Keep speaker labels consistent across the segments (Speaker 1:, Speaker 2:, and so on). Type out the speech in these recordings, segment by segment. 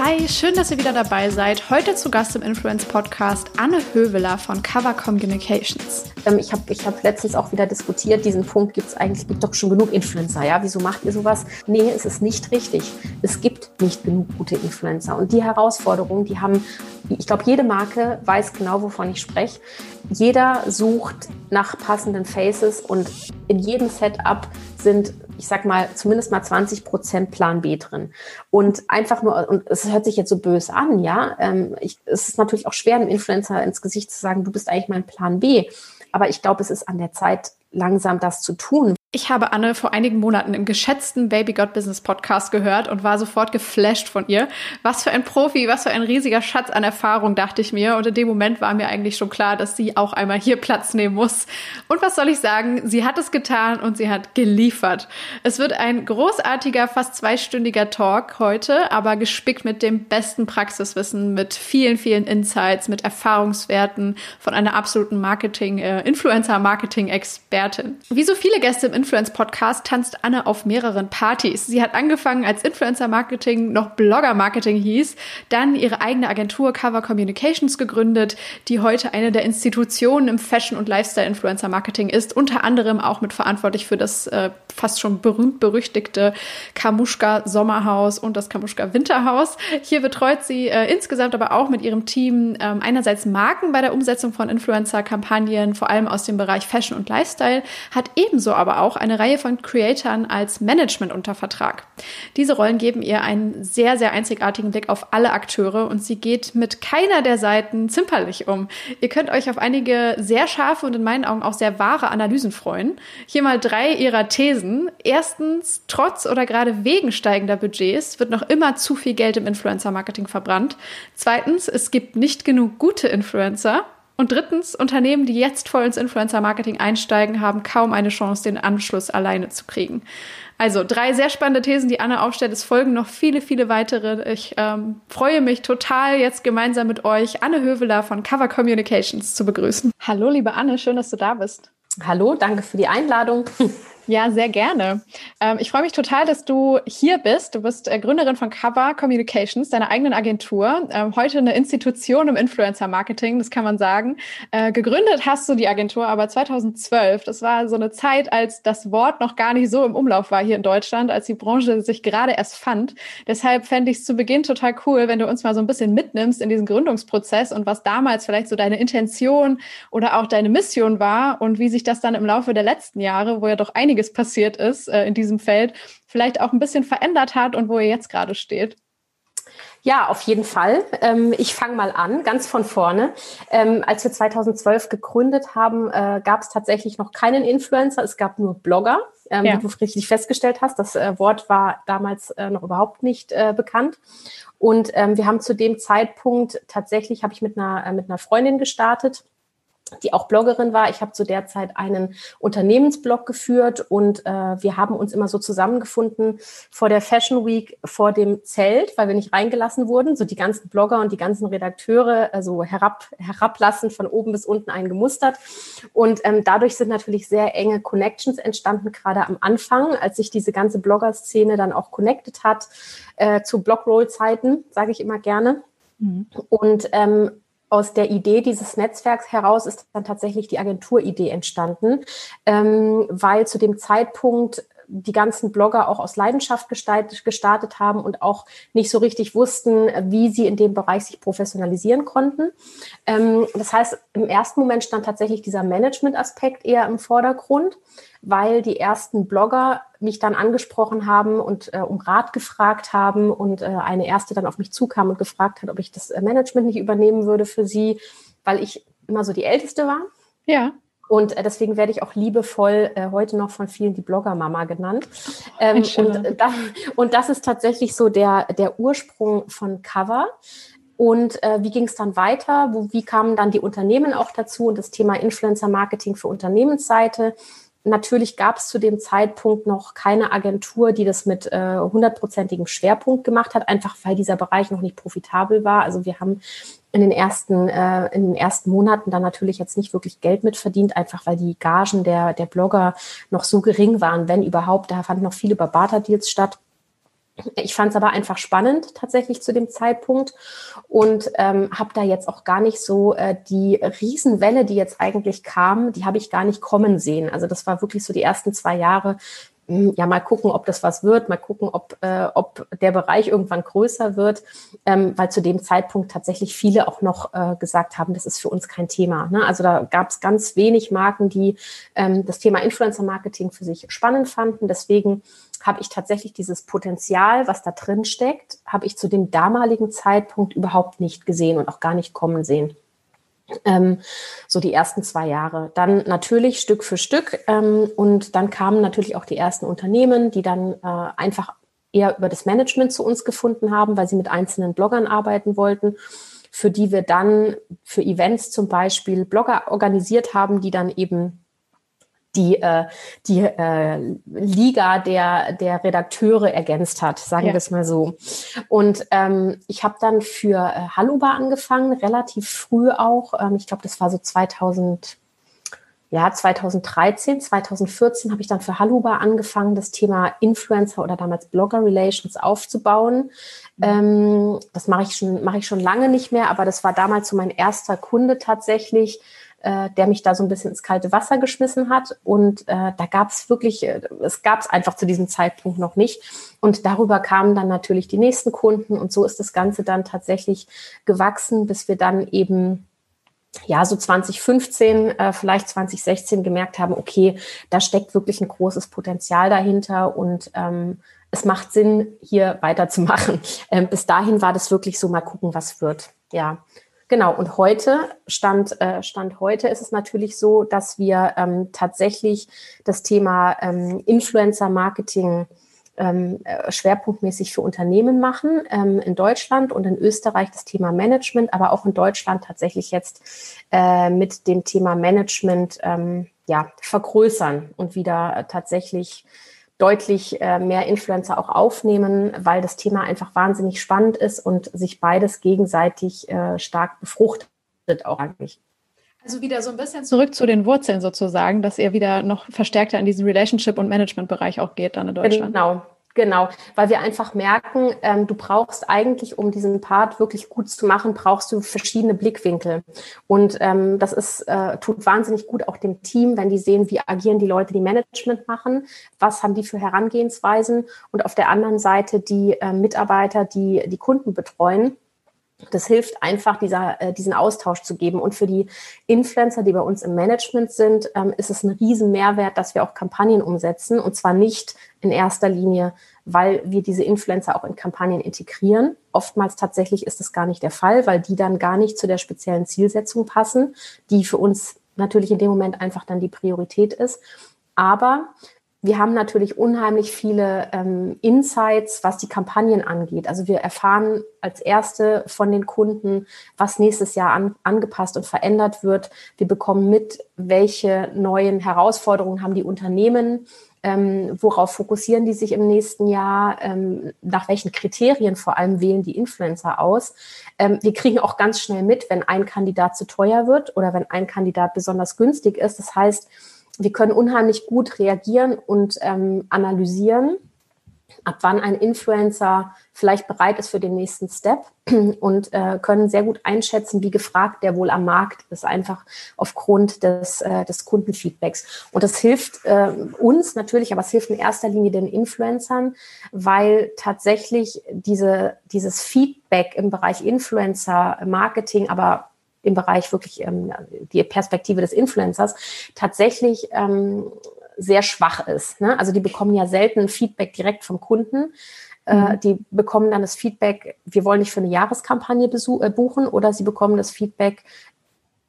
Speaker 1: Hi, schön, dass ihr wieder dabei seid. Heute zu Gast im Influence Podcast Anne Höveler von Cover Communications.
Speaker 2: Ähm, ich habe ich hab letztens auch wieder diskutiert, diesen Punkt gibt es eigentlich, gibt doch schon genug Influencer, ja? Wieso macht ihr sowas? Nee, es ist nicht richtig. Es gibt nicht genug gute Influencer. Und die Herausforderungen, die haben, ich glaube, jede Marke weiß genau, wovon ich spreche. Jeder sucht nach passenden Faces und in jedem Setup sind ich sag mal, zumindest mal 20 Prozent Plan B drin. Und einfach nur, und es hört sich jetzt so böse an, ja. Ähm, ich, es ist natürlich auch schwer, einem Influencer ins Gesicht zu sagen, du bist eigentlich mein Plan B. Aber ich glaube, es ist an der Zeit, langsam das zu tun,
Speaker 1: ich habe Anne vor einigen Monaten im geschätzten Baby God Business Podcast gehört und war sofort geflasht von ihr. Was für ein Profi, was für ein riesiger Schatz an Erfahrung, dachte ich mir. Und in dem Moment war mir eigentlich schon klar, dass sie auch einmal hier Platz nehmen muss. Und was soll ich sagen? Sie hat es getan und sie hat geliefert. Es wird ein großartiger, fast zweistündiger Talk heute, aber gespickt mit dem besten Praxiswissen, mit vielen, vielen Insights, mit Erfahrungswerten von einer absoluten Marketing, äh. Wie so viele Gäste im Influence-Podcast tanzt Anne auf mehreren Partys. Sie hat angefangen als Influencer-Marketing, noch Blogger-Marketing hieß, dann ihre eigene Agentur Cover Communications gegründet, die heute eine der Institutionen im Fashion- und Lifestyle-Influencer-Marketing ist, unter anderem auch mit verantwortlich für das äh, fast schon berühmt-berüchtigte Kamuschka Sommerhaus und das Kamuschka Winterhaus. Hier betreut sie äh, insgesamt aber auch mit ihrem Team äh, einerseits Marken bei der Umsetzung von Influencer-Kampagnen, vor allem aus dem Bereich Fashion und Lifestyle, hat ebenso aber auch auch eine Reihe von Creatoren als Management unter Vertrag. Diese Rollen geben ihr einen sehr, sehr einzigartigen Blick auf alle Akteure und sie geht mit keiner der Seiten zimperlich um. Ihr könnt euch auf einige sehr scharfe und in meinen Augen auch sehr wahre Analysen freuen. Hier mal drei ihrer Thesen. Erstens, trotz oder gerade wegen steigender Budgets wird noch immer zu viel Geld im Influencer-Marketing verbrannt. Zweitens, es gibt nicht genug gute Influencer. Und drittens, Unternehmen, die jetzt voll ins Influencer-Marketing einsteigen, haben kaum eine Chance, den Anschluss alleine zu kriegen. Also drei sehr spannende Thesen, die Anna aufstellt. Es folgen noch viele, viele weitere. Ich ähm, freue mich total, jetzt gemeinsam mit euch Anne Höveler von Cover Communications zu begrüßen. Hallo, liebe Anne, schön, dass du da bist.
Speaker 2: Hallo, danke für die Einladung.
Speaker 1: Ja, sehr gerne. Ähm, ich freue mich total, dass du hier bist. Du bist äh, Gründerin von Cover Communications, deiner eigenen Agentur. Ähm, heute eine Institution im Influencer-Marketing, das kann man sagen. Äh, gegründet hast du die Agentur aber 2012. Das war so eine Zeit, als das Wort noch gar nicht so im Umlauf war hier in Deutschland, als die Branche sich gerade erst fand. Deshalb fände ich es zu Beginn total cool, wenn du uns mal so ein bisschen mitnimmst in diesen Gründungsprozess und was damals vielleicht so deine Intention oder auch deine Mission war und wie sich das dann im Laufe der letzten Jahre, wo ja doch einige einiges passiert ist äh, in diesem Feld, vielleicht auch ein bisschen verändert hat und wo ihr jetzt gerade steht.
Speaker 2: Ja, auf jeden Fall. Ähm, ich fange mal an, ganz von vorne. Ähm, als wir 2012 gegründet haben, äh, gab es tatsächlich noch keinen Influencer, es gab nur Blogger. Ähm, ja. Wie du richtig festgestellt hast, das äh, Wort war damals äh, noch überhaupt nicht bekannt. Und wir haben zu dem Zeitpunkt tatsächlich, habe ich mit einer, mit einer Freundin gestartet die auch Bloggerin war. Ich habe zu der Zeit einen Unternehmensblog geführt und äh, wir haben uns immer so zusammengefunden vor der Fashion Week vor dem Zelt, weil wir nicht reingelassen wurden. So die ganzen Blogger und die ganzen Redakteure, also herab, herablassend von oben bis unten eingemustert. Und ähm, dadurch sind natürlich sehr enge Connections entstanden, gerade am Anfang, als sich diese ganze Blogger-Szene dann auch connected hat äh, zu Blogroll-Zeiten, sage ich immer gerne. Mhm. Und ähm, aus der Idee dieses Netzwerks heraus ist dann tatsächlich die Agenturidee entstanden, ähm, weil zu dem Zeitpunkt die ganzen Blogger auch aus Leidenschaft gestartet, haben und auch nicht so richtig wussten, wie sie in dem Bereich sich professionalisieren konnten. Ähm, das heißt, im ersten Moment stand tatsächlich dieser Management-Aspekt eher im Vordergrund weil die ersten Blogger mich dann angesprochen haben und äh, um Rat gefragt haben und äh, eine erste dann auf mich zukam und gefragt hat, ob ich das äh, Management nicht übernehmen würde für sie, weil ich immer so die Älteste war.
Speaker 1: Ja.
Speaker 2: Und äh, deswegen werde ich auch liebevoll äh, heute noch von vielen die Blogger-Mama genannt. Ähm, und, äh, da, und das ist tatsächlich so der, der Ursprung von Cover. Und äh, wie ging es dann weiter? Wo, wie kamen dann die Unternehmen auch dazu und das Thema Influencer Marketing für Unternehmensseite? Natürlich gab es zu dem Zeitpunkt noch keine Agentur, die das mit äh, hundertprozentigem äh, Schwerpunkt gemacht hat, einfach weil dieser Bereich noch nicht profitabel war. Also wir haben in den ersten äh, in den ersten Monaten dann natürlich jetzt nicht wirklich Geld mitverdient, einfach weil die Gagen der der Blogger noch so gering waren, wenn überhaupt. Da fanden noch viele über Barter-Deals statt. Ich fand es aber einfach spannend tatsächlich zu dem Zeitpunkt und ähm, habe da jetzt auch gar nicht so äh, die Riesenwelle, die jetzt eigentlich kam, die habe ich gar nicht kommen sehen. Also das war wirklich so die ersten zwei Jahre. Hm, ja, mal gucken, ob das was wird, mal gucken, ob, äh, ob der Bereich irgendwann größer wird, ähm, weil zu dem Zeitpunkt tatsächlich viele auch noch äh, gesagt haben, das ist für uns kein Thema. Ne? Also da gab es ganz wenig Marken, die ähm, das Thema Influencer-Marketing für sich spannend fanden. Deswegen habe ich tatsächlich dieses Potenzial, was da drin steckt, habe ich zu dem damaligen Zeitpunkt überhaupt nicht gesehen und auch gar nicht kommen sehen. Ähm, so die ersten zwei Jahre. Dann natürlich Stück für Stück ähm, und dann kamen natürlich auch die ersten Unternehmen, die dann äh, einfach eher über das Management zu uns gefunden haben, weil sie mit einzelnen Bloggern arbeiten wollten, für die wir dann für Events zum Beispiel Blogger organisiert haben, die dann eben die, äh, die äh, Liga der, der Redakteure ergänzt hat, sagen ja. wir es mal so. Und ähm, ich habe dann für äh, Halluba angefangen, relativ früh auch. Ähm, ich glaube, das war so 2000, ja, 2013, 2014 habe ich dann für Halluba angefangen, das Thema Influencer oder damals Blogger Relations aufzubauen. Mhm. Ähm, das mache ich schon, mache ich schon lange nicht mehr, aber das war damals so mein erster Kunde tatsächlich, äh, der mich da so ein bisschen ins kalte Wasser geschmissen hat. Und äh, da gab es wirklich, äh, es gab es einfach zu diesem Zeitpunkt noch nicht. Und darüber kamen dann natürlich die nächsten Kunden. Und so ist das Ganze dann tatsächlich gewachsen, bis wir dann eben ja, so 2015, äh, vielleicht 2016 gemerkt haben, okay, da steckt wirklich ein großes Potenzial dahinter und ähm, es macht Sinn, hier weiterzumachen. Ähm, bis dahin war das wirklich so, mal gucken, was wird. Ja, Genau, und heute, Stand, äh, Stand heute ist es natürlich so, dass wir ähm, tatsächlich das Thema ähm, Influencer-Marketing ähm, äh, schwerpunktmäßig für Unternehmen machen, ähm, in Deutschland und in Österreich das Thema Management, aber auch in Deutschland tatsächlich jetzt äh, mit dem Thema Management ähm, ja, vergrößern und wieder tatsächlich deutlich äh, mehr Influencer auch aufnehmen, weil das Thema einfach wahnsinnig spannend ist und sich beides gegenseitig äh, stark befruchtet auch eigentlich.
Speaker 1: Also wieder so ein bisschen zurück zu den Wurzeln sozusagen, dass ihr wieder noch verstärkter in diesen Relationship- und Management-Bereich auch geht dann in Deutschland.
Speaker 2: Genau, Genau, weil wir einfach merken, ähm, du brauchst eigentlich, um diesen Part wirklich gut zu machen, brauchst du verschiedene Blickwinkel. Und ähm, das ist, äh, tut wahnsinnig gut auch dem Team, wenn die sehen, wie agieren die Leute, die Management machen, was haben die für Herangehensweisen und auf der anderen Seite die äh, Mitarbeiter, die die Kunden betreuen das hilft einfach, dieser, äh, diesen Austausch zu geben. Und für die Influencer, die bei uns im Management sind, ähm, ist es ein riesen Mehrwert, dass wir auch Kampagnen umsetzen. Und zwar nicht in erster Linie, weil wir diese Influencer auch in Kampagnen integrieren. Oftmals tatsächlich ist das gar nicht der Fall, weil die dann gar nicht zu der speziellen Zielsetzung passen, die für uns natürlich in dem Moment einfach dann die Priorität ist. Aber wir haben natürlich unheimlich viele ähm, Insights, was die Kampagnen angeht. Also wir erfahren als Erste von den Kunden, was nächstes Jahr an, angepasst und verändert wird. Wir bekommen mit, welche neuen Herausforderungen haben die Unternehmen, ähm, worauf fokussieren die sich im nächsten Jahr, ähm, nach welchen Kriterien vor allem wählen die Influencer aus. Ähm, wir kriegen auch ganz schnell mit, wenn ein Kandidat zu teuer wird oder wenn ein Kandidat besonders günstig ist. Das heißt, wir können unheimlich gut reagieren und ähm, analysieren, ab wann ein Influencer vielleicht bereit ist für den nächsten Step und äh, können sehr gut einschätzen, wie gefragt der wohl am Markt ist, einfach aufgrund des, äh, des Kundenfeedbacks. Und das hilft äh, uns natürlich, aber es hilft in erster Linie den Influencern, weil tatsächlich diese, dieses Feedback im Bereich Influencer-Marketing, aber im Bereich wirklich ähm, die Perspektive des Influencers tatsächlich ähm, sehr schwach ist. Ne? Also die bekommen ja selten Feedback direkt vom Kunden. Äh, mhm. die bekommen dann das Feedback, wir wollen nicht für eine Jahreskampagne äh, buchen oder sie bekommen das Feedback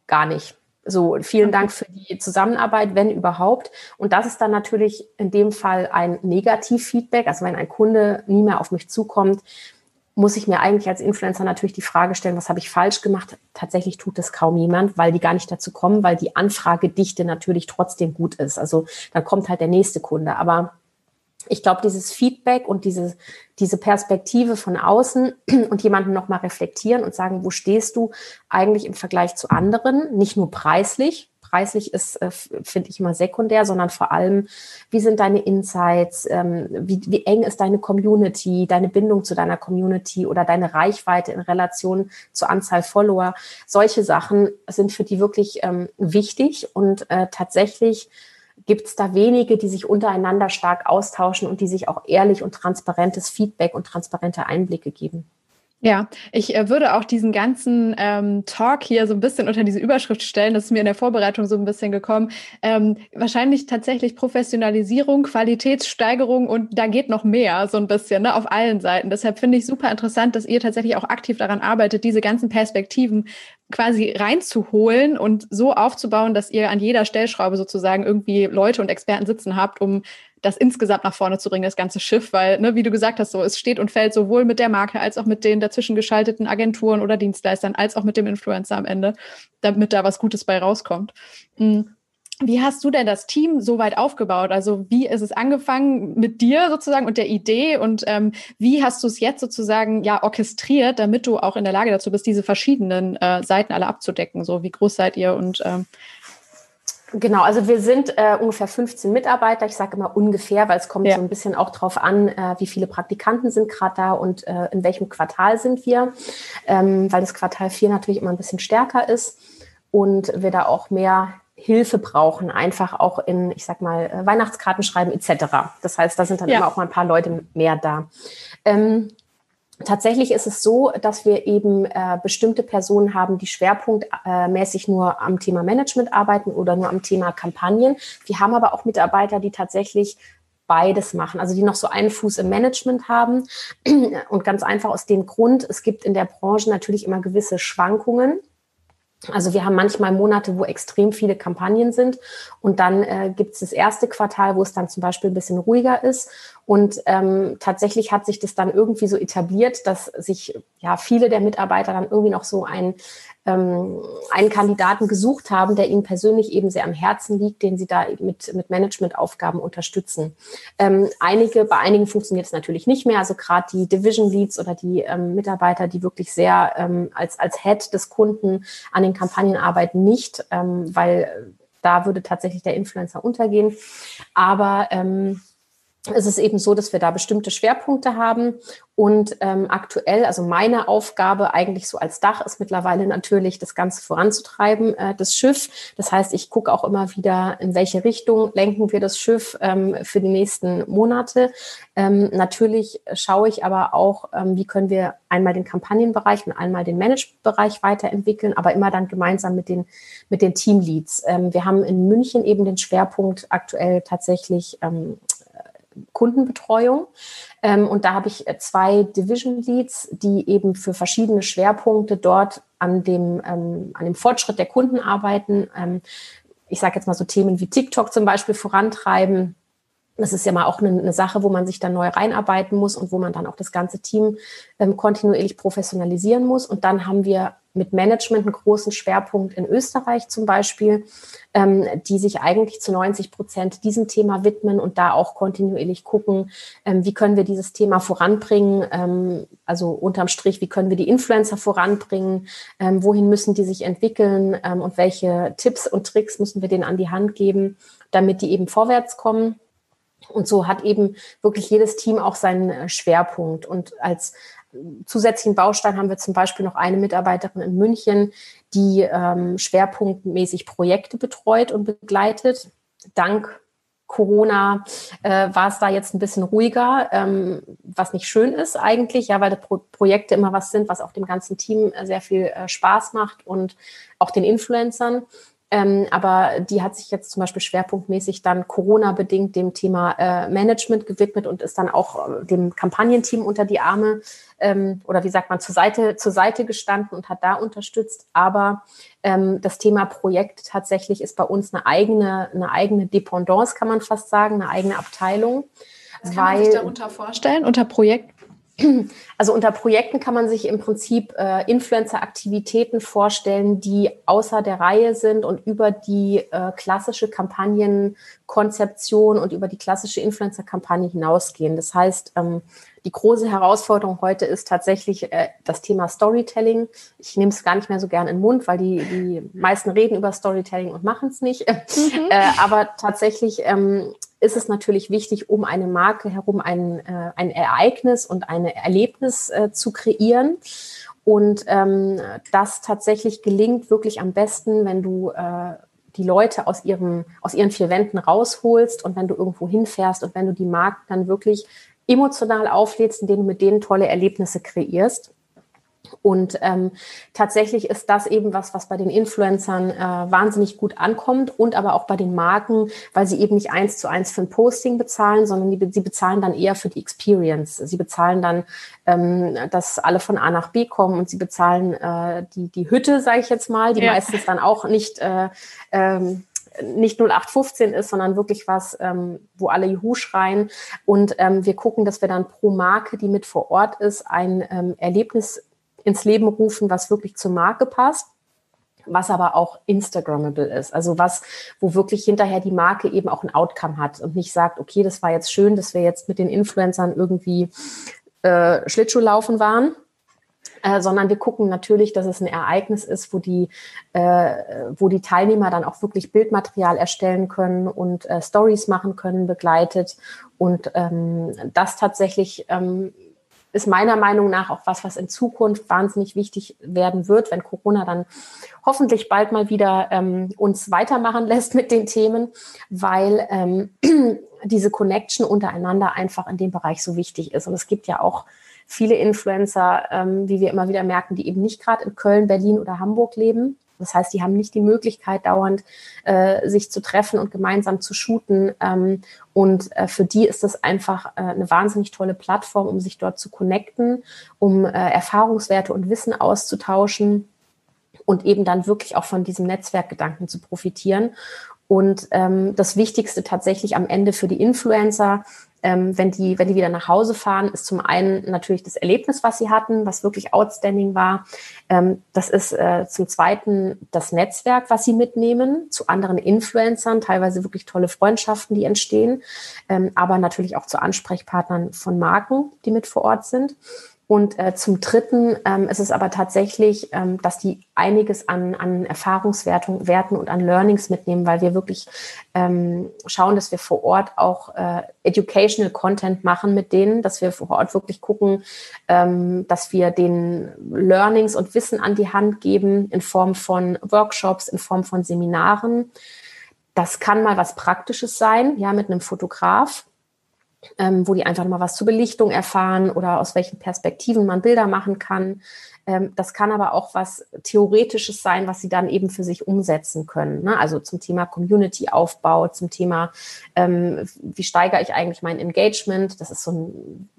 Speaker 2: gar nicht. So, vielen Dank für die Zusammenarbeit, wenn überhaupt. Und das ist dann natürlich in dem Fall ein Negativfeedback. Also wenn ein Kunde nie mehr auf mich zukommt, muss ich mir eigentlich als Influencer natürlich die Frage stellen, was habe ich falsch gemacht? Tatsächlich tut das kaum jemand, weil die gar nicht dazu kommen, weil die Anfragedichte natürlich trotzdem gut ist. Also dann kommt halt der nächste Kunde. Aber ich glaube, dieses Feedback und diese, diese Perspektive von außen und jemanden nochmal reflektieren und sagen, wo stehst du eigentlich im Vergleich zu anderen, nicht nur preislich, preislich ist, äh, finde ich immer sekundär, sondern vor allem, wie sind deine Insights, ähm, wie, wie eng ist deine Community, deine Bindung zu deiner Community oder deine Reichweite in Relation zur Anzahl Follower. Solche Sachen sind für die wirklich ähm, wichtig und äh, tatsächlich gibt es da wenige, die sich untereinander stark austauschen und die sich auch ehrlich und transparentes Feedback und transparente Einblicke geben.
Speaker 1: Ja, ich äh, würde auch diesen ganzen ähm, Talk hier so ein bisschen unter diese Überschrift stellen. Das ist mir in der Vorbereitung so ein bisschen gekommen. Ähm, wahrscheinlich tatsächlich Professionalisierung, Qualitätssteigerung und da geht noch mehr so ein bisschen ne, auf allen Seiten. Deshalb finde ich super interessant, dass ihr tatsächlich auch aktiv daran arbeitet, diese ganzen Perspektiven quasi reinzuholen und so aufzubauen, dass ihr an jeder Stellschraube sozusagen irgendwie Leute und Experten sitzen habt, um das insgesamt nach vorne zu bringen, das ganze Schiff, weil, ne, wie du gesagt hast, so, es steht und fällt sowohl mit der Marke als auch mit den dazwischen geschalteten Agenturen oder Dienstleistern, als auch mit dem Influencer am Ende, damit da was Gutes bei rauskommt. Mhm. Wie hast du denn das Team so weit aufgebaut? Also wie ist es angefangen mit dir sozusagen und der Idee und ähm, wie hast du es jetzt sozusagen ja orchestriert, damit du auch in der Lage dazu bist, diese verschiedenen äh, Seiten alle abzudecken? So wie groß seid ihr und ähm,
Speaker 2: Genau, also wir sind äh, ungefähr 15 Mitarbeiter. Ich sage immer ungefähr, weil es kommt ja. so ein bisschen auch drauf an, äh, wie viele Praktikanten sind gerade da und äh, in welchem Quartal sind wir, ähm, weil das Quartal 4 natürlich immer ein bisschen stärker ist und wir da auch mehr Hilfe brauchen, einfach auch in, ich sag mal, äh, Weihnachtskarten schreiben etc. Das heißt, da sind dann ja. immer auch mal ein paar Leute mehr da. Ähm, Tatsächlich ist es so, dass wir eben äh, bestimmte Personen haben, die schwerpunktmäßig nur am Thema Management arbeiten oder nur am Thema Kampagnen. Wir haben aber auch Mitarbeiter, die tatsächlich beides machen, also die noch so einen Fuß im Management haben. Und ganz einfach aus dem Grund, es gibt in der Branche natürlich immer gewisse Schwankungen. Also wir haben manchmal Monate, wo extrem viele Kampagnen sind und dann äh, gibt es das erste Quartal, wo es dann zum Beispiel ein bisschen ruhiger ist und ähm, tatsächlich hat sich das dann irgendwie so etabliert, dass sich ja viele der Mitarbeiter dann irgendwie noch so ein, ähm, einen Kandidaten gesucht haben, der ihnen persönlich eben sehr am Herzen liegt, den sie da mit, mit Managementaufgaben unterstützen. Ähm, einige, bei einigen funktioniert es natürlich nicht mehr. Also gerade die Division Leads oder die ähm, Mitarbeiter, die wirklich sehr ähm, als, als Head des Kunden an den Kampagnen arbeiten, nicht, ähm, weil da würde tatsächlich der Influencer untergehen. Aber ähm, es ist eben so, dass wir da bestimmte Schwerpunkte haben und ähm, aktuell, also meine Aufgabe eigentlich so als Dach ist mittlerweile natürlich, das Ganze voranzutreiben, äh, das Schiff. Das heißt, ich gucke auch immer wieder, in welche Richtung lenken wir das Schiff ähm, für die nächsten Monate. Ähm, natürlich schaue ich aber auch, ähm, wie können wir einmal den Kampagnenbereich und einmal den Managementbereich weiterentwickeln, aber immer dann gemeinsam mit den, mit den Teamleads. Ähm, wir haben in München eben den Schwerpunkt aktuell tatsächlich ähm, Kundenbetreuung. Ähm, und da habe ich äh, zwei Division Leads, die eben für verschiedene Schwerpunkte dort an dem, ähm, an dem Fortschritt der Kunden arbeiten. Ähm, ich sage jetzt mal so Themen wie TikTok zum Beispiel vorantreiben. Das ist ja mal auch eine, eine, Sache, wo man sich dann neu reinarbeiten muss und wo man dann auch das ganze Team ähm, kontinuierlich professionalisieren muss. Und dann haben wir mit Management einen großen Schwerpunkt in Österreich zum Beispiel, ähm, die sich eigentlich zu 90 Prozent diesem Thema widmen und da auch kontinuierlich gucken, ähm, wie können wir dieses Thema voranbringen, ähm, also unterm Strich, wie können wir die Influencer voranbringen, ähm, wohin müssen die sich entwickeln ähm, und welche Tipps und Tricks müssen wir denen an die Hand geben, damit die eben vorwärts kommen. Und so hat eben wirklich jedes Team auch seinen äh, Schwerpunkt. Und als zusätzlichen Baustein haben wir zum Beispiel noch eine Mitarbeiterin in München, die ähm, schwerpunktmäßig Projekte betreut und begleitet. Dank Corona äh, war es da jetzt ein bisschen ruhiger, ähm, was nicht schön ist eigentlich, ja, weil Pro Projekte immer was sind, was auch dem ganzen Team äh, sehr viel äh, Spaß macht und auch den Influencern. Ähm, aber die hat sich jetzt zum Beispiel schwerpunktmäßig dann Corona-bedingt dem Thema äh, Management gewidmet und ist dann auch äh, dem Kampagnenteam unter die Arme ähm, oder wie sagt man, zur Seite, zur Seite gestanden und hat da unterstützt. Aber ähm, das Thema Projekt tatsächlich ist bei uns eine eigene, eine eigene Dependance, kann man fast sagen, eine eigene Abteilung.
Speaker 1: Was kann man sich darunter vorstellen, unter Projekt?
Speaker 2: Also unter Projekten kann man sich im Prinzip äh, Influencer-Aktivitäten vorstellen, die außer der Reihe sind und über die äh, klassische Kampagnenkonzeption und über die klassische Influencer-Kampagne hinausgehen. Das heißt, ähm, die große Herausforderung heute ist tatsächlich äh, das Thema Storytelling. Ich nehme es gar nicht mehr so gern in den Mund, weil die, die meisten reden über Storytelling und machen es nicht. Mhm. Äh, aber tatsächlich ähm, ist es natürlich wichtig, um eine Marke herum ein, äh, ein Ereignis und ein Erlebnis äh, zu kreieren. Und ähm, das tatsächlich gelingt wirklich am besten, wenn du äh, die Leute aus, ihrem, aus ihren vier Wänden rausholst und wenn du irgendwo hinfährst und wenn du die Marken dann wirklich emotional auflädst, indem du mit denen tolle Erlebnisse kreierst. Und ähm, tatsächlich ist das eben was, was bei den Influencern äh, wahnsinnig gut ankommt und aber auch bei den Marken, weil sie eben nicht eins zu eins für ein Posting bezahlen, sondern die, sie bezahlen dann eher für die Experience. Sie bezahlen dann, ähm, dass alle von A nach B kommen und sie bezahlen äh, die, die Hütte, sage ich jetzt mal, die ja. meistens dann auch nicht äh, ähm, nicht 0815 ist, sondern wirklich was, ähm, wo alle Juhu schreien. Und ähm, wir gucken, dass wir dann pro Marke, die mit vor Ort ist, ein ähm, Erlebnis ins Leben rufen, was wirklich zur Marke passt was aber auch Instagrammable ist. Also was, wo wirklich hinterher die Marke eben auch ein Outcome hat und nicht sagt, okay, das war jetzt schön, dass wir jetzt mit den Influencern irgendwie äh, Schlittschuh laufen waren, äh, sondern wir gucken natürlich, dass es ein Ereignis ist, wo die, äh, wo die Teilnehmer dann auch wirklich Bildmaterial erstellen können und äh, Stories machen können, begleitet und ähm, das tatsächlich ähm, ist meiner Meinung nach auch was, was in Zukunft wahnsinnig wichtig werden wird, wenn Corona dann hoffentlich bald mal wieder ähm, uns weitermachen lässt mit den Themen, weil ähm, diese Connection untereinander einfach in dem Bereich so wichtig ist. Und es gibt ja auch viele Influencer, ähm, wie wir immer wieder merken, die eben nicht gerade in Köln, Berlin oder Hamburg leben, das heißt, die haben nicht die Möglichkeit, dauernd äh, sich zu treffen und gemeinsam zu shooten. Ähm, und äh, für die ist das einfach äh, eine wahnsinnig tolle Plattform, um sich dort zu connecten, um äh, Erfahrungswerte und Wissen auszutauschen und eben dann wirklich auch von diesem Netzwerkgedanken zu profitieren. Und ähm, das Wichtigste tatsächlich am Ende für die Influencer ähm, wenn, die, wenn die wieder nach Hause fahren, ist zum einen natürlich das Erlebnis, was sie hatten, was wirklich outstanding war. Ähm, das ist äh, zum zweiten das Netzwerk, was sie mitnehmen zu anderen Influencern, teilweise wirklich tolle Freundschaften, die entstehen, ähm, aber natürlich auch zu Ansprechpartnern von Marken, die mit vor Ort sind. Und äh, zum Dritten ähm, ist es aber tatsächlich, ähm, dass die einiges an, an Erfahrungswerten Werten und an Learnings mitnehmen, weil wir wirklich ähm, schauen, dass wir vor Ort auch äh, Educational Content machen mit denen, dass wir vor Ort wirklich gucken, ähm, dass wir den Learnings und Wissen an die Hand geben in Form von Workshops, in Form von Seminaren. Das kann mal was Praktisches sein, ja, mit einem Fotograf ähm, wo die einfach mal was zur Belichtung erfahren oder aus welchen Perspektiven man Bilder machen kann. Ähm, das kann aber auch was Theoretisches sein, was sie dann eben für sich umsetzen können. Ne? Also zum Thema Community-Aufbau, zum Thema, ähm, wie steigere ich eigentlich mein Engagement? Das ist so ein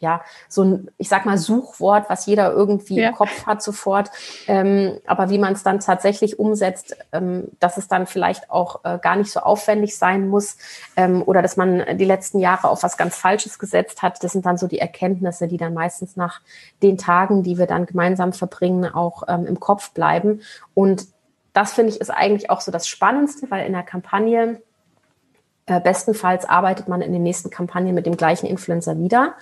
Speaker 2: ja, so ein, ich sag mal, Suchwort, was jeder irgendwie ja. im Kopf hat sofort. Ähm, aber wie man es dann tatsächlich umsetzt, ähm, dass es dann vielleicht auch äh, gar nicht so aufwendig sein muss ähm, oder dass man die letzten Jahre auf was ganz Falsches gesetzt hat, das sind dann so die Erkenntnisse, die dann meistens nach den Tagen, die wir dann gemeinsam verbringen, auch ähm, im Kopf bleiben. Und das finde ich ist eigentlich auch so das Spannendste, weil in der Kampagne bestenfalls arbeitet man in den nächsten Kampagnen mit dem gleichen Influencer wieder.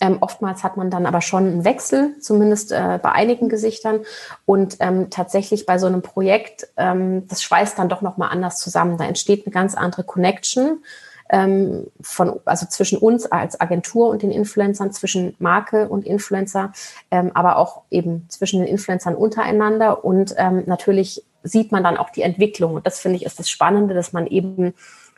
Speaker 2: Ähm, oftmals hat man dann aber schon einen Wechsel, zumindest äh, bei einigen Gesichtern. Und ähm, tatsächlich bei so einem Projekt, ähm, das schweißt dann doch nochmal anders zusammen. Da entsteht eine ganz andere Connection ähm, von, also zwischen uns als Agentur und den Influencern, zwischen Marke und Influencer, ähm, aber auch eben zwischen den Influencern untereinander. Und ähm, natürlich sieht man dann auch die Entwicklung. Und das finde ich ist das Spannende, dass man eben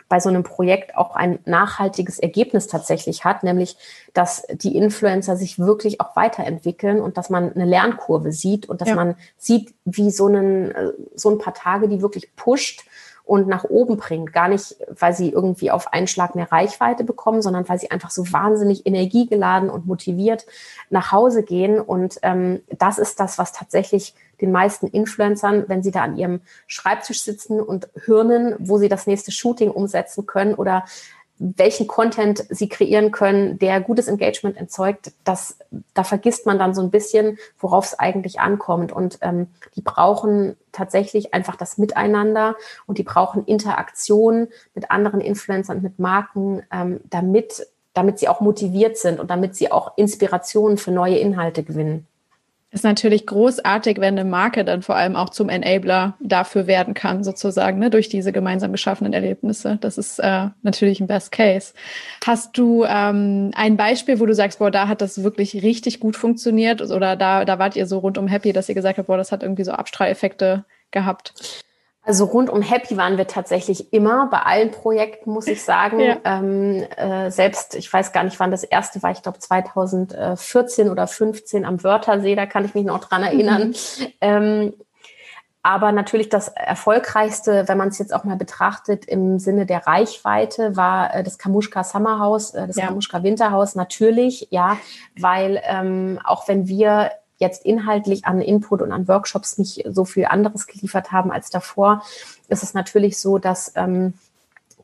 Speaker 2: bei so einem Projekt auch ein nachhaltiges Ergebnis tatsächlich hat, nämlich dass die Influencer sich wirklich auch weiterentwickeln und dass man eine Lernkurve sieht und dass ja. man sieht, wie so, einen, äh, so ein paar Tage, die wirklich pusht und nach oben bringt. Gar nicht, weil sie irgendwie auf einen Schlag mehr Reichweite bekommen, sondern weil sie einfach so wahnsinnig energiegeladen und motiviert nach Hause gehen. Und ähm, das ist das, was tatsächlich den meisten Influencern, wenn sie da an ihrem Schreibtisch sitzen und hirnen, wo sie das nächste Shooting umsetzen können oder welchen Content sie kreieren können, der gutes Engagement erzeugt, das, da vergisst man dann so ein bisschen, worauf es eigentlich ankommt. Und ähm, die brauchen tatsächlich einfach das Miteinander und die brauchen Interaktion mit anderen Influencern, mit Marken, ähm, damit, damit sie auch motiviert sind und damit sie auch Inspirationen für neue Inhalte gewinnen
Speaker 1: ist natürlich großartig, wenn eine Marke dann vor allem auch zum Enabler dafür werden kann, sozusagen, ne, durch diese gemeinsam geschaffenen Erlebnisse. Das ist äh, natürlich ein Best Case. Hast du ähm, ein Beispiel, wo du sagst, boah, da hat das wirklich richtig gut funktioniert oder da, da wart ihr so rundum happy, dass ihr gesagt habt, boah, das hat irgendwie so Abstrahleffekte gehabt?
Speaker 2: Also rund um Happy waren wir tatsächlich immer bei allen Projekten, muss ich sagen. Ja. Ähm, äh, selbst, ich weiß gar nicht, wann das erste war, ich glaube 2014 oder 15 am Wörthersee, da kann ich mich noch dran erinnern. Mhm. Ähm, aber natürlich das Erfolgreichste, wenn man es jetzt auch mal betrachtet im Sinne der Reichweite, war äh, das Kamuschka Summerhaus, äh, das ja. Kamuschka Winterhaus natürlich, ja, weil ähm, auch wenn wir jetzt inhaltlich an Input und an Workshops nicht so viel anderes geliefert haben als davor, ist es natürlich so, dass ähm,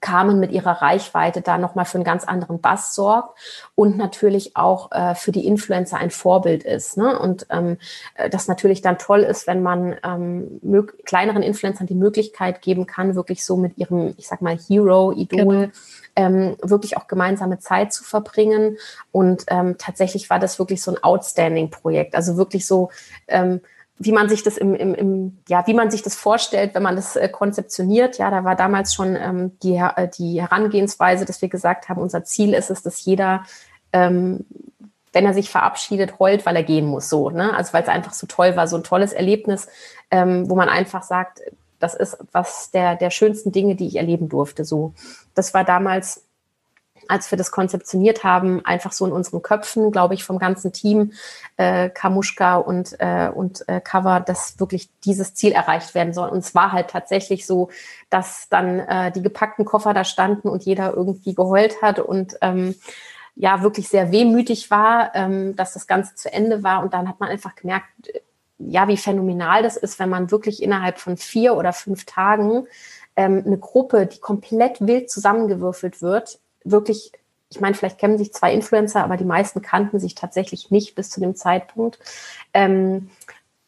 Speaker 2: Carmen mit ihrer Reichweite da nochmal für einen ganz anderen Bass sorgt und natürlich auch äh, für die Influencer ein Vorbild ist. Ne? Und ähm, äh, das natürlich dann toll ist, wenn man ähm, kleineren Influencern die Möglichkeit geben kann, wirklich so mit ihrem, ich sag mal, Hero, Idol, genau ähm, wirklich auch gemeinsame Zeit zu verbringen. Und ähm, tatsächlich war das wirklich so ein Outstanding-Projekt. Also wirklich so, ähm, wie man sich das im, im, im, ja, wie man sich das vorstellt, wenn man das äh, konzeptioniert. Ja, da war damals schon ähm, die, äh, die Herangehensweise, dass wir gesagt haben, unser Ziel ist es, dass jeder ähm, wenn er sich verabschiedet, heult, weil er gehen muss, so, ne? Also weil es einfach so toll war, so ein tolles Erlebnis, ähm, wo man einfach sagt, das ist was der, der schönsten Dinge, die ich erleben durfte. So, das war damals, als wir das konzeptioniert haben, einfach so in unseren Köpfen, glaube ich, vom ganzen Team, äh, Kamuschka und, äh, und äh, Cover, dass wirklich dieses Ziel erreicht werden soll. Und es war halt tatsächlich so, dass dann äh, die gepackten Koffer da standen und jeder irgendwie geheult hat und ähm, ja wirklich sehr wehmütig war, ähm, dass das Ganze zu Ende war. Und dann hat man einfach gemerkt, ja, wie phänomenal das ist, wenn man wirklich innerhalb von vier oder fünf Tagen ähm, eine Gruppe, die komplett wild zusammengewürfelt wird, wirklich, ich meine, vielleicht kennen sich zwei Influencer, aber die meisten kannten sich tatsächlich nicht bis zu dem Zeitpunkt. Ähm,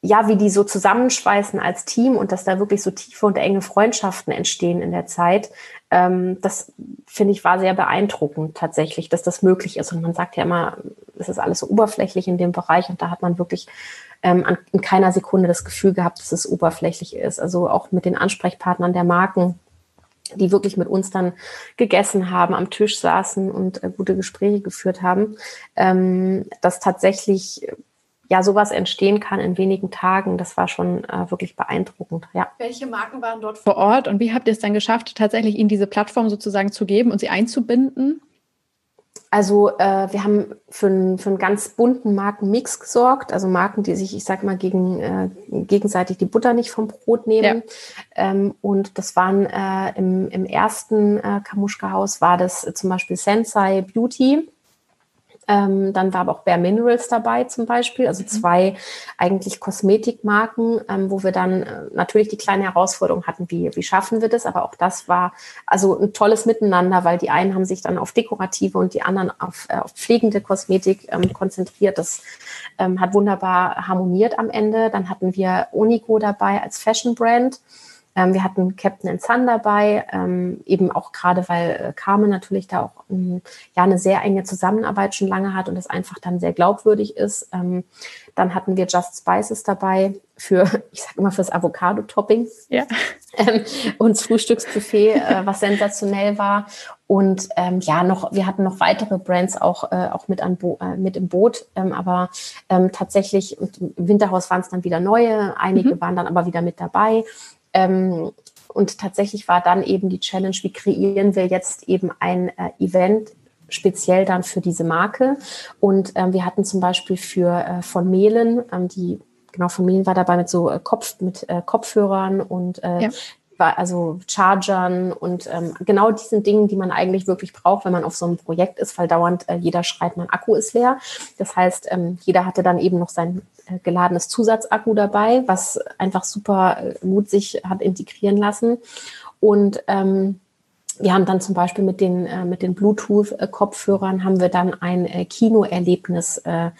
Speaker 2: ja, wie die so zusammenschweißen als Team und dass da wirklich so tiefe und enge Freundschaften entstehen in der Zeit, ähm, das finde ich war sehr beeindruckend tatsächlich, dass das möglich ist. Und man sagt ja immer, es ist alles so oberflächlich in dem Bereich und da hat man wirklich ähm, an, in keiner Sekunde das Gefühl gehabt, dass es oberflächlich ist. Also auch mit den Ansprechpartnern der Marken, die wirklich mit uns dann gegessen haben, am Tisch saßen und äh, gute Gespräche geführt haben, ähm, dass tatsächlich ja sowas entstehen kann in wenigen Tagen, das war schon äh, wirklich beeindruckend. Ja.
Speaker 1: Welche Marken waren dort vor Ort und wie habt ihr es dann geschafft, tatsächlich ihnen diese Plattform sozusagen zu geben und sie einzubinden?
Speaker 2: Also äh, wir haben für, ein, für einen ganz bunten Markenmix gesorgt, also Marken, die sich, ich sag mal, gegen, äh, gegenseitig die Butter nicht vom Brot nehmen. Ja. Ähm, und das waren äh, im, im ersten äh, Kamuschka-Haus war das zum Beispiel Sensei Beauty. Ähm, dann war aber auch Bare Minerals dabei zum Beispiel, also mhm. zwei eigentlich Kosmetikmarken, ähm, wo wir dann äh, natürlich die kleine Herausforderung hatten, wie, wie schaffen wir das, aber auch das war also ein tolles Miteinander, weil die einen haben sich dann auf dekorative und die anderen auf, äh, auf pflegende Kosmetik ähm, konzentriert. Das ähm, hat wunderbar harmoniert am Ende. Dann hatten wir Onico dabei als Fashion Brand. Ähm, wir hatten Captain Sun dabei, ähm, eben auch gerade, weil äh, Carmen natürlich da auch ähm, ja eine sehr enge Zusammenarbeit schon lange hat und es einfach dann sehr glaubwürdig ist. Dann hatten wir Just Spices dabei für, ich sage immer fürs Avocado-Topping. Ja. Und Frühstücksbuffet, äh, was sensationell war. Und ähm, ja, noch, wir hatten noch weitere Brands auch, äh, auch mit, an Bo äh, mit im Boot. Ähm, aber ähm, tatsächlich, im Winterhaus waren es dann wieder neue, einige mhm. waren dann aber wieder mit dabei. Ähm, und tatsächlich war dann eben die Challenge, wie kreieren wir jetzt eben ein äh, Event speziell dann für diese Marke. Und ähm, wir hatten zum Beispiel für äh, von Mehlen, ähm, die genau von Mehlen war dabei mit so äh, Kopf mit äh, Kopfhörern und äh, ja also Chargern und ähm, genau diesen Dingen, die man eigentlich wirklich braucht, wenn man auf so einem Projekt ist, weil dauernd äh, jeder schreit, mein Akku ist leer. Das heißt, ähm, jeder hatte dann eben noch sein äh, geladenes Zusatzakku dabei, was einfach super äh, gut sich hat integrieren lassen. Und ähm, wir haben dann zum Beispiel mit den, äh, mit den Bluetooth-Kopfhörern haben wir dann ein äh, Kinoerlebnis äh,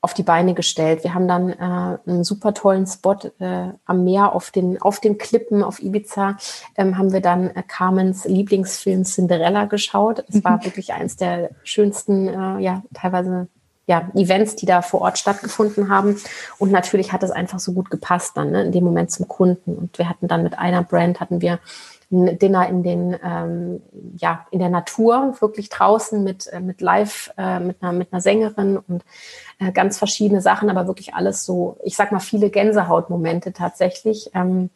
Speaker 2: auf die Beine gestellt. Wir haben dann äh, einen super tollen Spot äh, am Meer auf den, auf den Klippen auf Ibiza, ähm, haben wir dann äh, Carmens Lieblingsfilm Cinderella geschaut. Es war mhm. wirklich eines der schönsten, äh, ja, teilweise ja, Events, die da vor Ort stattgefunden haben. Und natürlich hat es einfach so gut gepasst dann, ne, in dem Moment zum Kunden. Und wir hatten dann mit einer Brand, hatten wir ein Dinner in den, ähm, ja, in der Natur, wirklich draußen mit, äh, mit Live, äh, mit einer, mit einer Sängerin und äh, ganz verschiedene Sachen, aber wirklich alles so, ich sag mal, viele Gänsehautmomente tatsächlich, ähm,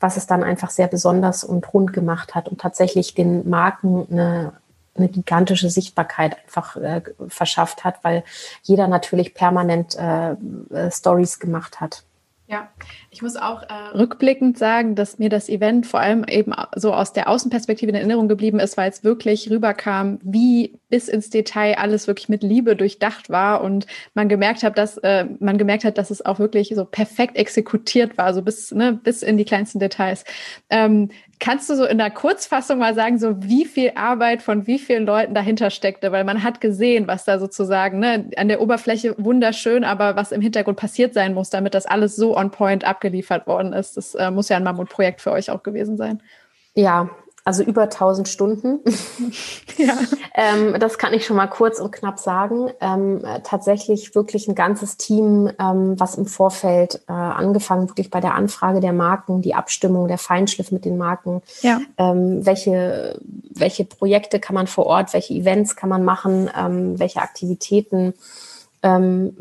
Speaker 2: was es dann einfach sehr besonders und rund gemacht hat und tatsächlich den Marken eine, eine gigantische Sichtbarkeit einfach äh, verschafft hat, weil jeder natürlich permanent äh, äh Stories gemacht hat.
Speaker 1: Ja, ich muss auch äh, rückblickend sagen, dass mir das Event vor allem eben so aus der Außenperspektive in Erinnerung geblieben ist, weil es wirklich rüberkam, wie bis ins Detail alles wirklich mit Liebe durchdacht war und man gemerkt hat, dass äh, man gemerkt hat, dass es auch wirklich so perfekt exekutiert war, so bis ne, bis in die kleinsten Details. Ähm, Kannst du so in der Kurzfassung mal sagen, so wie viel Arbeit von wie vielen Leuten dahinter steckte? Weil man hat gesehen, was da sozusagen ne, an der Oberfläche wunderschön, aber was im Hintergrund passiert sein muss, damit das alles so on point abgeliefert worden ist. Das äh, muss ja ein Mammutprojekt für euch auch gewesen sein.
Speaker 2: Ja, also über 1000 Stunden. ja. ähm, das kann ich schon mal kurz und knapp sagen. Ähm, tatsächlich wirklich ein ganzes Team, ähm, was im Vorfeld äh, angefangen, wirklich bei der Anfrage der Marken, die Abstimmung, der Feinschliff mit den Marken, ja. Ähm, welche, welche Projekte kann man vor Ort, welche Events kann man machen, ähm, welche Aktivitäten ähm,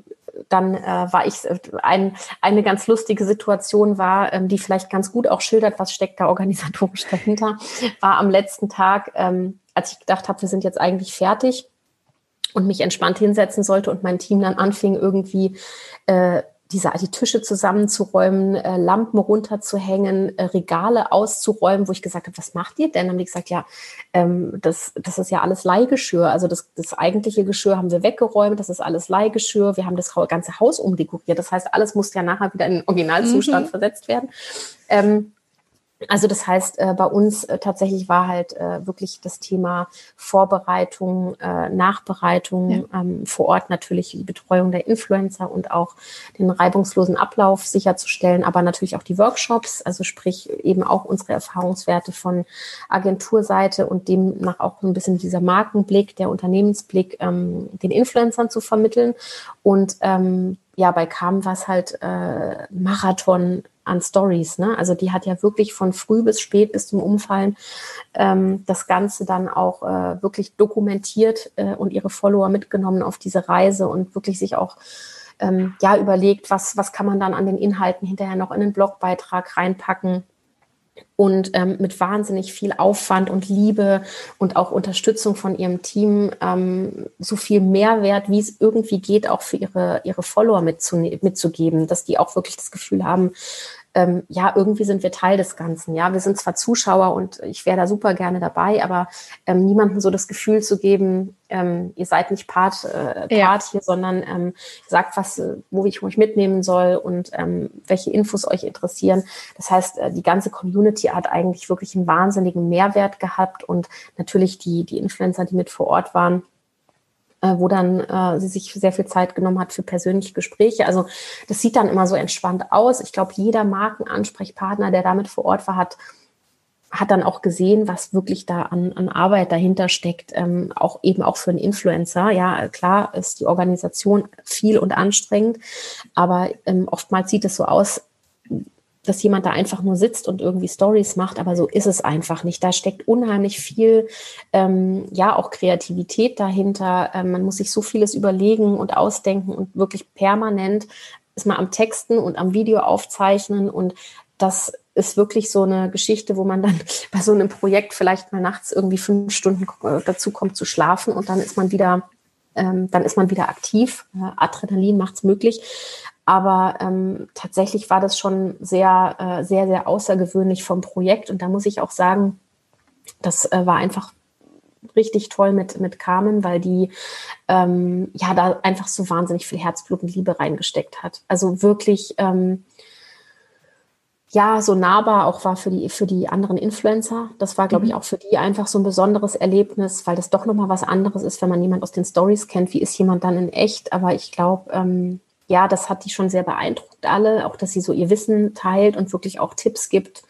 Speaker 2: dann äh, war ich äh, ein, eine ganz lustige Situation war, ähm, die vielleicht ganz gut auch schildert, was steckt da organisatorisch dahinter, war am letzten Tag, ähm, als ich gedacht habe, wir sind jetzt eigentlich fertig und mich entspannt hinsetzen sollte und mein Team dann anfing irgendwie äh, diese, die Tische zusammenzuräumen, äh, Lampen runterzuhängen, äh, Regale auszuräumen, wo ich gesagt habe, was macht ihr denn? Dann haben die gesagt, ja, ähm, das, das ist ja alles Leihgeschirr. Also das, das eigentliche Geschirr haben wir weggeräumt, das ist alles Leihgeschirr. Wir haben das ganze Haus umdekoriert. Das heißt, alles muss ja nachher wieder in den Originalzustand mhm. versetzt werden. Ähm, also das heißt, äh, bei uns äh, tatsächlich war halt äh, wirklich das Thema Vorbereitung, äh, Nachbereitung, ja. ähm, vor Ort natürlich die Betreuung der Influencer und auch den reibungslosen Ablauf sicherzustellen, aber natürlich auch die Workshops, also sprich eben auch unsere Erfahrungswerte von Agenturseite und demnach auch ein bisschen dieser Markenblick, der Unternehmensblick ähm, den Influencern zu vermitteln. Und ähm, ja, bei Kam war es halt äh, Marathon an Stories. Ne? Also die hat ja wirklich von früh bis spät bis zum Umfallen ähm, das Ganze dann auch äh, wirklich dokumentiert äh, und ihre Follower mitgenommen auf diese Reise und wirklich sich auch ähm, ja überlegt, was, was kann man dann an den Inhalten hinterher noch in den Blogbeitrag reinpacken und ähm, mit wahnsinnig viel Aufwand und Liebe und auch Unterstützung von ihrem Team ähm, so viel Mehrwert, wie es irgendwie geht, auch für ihre, ihre Follower mitzugeben, dass die auch wirklich das Gefühl haben, ähm, ja, irgendwie sind wir Teil des Ganzen. Ja, wir sind zwar Zuschauer und ich wäre da super gerne dabei, aber ähm, niemandem so das Gefühl zu geben, ähm, ihr seid nicht Part, äh, Part ja. hier, sondern ähm, sagt, was, äh, wo ich euch mitnehmen soll und ähm, welche Infos euch interessieren. Das heißt, äh, die ganze Community hat eigentlich wirklich einen wahnsinnigen Mehrwert gehabt und natürlich die, die Influencer, die mit vor Ort waren, wo dann äh, sie sich sehr viel Zeit genommen hat für persönliche Gespräche. Also das sieht dann immer so entspannt aus. Ich glaube, jeder Markenansprechpartner, der damit vor Ort war, hat hat dann auch gesehen, was wirklich da an, an Arbeit dahinter steckt, ähm, auch eben auch für einen Influencer. Ja, klar ist die Organisation viel und anstrengend, aber ähm, oftmals sieht es so aus, dass jemand da einfach nur sitzt und irgendwie Stories macht, aber so ist es einfach nicht. Da steckt unheimlich viel, ähm, ja, auch Kreativität dahinter. Ähm, man muss sich so vieles überlegen und ausdenken und wirklich permanent ist man am Texten und am Video aufzeichnen und das ist wirklich so eine Geschichte, wo man dann bei so einem Projekt vielleicht mal nachts irgendwie fünf Stunden äh, dazu kommt zu schlafen und dann ist man wieder ähm, dann ist man wieder aktiv. Adrenalin macht es möglich. Aber ähm, tatsächlich war das schon sehr, äh, sehr, sehr außergewöhnlich vom Projekt. Und da muss ich auch sagen, das äh, war einfach richtig toll mit, mit Carmen, weil die ähm, ja da einfach so wahnsinnig viel Herzblut und Liebe reingesteckt hat. Also wirklich, ähm, ja, so nahbar auch war für die, für die anderen Influencer. Das war, glaube mhm. ich, auch für die einfach so ein besonderes Erlebnis, weil das doch nochmal was anderes ist, wenn man jemand aus den Stories kennt. Wie ist jemand dann in echt? Aber ich glaube, ähm, ja, das hat die schon sehr beeindruckt alle, auch dass sie so ihr Wissen teilt und wirklich auch Tipps gibt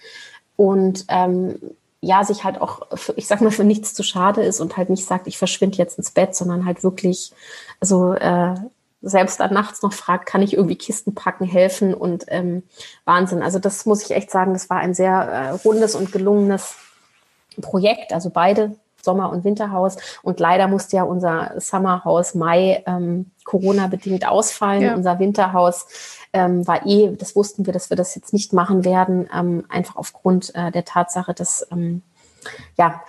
Speaker 2: und ähm, ja, sich halt auch, für, ich sag mal, für nichts zu schade ist und halt nicht sagt, ich verschwinde jetzt ins Bett, sondern halt wirklich, also äh, selbst dann nachts noch fragt, kann ich irgendwie Kisten packen, helfen und ähm, Wahnsinn. Also das muss ich echt sagen, das war ein sehr äh, rundes und gelungenes Projekt. Also beide Sommer- und Winterhaus. Und leider musste ja unser Summerhaus Mai ähm, Corona-bedingt ausfallen. Ja. Unser Winterhaus ähm, war eh, das wussten wir, dass wir das jetzt nicht machen werden, ähm, einfach aufgrund äh, der Tatsache, dass ähm, ja,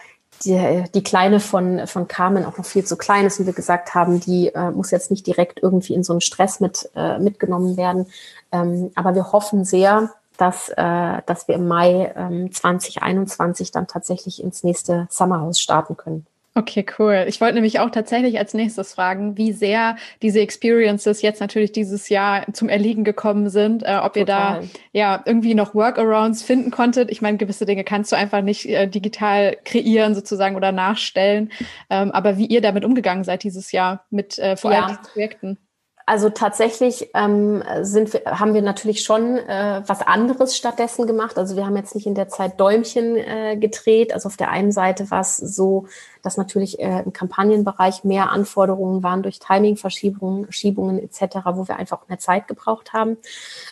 Speaker 2: die, die Kleine von, von Carmen auch noch viel zu klein ist und wir gesagt haben, die äh, muss jetzt nicht direkt irgendwie in so einen Stress mit, äh, mitgenommen werden. Ähm, aber wir hoffen sehr, dass, äh, dass wir im Mai ähm, 2021 dann tatsächlich ins nächste Summerhaus starten können.
Speaker 1: Okay, cool. Ich wollte nämlich auch tatsächlich als nächstes fragen, wie sehr diese Experiences jetzt natürlich dieses Jahr zum Erliegen gekommen sind, äh, ob Total. ihr da ja irgendwie noch Workarounds finden konntet. Ich meine, gewisse Dinge kannst du einfach nicht äh, digital kreieren sozusagen oder nachstellen, ähm, aber wie ihr damit umgegangen seid dieses Jahr mit äh, vor allem ja. Projekten.
Speaker 2: Also tatsächlich ähm, sind wir, haben wir natürlich schon äh, was anderes stattdessen gemacht. Also wir haben jetzt nicht in der Zeit Däumchen äh, gedreht. Also auf der einen Seite war es so, dass natürlich äh, im Kampagnenbereich mehr Anforderungen waren durch Timingverschiebungen Schiebungen etc., wo wir einfach mehr Zeit gebraucht haben.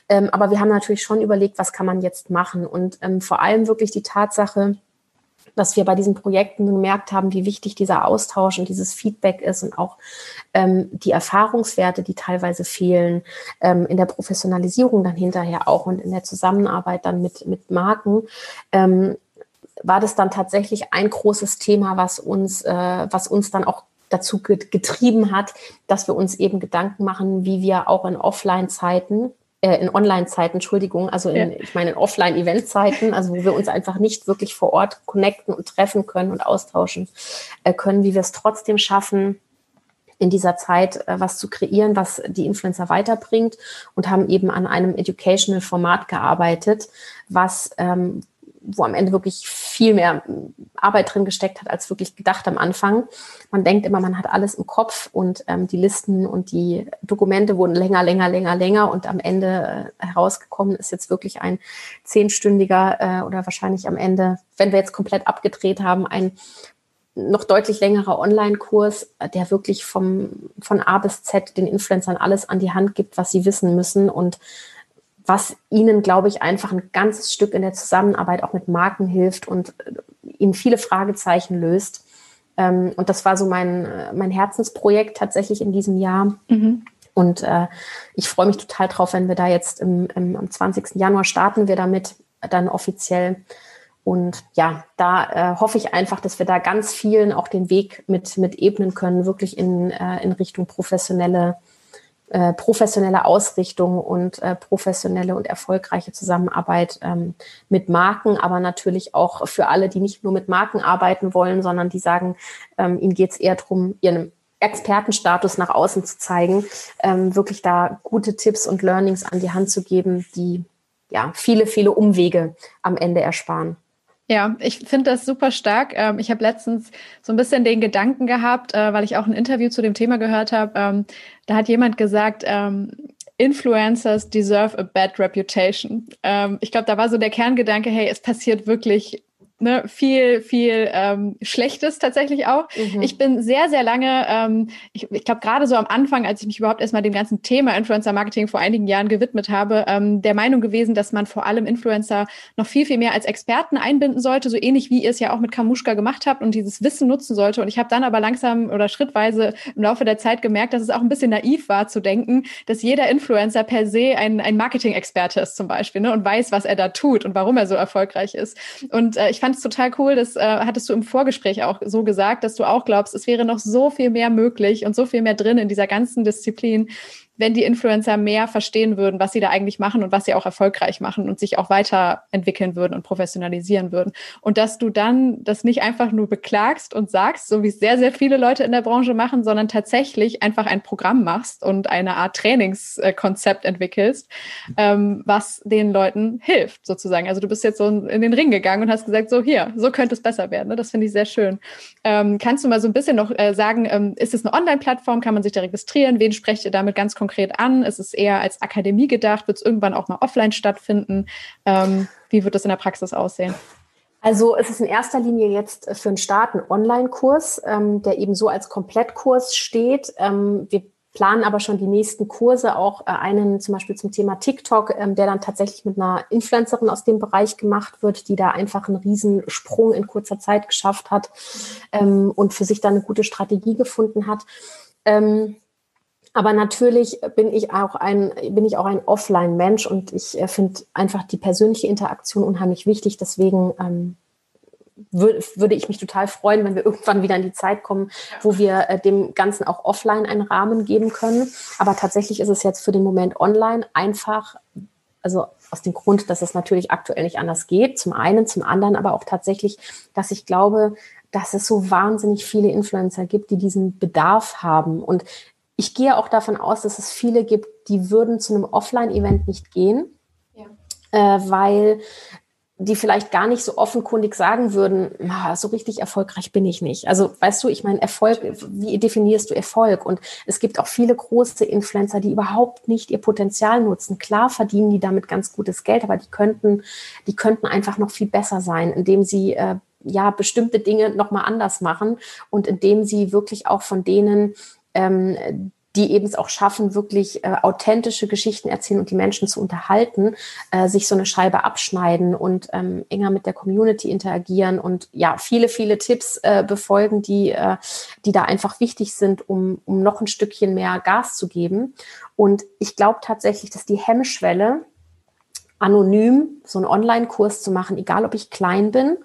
Speaker 2: Ähm, aber wir haben natürlich schon überlegt, was kann man jetzt machen. Und ähm, vor allem wirklich die Tatsache, dass wir bei diesen Projekten gemerkt haben, wie wichtig dieser Austausch und dieses Feedback ist und auch ähm, die Erfahrungswerte, die teilweise fehlen, ähm, in der Professionalisierung dann hinterher auch und in der Zusammenarbeit dann mit, mit Marken. Ähm, war das dann tatsächlich ein großes Thema, was uns, äh, was uns dann auch dazu getrieben hat, dass wir uns eben Gedanken machen, wie wir auch in Offline-Zeiten äh, in Online-Zeiten, Entschuldigung, also in, ja. ich meine in Offline-Event-Zeiten, also wo wir uns einfach nicht wirklich vor Ort connecten und treffen können und austauschen äh, können, wie wir es trotzdem schaffen, in dieser Zeit äh, was zu kreieren, was die Influencer weiterbringt und haben eben an einem Educational-Format gearbeitet, was ähm, wo am Ende wirklich viel mehr Arbeit drin gesteckt hat, als wirklich gedacht am Anfang. Man denkt immer, man hat alles im Kopf und ähm, die Listen und die Dokumente wurden länger, länger, länger, länger und am Ende äh, herausgekommen ist jetzt wirklich ein zehnstündiger äh, oder wahrscheinlich am Ende, wenn wir jetzt komplett abgedreht haben, ein noch deutlich längerer Online-Kurs, der wirklich vom, von A bis Z den Influencern alles an die Hand gibt, was sie wissen müssen und was ihnen, glaube ich, einfach ein ganzes Stück in der Zusammenarbeit auch mit Marken hilft und äh, ihnen viele Fragezeichen löst. Ähm, und das war so mein, äh, mein Herzensprojekt tatsächlich in diesem Jahr. Mhm. Und äh, ich freue mich total drauf, wenn wir da jetzt im, im, am 20. Januar starten wir damit dann offiziell. Und ja, da äh, hoffe ich einfach, dass wir da ganz vielen auch den Weg mit, mit ebnen können, wirklich in, äh, in Richtung professionelle äh, professionelle Ausrichtung und äh, professionelle und erfolgreiche Zusammenarbeit ähm, mit Marken, aber natürlich auch für alle, die nicht nur mit Marken arbeiten wollen, sondern die sagen, ähm, ihnen geht es eher darum, ihren Expertenstatus nach außen zu zeigen, ähm, wirklich da gute Tipps und Learnings an die Hand zu geben, die ja viele, viele Umwege am Ende ersparen.
Speaker 1: Ja, ich finde das super stark. Ähm, ich habe letztens so ein bisschen den Gedanken gehabt, äh, weil ich auch ein Interview zu dem Thema gehört habe. Ähm, da hat jemand gesagt, ähm, Influencers deserve a bad reputation. ich glaube, da war so der Kerngedanke, hey, es passiert wirklich ne, viel, viel ähm, Schlechtes tatsächlich auch. Mhm. Ich bin sehr, sehr lange, ähm, ich, ich glaube gerade so am Anfang, als ich mich überhaupt erstmal dem ganzen Thema Influencer-Marketing vor einigen Jahren gewidmet habe, ähm, der Meinung gewesen, dass man vor allem Influencer noch viel, viel mehr als Experten einbinden sollte, so ähnlich wie ihr es ja auch mit Kamuschka gemacht habt und dieses Wissen nutzen sollte. Und ich habe dann aber langsam oder schrittweise im Laufe der Zeit gemerkt, dass es auch ein bisschen naiv war zu denken, dass jeder Influencer per se ein, ein Marketing-Experte ist zum Beispiel ne, und weiß, was er da tut und warum er so erfolgreich ist. Und äh, ich fand es total cool, das äh, hattest du im Vorgespräch auch so gesagt, dass du auch glaubst, es wäre noch so viel mehr möglich und so viel mehr drin in dieser ganzen Disziplin. Wenn die Influencer mehr verstehen würden, was sie da eigentlich machen und was sie auch erfolgreich machen und sich auch weiterentwickeln würden und professionalisieren würden. Und dass du dann das nicht einfach nur beklagst und sagst, so wie es sehr, sehr viele Leute in der Branche machen, sondern tatsächlich einfach ein Programm machst und eine Art Trainingskonzept entwickelst, ähm, was den Leuten hilft, sozusagen. Also du bist jetzt so in den Ring gegangen und hast gesagt, so hier, so könnte es besser werden. Ne? Das finde ich sehr schön. Ähm, kannst du mal so ein bisschen noch äh, sagen, ähm, ist es eine Online-Plattform? Kann man sich da registrieren? Wen sprecht ihr damit ganz konkret an? Ist es eher als Akademie gedacht? Wird es irgendwann auch mal offline stattfinden? Ähm, wie wird das in der Praxis aussehen?
Speaker 2: Also es ist in erster Linie jetzt für einen Start ein Online-Kurs, ähm, der eben so als Komplettkurs steht. Ähm, wir planen aber schon die nächsten Kurse, auch äh, einen zum Beispiel zum Thema TikTok, ähm, der dann tatsächlich mit einer Influencerin aus dem Bereich gemacht wird, die da einfach einen Riesensprung in kurzer Zeit geschafft hat ähm, und für sich da eine gute Strategie gefunden hat. Ähm, aber natürlich bin ich auch ein, bin ich auch ein Offline-Mensch und ich äh, finde einfach die persönliche Interaktion unheimlich wichtig. Deswegen ähm, würde ich mich total freuen, wenn wir irgendwann wieder in die Zeit kommen, wo wir äh, dem Ganzen auch offline einen Rahmen geben können. Aber tatsächlich ist es jetzt für den Moment online einfach, also aus dem Grund, dass es natürlich aktuell nicht anders geht. Zum einen, zum anderen aber auch tatsächlich, dass ich glaube, dass es so wahnsinnig viele Influencer gibt, die diesen Bedarf haben. Und ich gehe auch davon aus, dass es viele gibt, die würden zu einem Offline-Event nicht gehen, ja. äh, weil die vielleicht gar nicht so offenkundig sagen würden, so richtig erfolgreich bin ich nicht. Also weißt du, ich meine, Erfolg, wie definierst du Erfolg? Und es gibt auch viele große Influencer, die überhaupt nicht ihr Potenzial nutzen. Klar verdienen die damit ganz gutes Geld, aber die könnten, die könnten einfach noch viel besser sein, indem sie äh, ja bestimmte Dinge nochmal anders machen und indem sie wirklich auch von denen ähm, die eben es auch schaffen, wirklich äh, authentische Geschichten erzählen und die Menschen zu unterhalten, äh, sich so eine Scheibe abschneiden und ähm, enger mit der Community interagieren und ja, viele, viele Tipps äh, befolgen, die, äh, die da einfach wichtig sind, um, um noch ein Stückchen mehr Gas zu geben. Und ich glaube tatsächlich, dass die Hemmschwelle, anonym so einen Online-Kurs zu machen, egal ob ich klein bin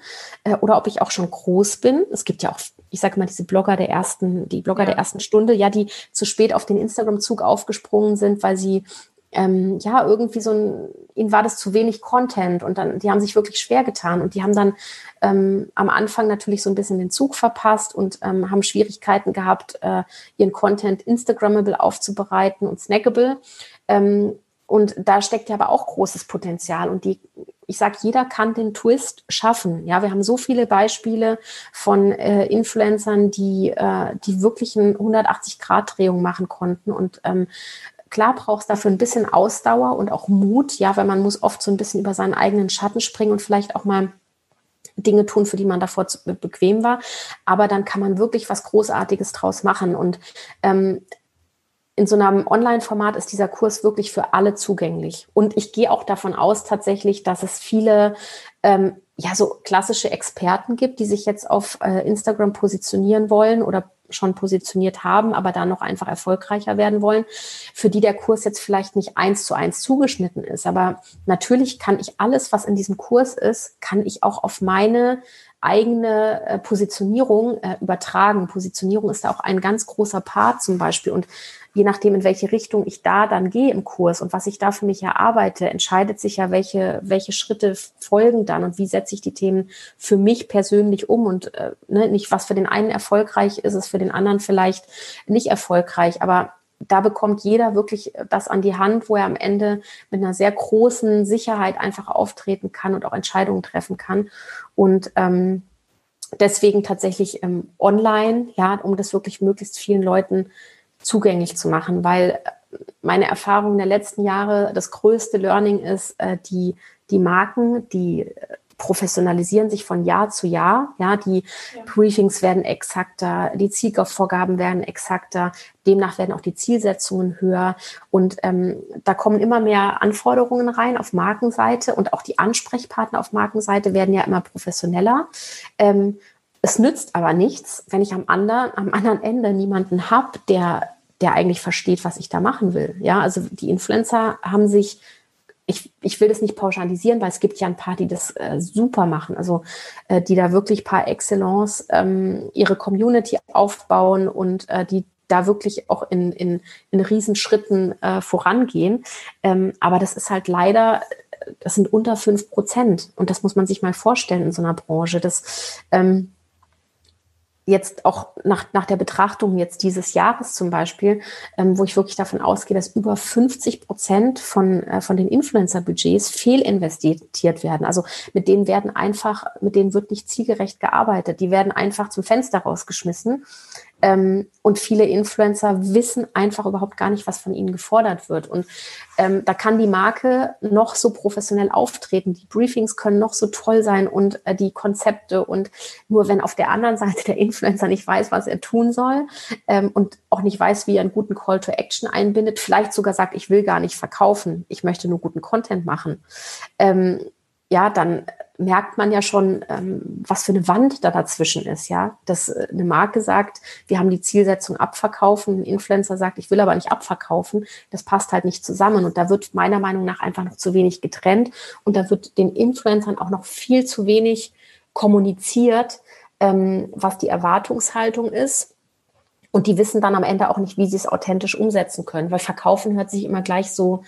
Speaker 2: äh, oder ob ich auch schon groß bin. Es gibt ja auch ich sage mal, diese Blogger der ersten, die Blogger ja. der ersten Stunde, ja, die zu spät auf den Instagram-Zug aufgesprungen sind, weil sie ähm, ja irgendwie so ein, ihnen war das zu wenig Content und dann, die haben sich wirklich schwer getan und die haben dann ähm, am Anfang natürlich so ein bisschen den Zug verpasst und ähm, haben Schwierigkeiten gehabt, äh, ihren Content Instagrammable aufzubereiten und snackable. Und da steckt ja aber auch großes Potenzial. Und die, ich sage, jeder kann den Twist schaffen. Ja, wir haben so viele Beispiele von äh, Influencern, die, äh, die wirklich eine 180-Grad-Drehung machen konnten. Und ähm, klar braucht es dafür ein bisschen Ausdauer und auch Mut, ja, weil man muss oft so ein bisschen über seinen eigenen Schatten springen und vielleicht auch mal Dinge tun, für die man davor zu, bequem war. Aber dann kann man wirklich was Großartiges draus machen. Und ähm, in so einem Online-Format ist dieser Kurs wirklich für alle zugänglich. Und ich gehe auch davon aus tatsächlich, dass es viele ähm, ja so klassische Experten gibt, die sich jetzt auf äh, Instagram positionieren wollen oder schon positioniert haben, aber da noch einfach erfolgreicher werden wollen, für die der Kurs jetzt vielleicht nicht eins zu eins zugeschnitten ist. Aber natürlich kann ich alles, was in diesem Kurs ist, kann ich auch auf meine eigene äh, Positionierung äh, übertragen. Positionierung ist da auch ein ganz großer Part zum Beispiel. Und je nachdem, in welche Richtung ich da dann gehe im Kurs und was ich da für mich erarbeite, entscheidet sich ja, welche, welche Schritte folgen dann und wie setze ich die Themen für mich persönlich um und äh, ne, nicht, was für den einen erfolgreich ist, ist für den anderen vielleicht nicht erfolgreich. Aber da bekommt jeder wirklich das an die Hand, wo er am Ende mit einer sehr großen Sicherheit einfach auftreten kann und auch Entscheidungen treffen kann. Und ähm, deswegen tatsächlich ähm, online, ja, um das wirklich möglichst vielen Leuten zugänglich zu machen, weil meine Erfahrung der letzten Jahre, das größte Learning ist, äh, die, die Marken, die äh, professionalisieren sich von Jahr zu Jahr. Ja, die ja. Briefings werden exakter, die Zielvorgaben werden exakter, demnach werden auch die Zielsetzungen höher und ähm, da kommen immer mehr Anforderungen rein auf Markenseite und auch die Ansprechpartner auf Markenseite werden ja immer professioneller. Ähm, es nützt aber nichts, wenn ich am anderen, am anderen Ende niemanden habe, der, der eigentlich versteht, was ich da machen will. Ja, also die Influencer haben sich, ich, ich will das nicht pauschalisieren, weil es gibt ja ein paar, die das äh, super machen, also äh, die da wirklich par excellence ähm, ihre Community aufbauen und äh, die da wirklich auch in, in, in Riesenschritten äh, vorangehen. Ähm, aber das ist halt leider das sind unter fünf Prozent. Und das muss man sich mal vorstellen in so einer Branche. Das ähm, jetzt auch nach, nach der Betrachtung jetzt dieses Jahres zum Beispiel, ähm, wo ich wirklich davon ausgehe, dass über 50 Prozent von, äh, von den Influencer-Budgets fehlinvestiert werden. Also mit denen werden einfach, mit denen wird nicht zielgerecht gearbeitet. Die werden einfach zum Fenster rausgeschmissen. Ähm, und viele Influencer wissen einfach überhaupt gar nicht, was von ihnen gefordert wird. Und ähm, da kann die Marke noch so professionell auftreten. Die Briefings können noch so toll sein und äh, die Konzepte. Und nur wenn auf der anderen Seite der Influencer nicht weiß, was er tun soll ähm, und auch nicht weiß, wie er einen guten Call to Action einbindet, vielleicht sogar sagt, ich will gar nicht verkaufen, ich möchte nur guten Content machen, ähm, ja, dann merkt man ja schon, ähm, was für eine Wand da dazwischen ist, ja. Dass äh, eine Marke sagt, wir haben die Zielsetzung abverkaufen, ein Influencer sagt, ich will aber nicht abverkaufen, das passt halt nicht zusammen. Und da wird meiner Meinung nach einfach noch zu wenig getrennt und da wird den Influencern auch noch viel zu wenig kommuniziert, ähm, was die Erwartungshaltung ist. Und die wissen dann am Ende auch nicht, wie sie es authentisch umsetzen können, weil verkaufen hört sich immer gleich so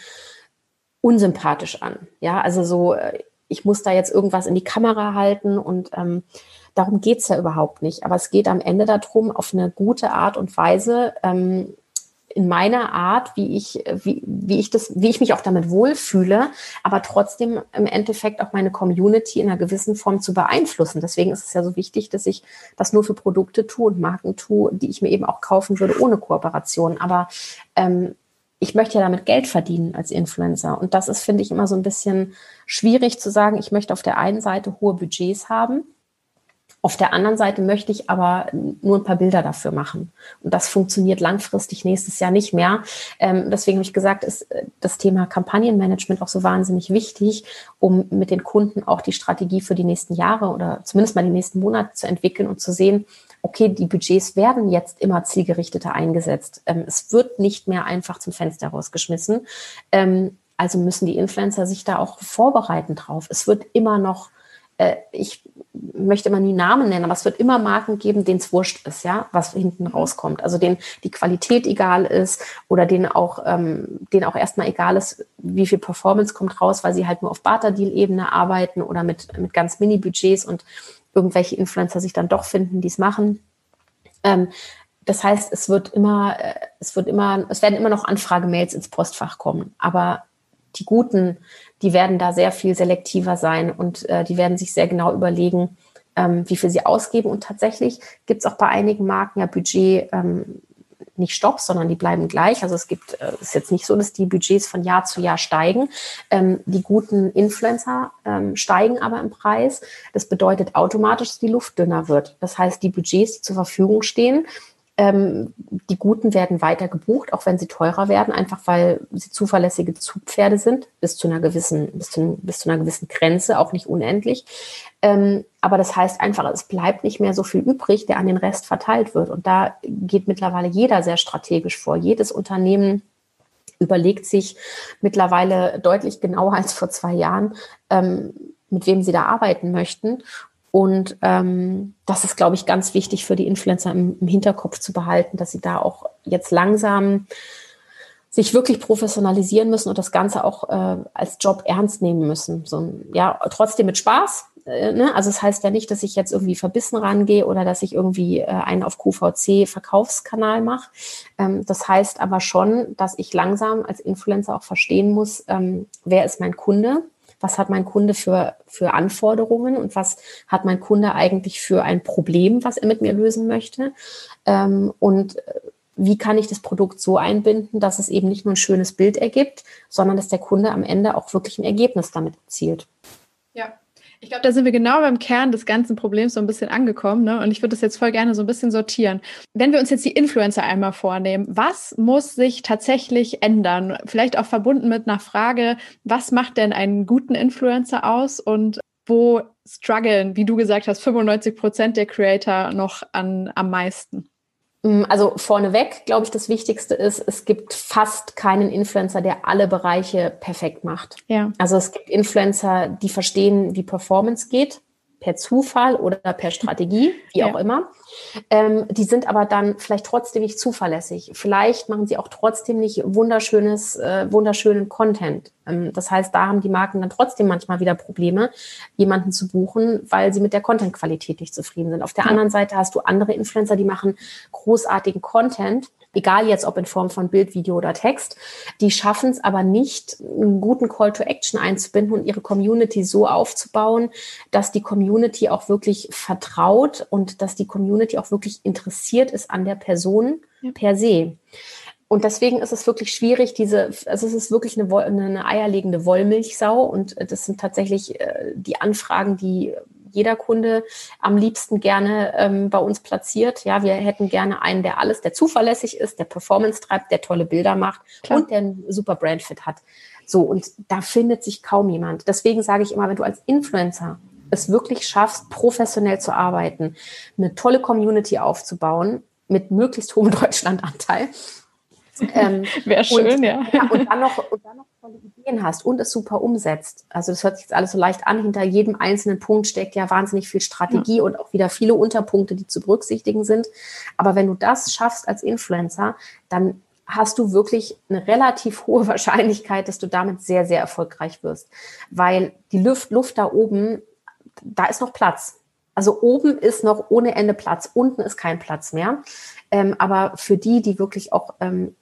Speaker 2: unsympathisch an. Ja, also so, äh, ich muss da jetzt irgendwas in die Kamera halten und ähm, darum geht's ja überhaupt nicht. Aber es geht am Ende darum, auf eine gute Art und Weise ähm, in meiner Art, wie ich, wie, wie ich das, wie ich mich auch damit wohlfühle, aber trotzdem im Endeffekt auch meine Community in einer gewissen Form zu beeinflussen. Deswegen ist es ja so wichtig, dass ich das nur für Produkte tue und Marken tue, die ich mir eben auch kaufen würde ohne Kooperation. Aber ähm, ich möchte ja damit Geld verdienen als Influencer. Und das ist, finde ich, immer so ein bisschen schwierig zu sagen, ich möchte auf der einen Seite hohe Budgets haben. Auf der anderen Seite möchte ich aber nur ein paar Bilder dafür machen. Und das funktioniert langfristig nächstes Jahr nicht mehr. Ähm, deswegen habe ich gesagt, ist äh, das Thema Kampagnenmanagement auch so wahnsinnig wichtig, um mit den Kunden auch die Strategie für die nächsten Jahre oder zumindest mal die nächsten Monate zu entwickeln und zu sehen, okay, die Budgets werden jetzt immer zielgerichteter eingesetzt. Ähm, es wird nicht mehr einfach zum Fenster rausgeschmissen. Ähm, also müssen die Influencer sich da auch vorbereiten drauf. Es wird immer noch, äh, ich möchte mal nie Namen nennen, aber es wird immer Marken geben, denen es wurscht ist, ja, was hinten rauskommt. Also denen die Qualität egal ist oder denen auch, ähm, denen auch erstmal egal ist, wie viel Performance kommt raus, weil sie halt nur auf Barter-Deal-Ebene arbeiten oder mit, mit ganz Mini-Budgets und irgendwelche Influencer sich dann doch finden, die es machen. Ähm, das heißt, es wird immer, äh, es wird immer, es werden immer noch Anfragemails ins Postfach kommen. Aber die Guten, die werden da sehr viel selektiver sein und äh, die werden sich sehr genau überlegen, ähm, wie viel sie ausgeben. Und tatsächlich gibt es auch bei einigen Marken ja Budget, ähm, nicht Stopp, sondern die bleiben gleich. Also es gibt, äh, ist jetzt nicht so, dass die Budgets von Jahr zu Jahr steigen. Ähm, die guten Influencer ähm, steigen aber im Preis. Das bedeutet automatisch, dass die Luft dünner wird. Das heißt, die Budgets, die zur Verfügung stehen, ähm, die Guten werden weiter gebucht, auch wenn sie teurer werden, einfach weil sie zuverlässige Zugpferde sind, bis zu einer gewissen, bis zu, bis zu einer gewissen Grenze, auch nicht unendlich. Ähm, aber das heißt einfach, es bleibt nicht mehr so viel übrig, der an den Rest verteilt wird. Und da geht mittlerweile jeder sehr strategisch vor. Jedes Unternehmen überlegt sich mittlerweile deutlich genauer als vor zwei Jahren, ähm, mit wem sie da arbeiten möchten. Und ähm, das ist, glaube ich, ganz wichtig für die Influencer im, im, Hinterkopf zu behalten, dass sie da auch jetzt langsam sich wirklich professionalisieren müssen und das Ganze auch äh, als Job ernst nehmen müssen. So, ja, trotzdem mit Spaß. Äh, ne? Also es das heißt ja nicht, dass ich jetzt irgendwie verbissen rangehe oder dass ich irgendwie äh, einen auf QVC Verkaufskanal mache. Ähm, das heißt aber schon, dass ich langsam als Influencer auch verstehen muss, ähm, wer ist mein Kunde was hat mein Kunde für, für Anforderungen und was hat mein Kunde eigentlich für ein Problem, was er mit mir lösen möchte. Ähm, und äh, wie kann ich das Produkt so einbinden, dass es eben nicht nur ein schönes Bild ergibt, sondern dass der Kunde am Ende auch wirklich ein Ergebnis damit erzielt.
Speaker 1: Ja, ich glaube, da sind wir genau beim Kern des ganzen Problems so ein bisschen angekommen. Ne? Und ich würde das jetzt voll gerne so ein bisschen sortieren. Wenn wir uns jetzt die Influencer einmal vornehmen, was muss sich tatsächlich ändern? Vielleicht auch verbunden mit einer Frage, was macht denn einen guten Influencer aus und wo strugglen, wie du gesagt hast, 95 Prozent der Creator noch an, am meisten?
Speaker 2: Mm, also vorneweg, glaube ich, das Wichtigste ist, es gibt fast keinen Influencer, der alle Bereiche perfekt macht. Ja. Also es gibt Influencer, die verstehen, wie Performance geht. Per Zufall oder per Strategie, wie ja. auch immer. Ähm, die sind aber dann vielleicht trotzdem nicht zuverlässig. Vielleicht machen sie auch trotzdem nicht wunderschönes, äh, wunderschönen Content. Ähm, das heißt, da haben die Marken dann trotzdem manchmal wieder Probleme, jemanden zu buchen, weil sie mit der Contentqualität nicht zufrieden sind. Auf der ja. anderen Seite hast du andere Influencer, die machen großartigen Content egal jetzt ob in Form von Bild, Video oder Text. Die schaffen es aber nicht, einen guten Call to Action einzubinden und ihre Community so aufzubauen, dass die Community auch wirklich vertraut und dass die Community auch wirklich interessiert ist an der Person ja. per se. Und deswegen ist es wirklich schwierig, diese, also es ist wirklich eine, eine eierlegende Wollmilchsau und das sind tatsächlich äh, die Anfragen, die jeder Kunde am liebsten gerne ähm, bei uns platziert. Ja, wir hätten gerne einen, der alles, der zuverlässig ist, der Performance treibt, der tolle Bilder macht Klar. und der einen super Brandfit hat. So, und da findet sich kaum jemand. Deswegen sage ich immer, wenn du als Influencer es wirklich schaffst, professionell zu arbeiten, eine tolle Community aufzubauen, mit möglichst hohem Deutschlandanteil,
Speaker 1: ähm, Wäre schön,
Speaker 2: und,
Speaker 1: ja.
Speaker 2: ja. Und dann, noch, und dann noch tolle Ideen hast und es super umsetzt. Also das hört sich jetzt alles so leicht an. Hinter jedem einzelnen Punkt steckt ja wahnsinnig viel Strategie ja. und auch wieder viele Unterpunkte, die zu berücksichtigen sind. Aber wenn du das schaffst als Influencer, dann hast du wirklich eine relativ hohe Wahrscheinlichkeit, dass du damit sehr, sehr erfolgreich wirst. Weil die Luft, Luft da oben, da ist noch Platz. Also oben ist noch ohne Ende Platz, unten ist kein Platz mehr. Ähm, aber für die, die wirklich auch ähm,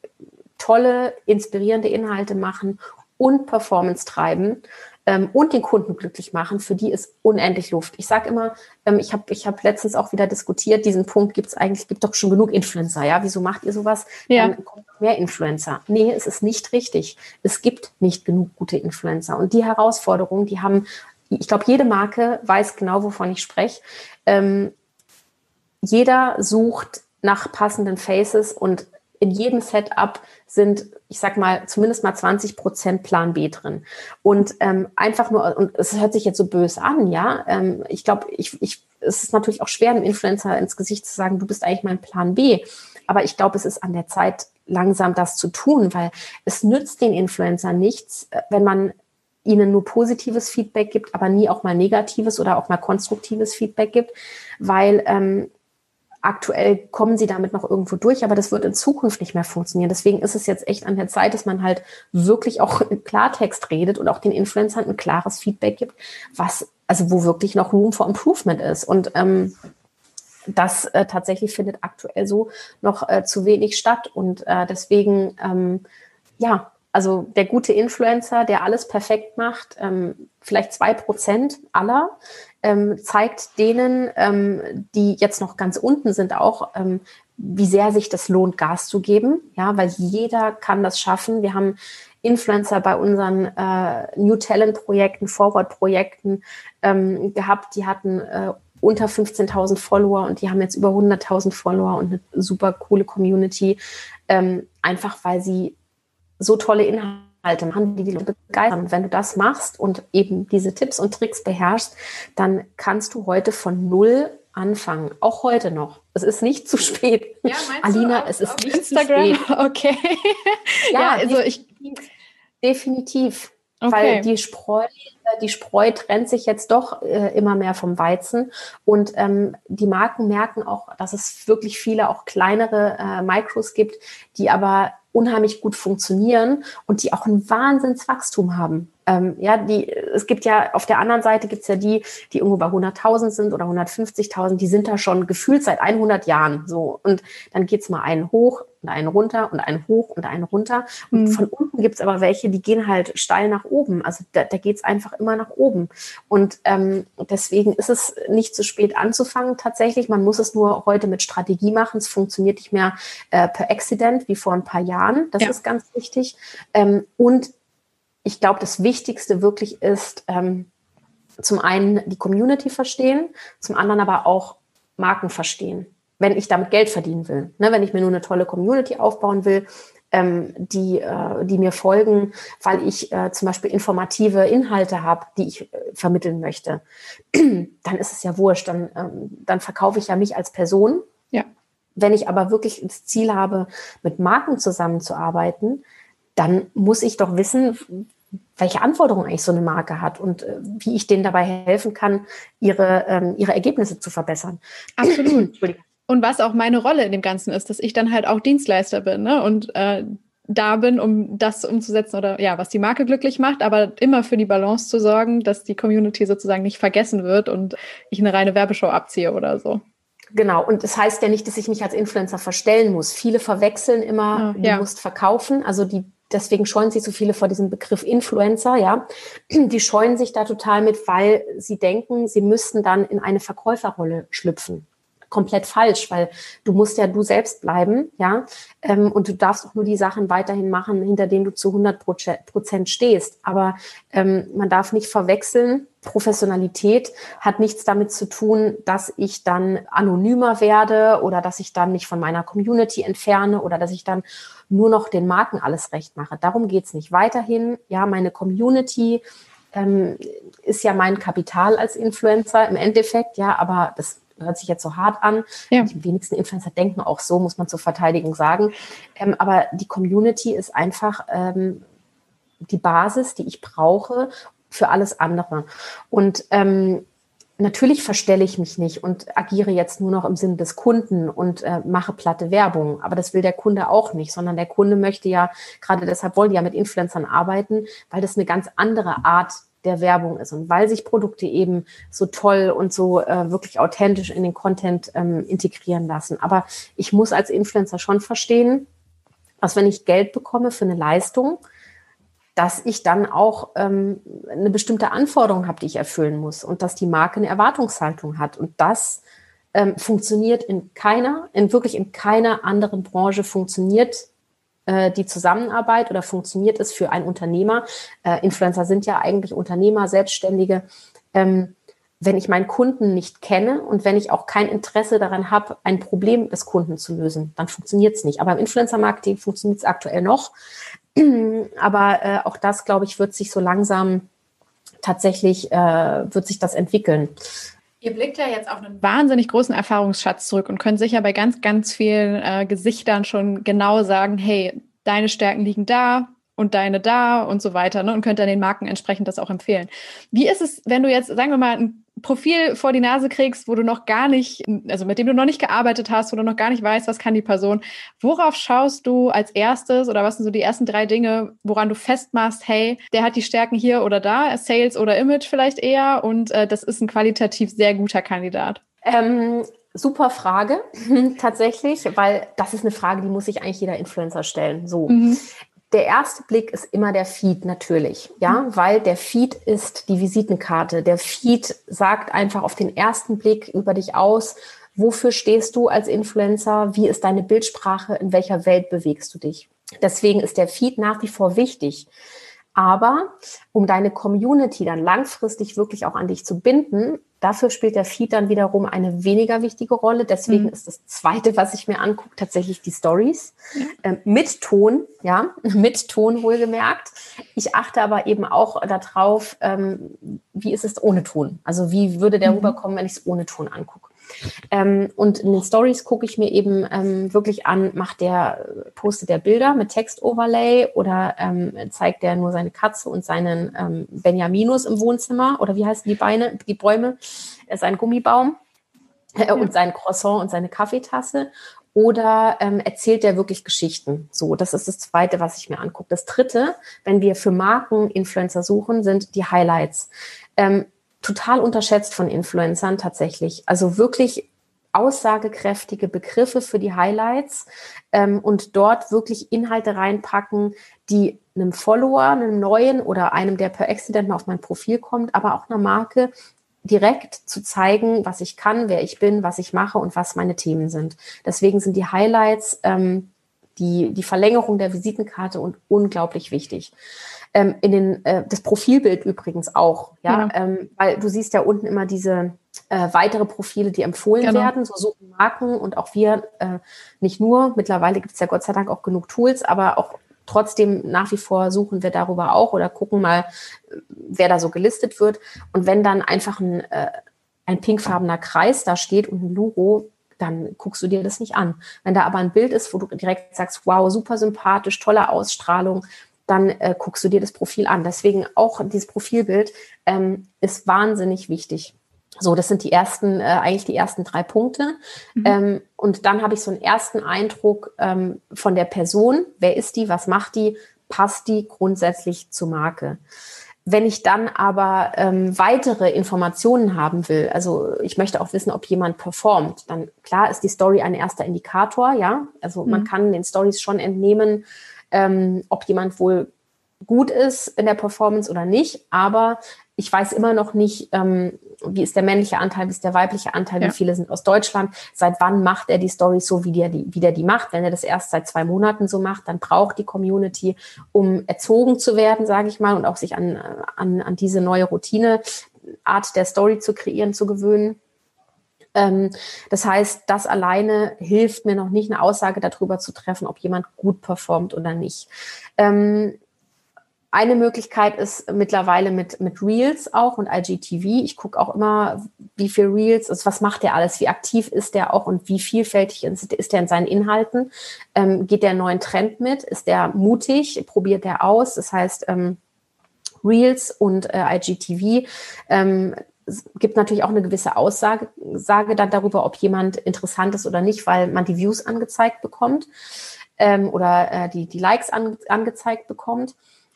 Speaker 2: tolle, inspirierende Inhalte machen und Performance treiben ähm, und den Kunden glücklich machen, für die ist unendlich Luft. Ich sage immer, ähm, ich habe ich hab letztens auch wieder diskutiert, diesen Punkt gibt es eigentlich, gibt doch schon genug Influencer, ja, wieso macht ihr sowas? Ja. Dann kommt noch mehr Influencer. Nee, es ist nicht richtig. Es gibt nicht genug gute Influencer. Und die Herausforderungen, die haben, ich glaube, jede Marke weiß genau, wovon ich spreche. Ähm, jeder sucht nach passenden Faces und in jedem Setup sind, ich sag mal, zumindest mal 20 Prozent Plan B drin. Und ähm, einfach nur, und es hört sich jetzt so böse an, ja. Ähm, ich glaube, ich, ich, es ist natürlich auch schwer, einem Influencer ins Gesicht zu sagen, du bist eigentlich mein Plan B. Aber ich glaube, es ist an der Zeit, langsam das zu tun, weil es nützt den Influencer nichts, äh, wenn man ihnen nur positives Feedback gibt, aber nie auch mal negatives oder auch mal konstruktives Feedback gibt, weil ähm, aktuell kommen sie damit noch irgendwo durch, aber das wird in Zukunft nicht mehr funktionieren. Deswegen ist es jetzt echt an der Zeit, dass man halt wirklich auch in Klartext redet und auch den Influencern ein klares Feedback gibt, was, also wo wirklich noch Room for Improvement ist. Und ähm, das äh, tatsächlich findet aktuell so noch äh, zu wenig statt. Und äh, deswegen, ähm, ja, also der gute Influencer, der alles perfekt macht, ähm, vielleicht zwei Prozent aller, ähm, zeigt denen, ähm, die jetzt noch ganz unten sind, auch, ähm, wie sehr sich das lohnt, Gas zu geben. Ja, weil jeder kann das schaffen. Wir haben Influencer bei unseren äh, New Talent Projekten, Forward Projekten ähm, gehabt, die hatten äh, unter 15.000 Follower und die haben jetzt über 100.000 Follower und eine super coole Community, ähm, einfach weil sie so tolle Inhalte machen, die die Leute begeistern. Und wenn du das machst und eben diese Tipps und Tricks beherrschst, dann kannst du heute von null anfangen. Auch heute noch. Es ist nicht zu spät. Ja, Alina, auf, es ist nicht Instagram? zu spät.
Speaker 1: Okay.
Speaker 2: ja, ja, also ich definitiv. Okay. Weil die Spreu, die Spreu trennt sich jetzt doch äh, immer mehr vom Weizen. Und ähm, die Marken merken auch, dass es wirklich viele auch kleinere äh, Micros gibt, die aber unheimlich gut funktionieren und die auch ein Wahnsinnswachstum haben. Ähm, ja, die, es gibt ja auf der anderen Seite gibt es ja die, die irgendwo bei 100.000 sind oder 150.000, die sind da schon gefühlt seit 100 Jahren so. Und dann geht's mal einen hoch und einen runter und einen hoch und einen runter. Und mhm. von unten gibt's aber welche, die gehen halt steil nach oben. Also da, da geht's einfach immer nach oben. Und ähm, deswegen ist es nicht zu spät anzufangen tatsächlich. Man muss es nur heute mit Strategie machen. Es funktioniert nicht mehr äh, per Accident wie vor ein paar Jahren. Das ja. ist ganz wichtig. Ähm, und ich glaube, das Wichtigste wirklich ist, ähm, zum einen die Community verstehen, zum anderen aber auch Marken verstehen, wenn ich damit Geld verdienen will. Ne, wenn ich mir nur eine tolle Community aufbauen will, ähm, die, äh, die mir folgen, weil ich äh, zum Beispiel informative Inhalte habe, die ich äh, vermitteln möchte, dann ist es ja wurscht. Dann, ähm, dann verkaufe ich ja mich als Person.
Speaker 1: Ja.
Speaker 2: Wenn ich aber wirklich das Ziel habe, mit Marken zusammenzuarbeiten, dann muss ich doch wissen, welche Anforderungen eigentlich so eine Marke hat und äh, wie ich denen dabei helfen kann, ihre, ähm, ihre Ergebnisse zu verbessern.
Speaker 1: Absolut. Und was auch meine Rolle in dem Ganzen ist, dass ich dann halt auch Dienstleister bin ne? und äh, da bin, um das umzusetzen oder ja, was die Marke glücklich macht, aber immer für die Balance zu sorgen, dass die Community sozusagen nicht vergessen wird und ich eine reine Werbeshow abziehe oder so.
Speaker 2: Genau, und das heißt ja nicht, dass ich mich als Influencer verstellen muss. Viele verwechseln immer, ja, du musst verkaufen. Also die, deswegen scheuen sich so viele vor diesem Begriff Influencer, ja. Die scheuen sich da total mit, weil sie denken, sie müssten dann in eine Verkäuferrolle schlüpfen komplett falsch, weil du musst ja du selbst bleiben, ja, ähm, und du darfst auch nur die Sachen weiterhin machen, hinter denen du zu 100 Prozent stehst. Aber ähm, man darf nicht verwechseln. Professionalität hat nichts damit zu tun, dass ich dann anonymer werde oder dass ich dann mich von meiner Community entferne oder dass ich dann nur noch den Marken alles recht mache. Darum geht's nicht. Weiterhin, ja, meine Community ähm, ist ja mein Kapital als Influencer im Endeffekt, ja, aber das hört sich jetzt so hart an. Ja. Die wenigsten Influencer denken auch so, muss man zur Verteidigung sagen. Ähm, aber die Community ist einfach ähm, die Basis, die ich brauche für alles andere. Und ähm, natürlich verstelle ich mich nicht und agiere jetzt nur noch im Sinne des Kunden und äh, mache platte Werbung. Aber das will der Kunde auch nicht, sondern der Kunde möchte ja, gerade deshalb wollen die ja mit Influencern arbeiten, weil das eine ganz andere Art der Werbung ist. Und weil sich Produkte eben so toll und so äh, wirklich authentisch in den Content ähm, integrieren lassen. Aber ich muss als Influencer schon verstehen, dass wenn ich Geld bekomme für eine Leistung, dass ich dann auch ähm, eine bestimmte Anforderung habe, die ich erfüllen muss und dass die Marke eine Erwartungshaltung hat. Und das ähm, funktioniert in keiner, in wirklich in keiner anderen Branche funktioniert äh, die Zusammenarbeit oder funktioniert es für einen Unternehmer? Äh, Influencer sind ja eigentlich Unternehmer, Selbstständige. Ähm, wenn ich meinen Kunden nicht kenne und wenn ich auch kein Interesse daran habe, ein Problem des Kunden zu lösen, dann funktioniert es nicht. Aber im Influencer-Marketing funktioniert es aktuell noch. Aber äh, auch das, glaube ich, wird sich so langsam tatsächlich, äh, wird sich das entwickeln.
Speaker 1: Ihr blickt ja jetzt auf einen wahnsinnig großen Erfahrungsschatz zurück und könnt sicher bei ganz, ganz vielen äh, Gesichtern schon genau sagen, hey, deine Stärken liegen da und deine da und so weiter, ne? Und könnt dann den Marken entsprechend das auch empfehlen. Wie ist es, wenn du jetzt, sagen wir mal, ein Profil vor die Nase kriegst, wo du noch gar nicht, also mit dem du noch nicht gearbeitet hast, wo du noch gar nicht weißt, was kann die Person. Worauf schaust du als erstes oder was sind so die ersten drei Dinge, woran du festmachst, hey, der hat die Stärken hier oder da, Sales oder Image vielleicht eher und äh, das ist ein qualitativ sehr guter Kandidat?
Speaker 2: Ähm, super Frage, tatsächlich, weil das ist eine Frage, die muss sich eigentlich jeder Influencer stellen. So. Mhm der erste Blick ist immer der Feed natürlich, ja, mhm. weil der Feed ist die Visitenkarte. Der Feed sagt einfach auf den ersten Blick über dich aus, wofür stehst du als Influencer, wie ist deine Bildsprache, in welcher Welt bewegst du dich. Deswegen ist der Feed nach wie vor wichtig. Aber um deine Community dann langfristig wirklich auch an dich zu binden, dafür spielt der Feed dann wiederum eine weniger wichtige Rolle. Deswegen mhm. ist das Zweite, was ich mir angucke, tatsächlich die Stories ähm, mit Ton, ja, mit Ton wohlgemerkt. Ich achte aber eben auch darauf, ähm, wie ist es ohne Ton? Also wie würde der mhm. rüberkommen, wenn ich es ohne Ton angucke? Ähm, und in den Stories gucke ich mir eben ähm, wirklich an, macht der, postet der Bilder mit Text-Overlay oder ähm, zeigt der nur seine Katze und seinen ähm, Benjaminus im Wohnzimmer oder wie heißen die Beine, die Bäume, äh, sein Gummibaum äh, ja. und sein Croissant und seine Kaffeetasse oder ähm, erzählt der wirklich Geschichten? So, das ist das Zweite, was ich mir angucke. Das Dritte, wenn wir für Marken Influencer suchen, sind die Highlights. Ähm, total unterschätzt von Influencern tatsächlich. Also wirklich aussagekräftige Begriffe für die Highlights ähm, und dort wirklich Inhalte reinpacken, die einem Follower, einem neuen oder einem, der per Accident mal auf mein Profil kommt, aber auch einer Marke direkt zu zeigen, was ich kann, wer ich bin, was ich mache und was meine Themen sind. Deswegen sind die Highlights ähm, die, die Verlängerung der Visitenkarte und unglaublich wichtig. Ähm, in den, äh, das Profilbild übrigens auch, ja, ja. Ähm, weil du siehst ja unten immer diese äh, weitere Profile, die empfohlen genau. werden, so suchen Marken und auch wir äh, nicht nur. Mittlerweile gibt es ja Gott sei Dank auch genug Tools, aber auch trotzdem nach wie vor suchen wir darüber auch oder gucken mal, wer da so gelistet wird. Und wenn dann einfach ein, äh, ein pinkfarbener Kreis da steht und ein Logo, dann guckst du dir das nicht an. Wenn da aber ein Bild ist, wo du direkt sagst, wow, super sympathisch, tolle Ausstrahlung, dann äh, guckst du dir das Profil an. Deswegen auch dieses Profilbild ähm, ist wahnsinnig wichtig. So, das sind die ersten, äh, eigentlich die ersten drei Punkte. Mhm. Ähm, und dann habe ich so einen ersten Eindruck ähm, von der Person. Wer ist die? Was macht die? Passt die grundsätzlich zur Marke? Wenn ich dann aber ähm, weitere Informationen haben will, also ich möchte auch wissen, ob jemand performt, dann klar ist die Story ein erster Indikator, ja. Also mhm. man kann den Stories schon entnehmen, ähm, ob jemand wohl gut ist in der Performance oder nicht. Aber ich weiß immer noch nicht, ähm, wie ist der männliche Anteil, wie ist der weibliche Anteil, ja. wie viele sind aus Deutschland, seit wann macht er die Story so, wie der, die, wie der die macht. Wenn er das erst seit zwei Monaten so macht, dann braucht die Community, um erzogen zu werden, sage ich mal, und auch sich an, an, an diese neue Routine, Art der Story zu kreieren, zu gewöhnen. Ähm, das heißt, das alleine hilft mir noch nicht, eine Aussage darüber zu treffen, ob jemand gut performt oder nicht. Ähm, eine Möglichkeit ist mittlerweile mit, mit Reels auch und IGTV. Ich gucke auch immer, wie viel Reels ist, was macht der alles, wie aktiv ist der auch und wie vielfältig ist der in seinen Inhalten. Ähm, geht der neuen Trend mit? Ist der mutig? Probiert der aus? Das heißt, Reels und äh, IGTV ähm, gibt natürlich auch eine gewisse Aussage sage dann darüber, ob jemand interessant ist oder nicht, weil man die Views angezeigt bekommt ähm, oder äh, die, die Likes an, angezeigt bekommt.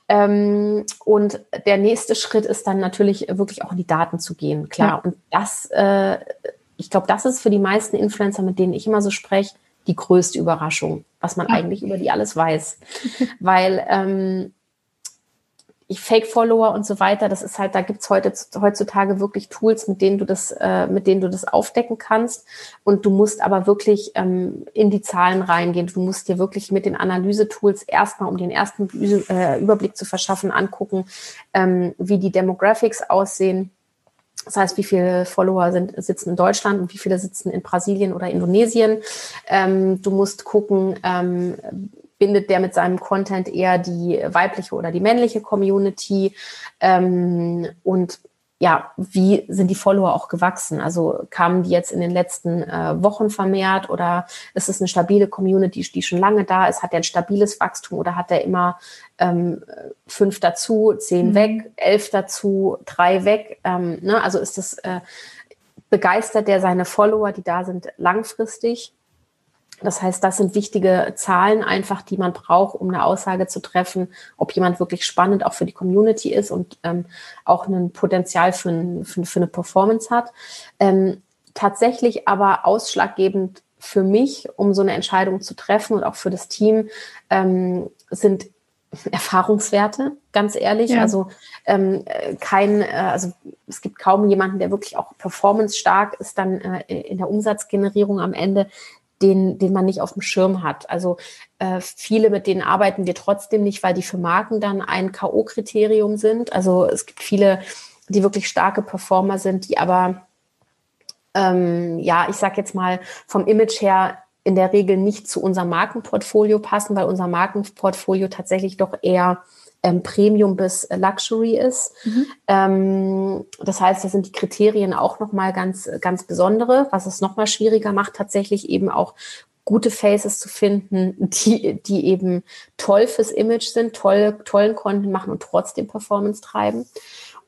Speaker 2: Ähm, und der nächste Schritt ist dann natürlich wirklich auch in die Daten zu gehen, klar. Ja. Und das, äh, ich glaube, das ist für die meisten Influencer, mit denen ich immer so spreche, die größte Überraschung, was man ja. eigentlich über die alles weiß. Weil ähm, Fake-Follower und so weiter, das ist halt, da gibt's heute, heutzutage wirklich Tools, mit denen du das, äh, mit denen du das aufdecken kannst. Und du musst aber wirklich ähm, in die Zahlen reingehen. Du musst dir wirklich mit den Analyse-Tools erstmal, um den ersten äh, Überblick zu verschaffen, angucken, ähm, wie die Demographics aussehen. Das heißt, wie viele Follower sind, sitzen in Deutschland und wie viele sitzen in Brasilien oder Indonesien. Ähm, du musst gucken, ähm, bindet der mit seinem Content eher die weibliche oder die männliche Community? Ähm, und ja, wie sind die Follower auch gewachsen? Also kamen die jetzt in den letzten äh, Wochen vermehrt oder ist es eine stabile Community, die schon lange da ist? Hat er ein stabiles Wachstum oder hat er immer ähm, fünf dazu, zehn mhm. weg, elf dazu, drei weg? Ähm, ne? Also ist das äh, begeistert der seine Follower, die da sind, langfristig? Das heißt, das sind wichtige Zahlen einfach, die man braucht, um eine Aussage zu treffen, ob jemand wirklich spannend auch für die Community ist und ähm, auch ein Potenzial für, ein, für, für eine Performance hat. Ähm, tatsächlich aber ausschlaggebend für mich, um so eine Entscheidung zu treffen und auch für das Team, ähm, sind Erfahrungswerte, ganz ehrlich. Ja. Also ähm, kein, äh, also es gibt kaum jemanden, der wirklich auch performance stark ist, dann äh, in der Umsatzgenerierung am Ende, den, den man nicht auf dem Schirm hat. Also äh, viele, mit denen arbeiten wir trotzdem nicht, weil die für Marken dann ein K.O.-Kriterium sind. Also es gibt viele, die wirklich starke Performer sind, die aber, ähm, ja, ich sag jetzt mal, vom Image her in der Regel nicht zu unserem Markenportfolio passen, weil unser Markenportfolio tatsächlich doch eher ähm, Premium bis Luxury ist. Mhm. Ähm, das heißt, da sind die Kriterien auch nochmal ganz, ganz besondere, was es nochmal schwieriger macht, tatsächlich eben auch gute Faces zu finden, die, die eben toll fürs Image sind, toll, tollen Content machen und trotzdem Performance treiben.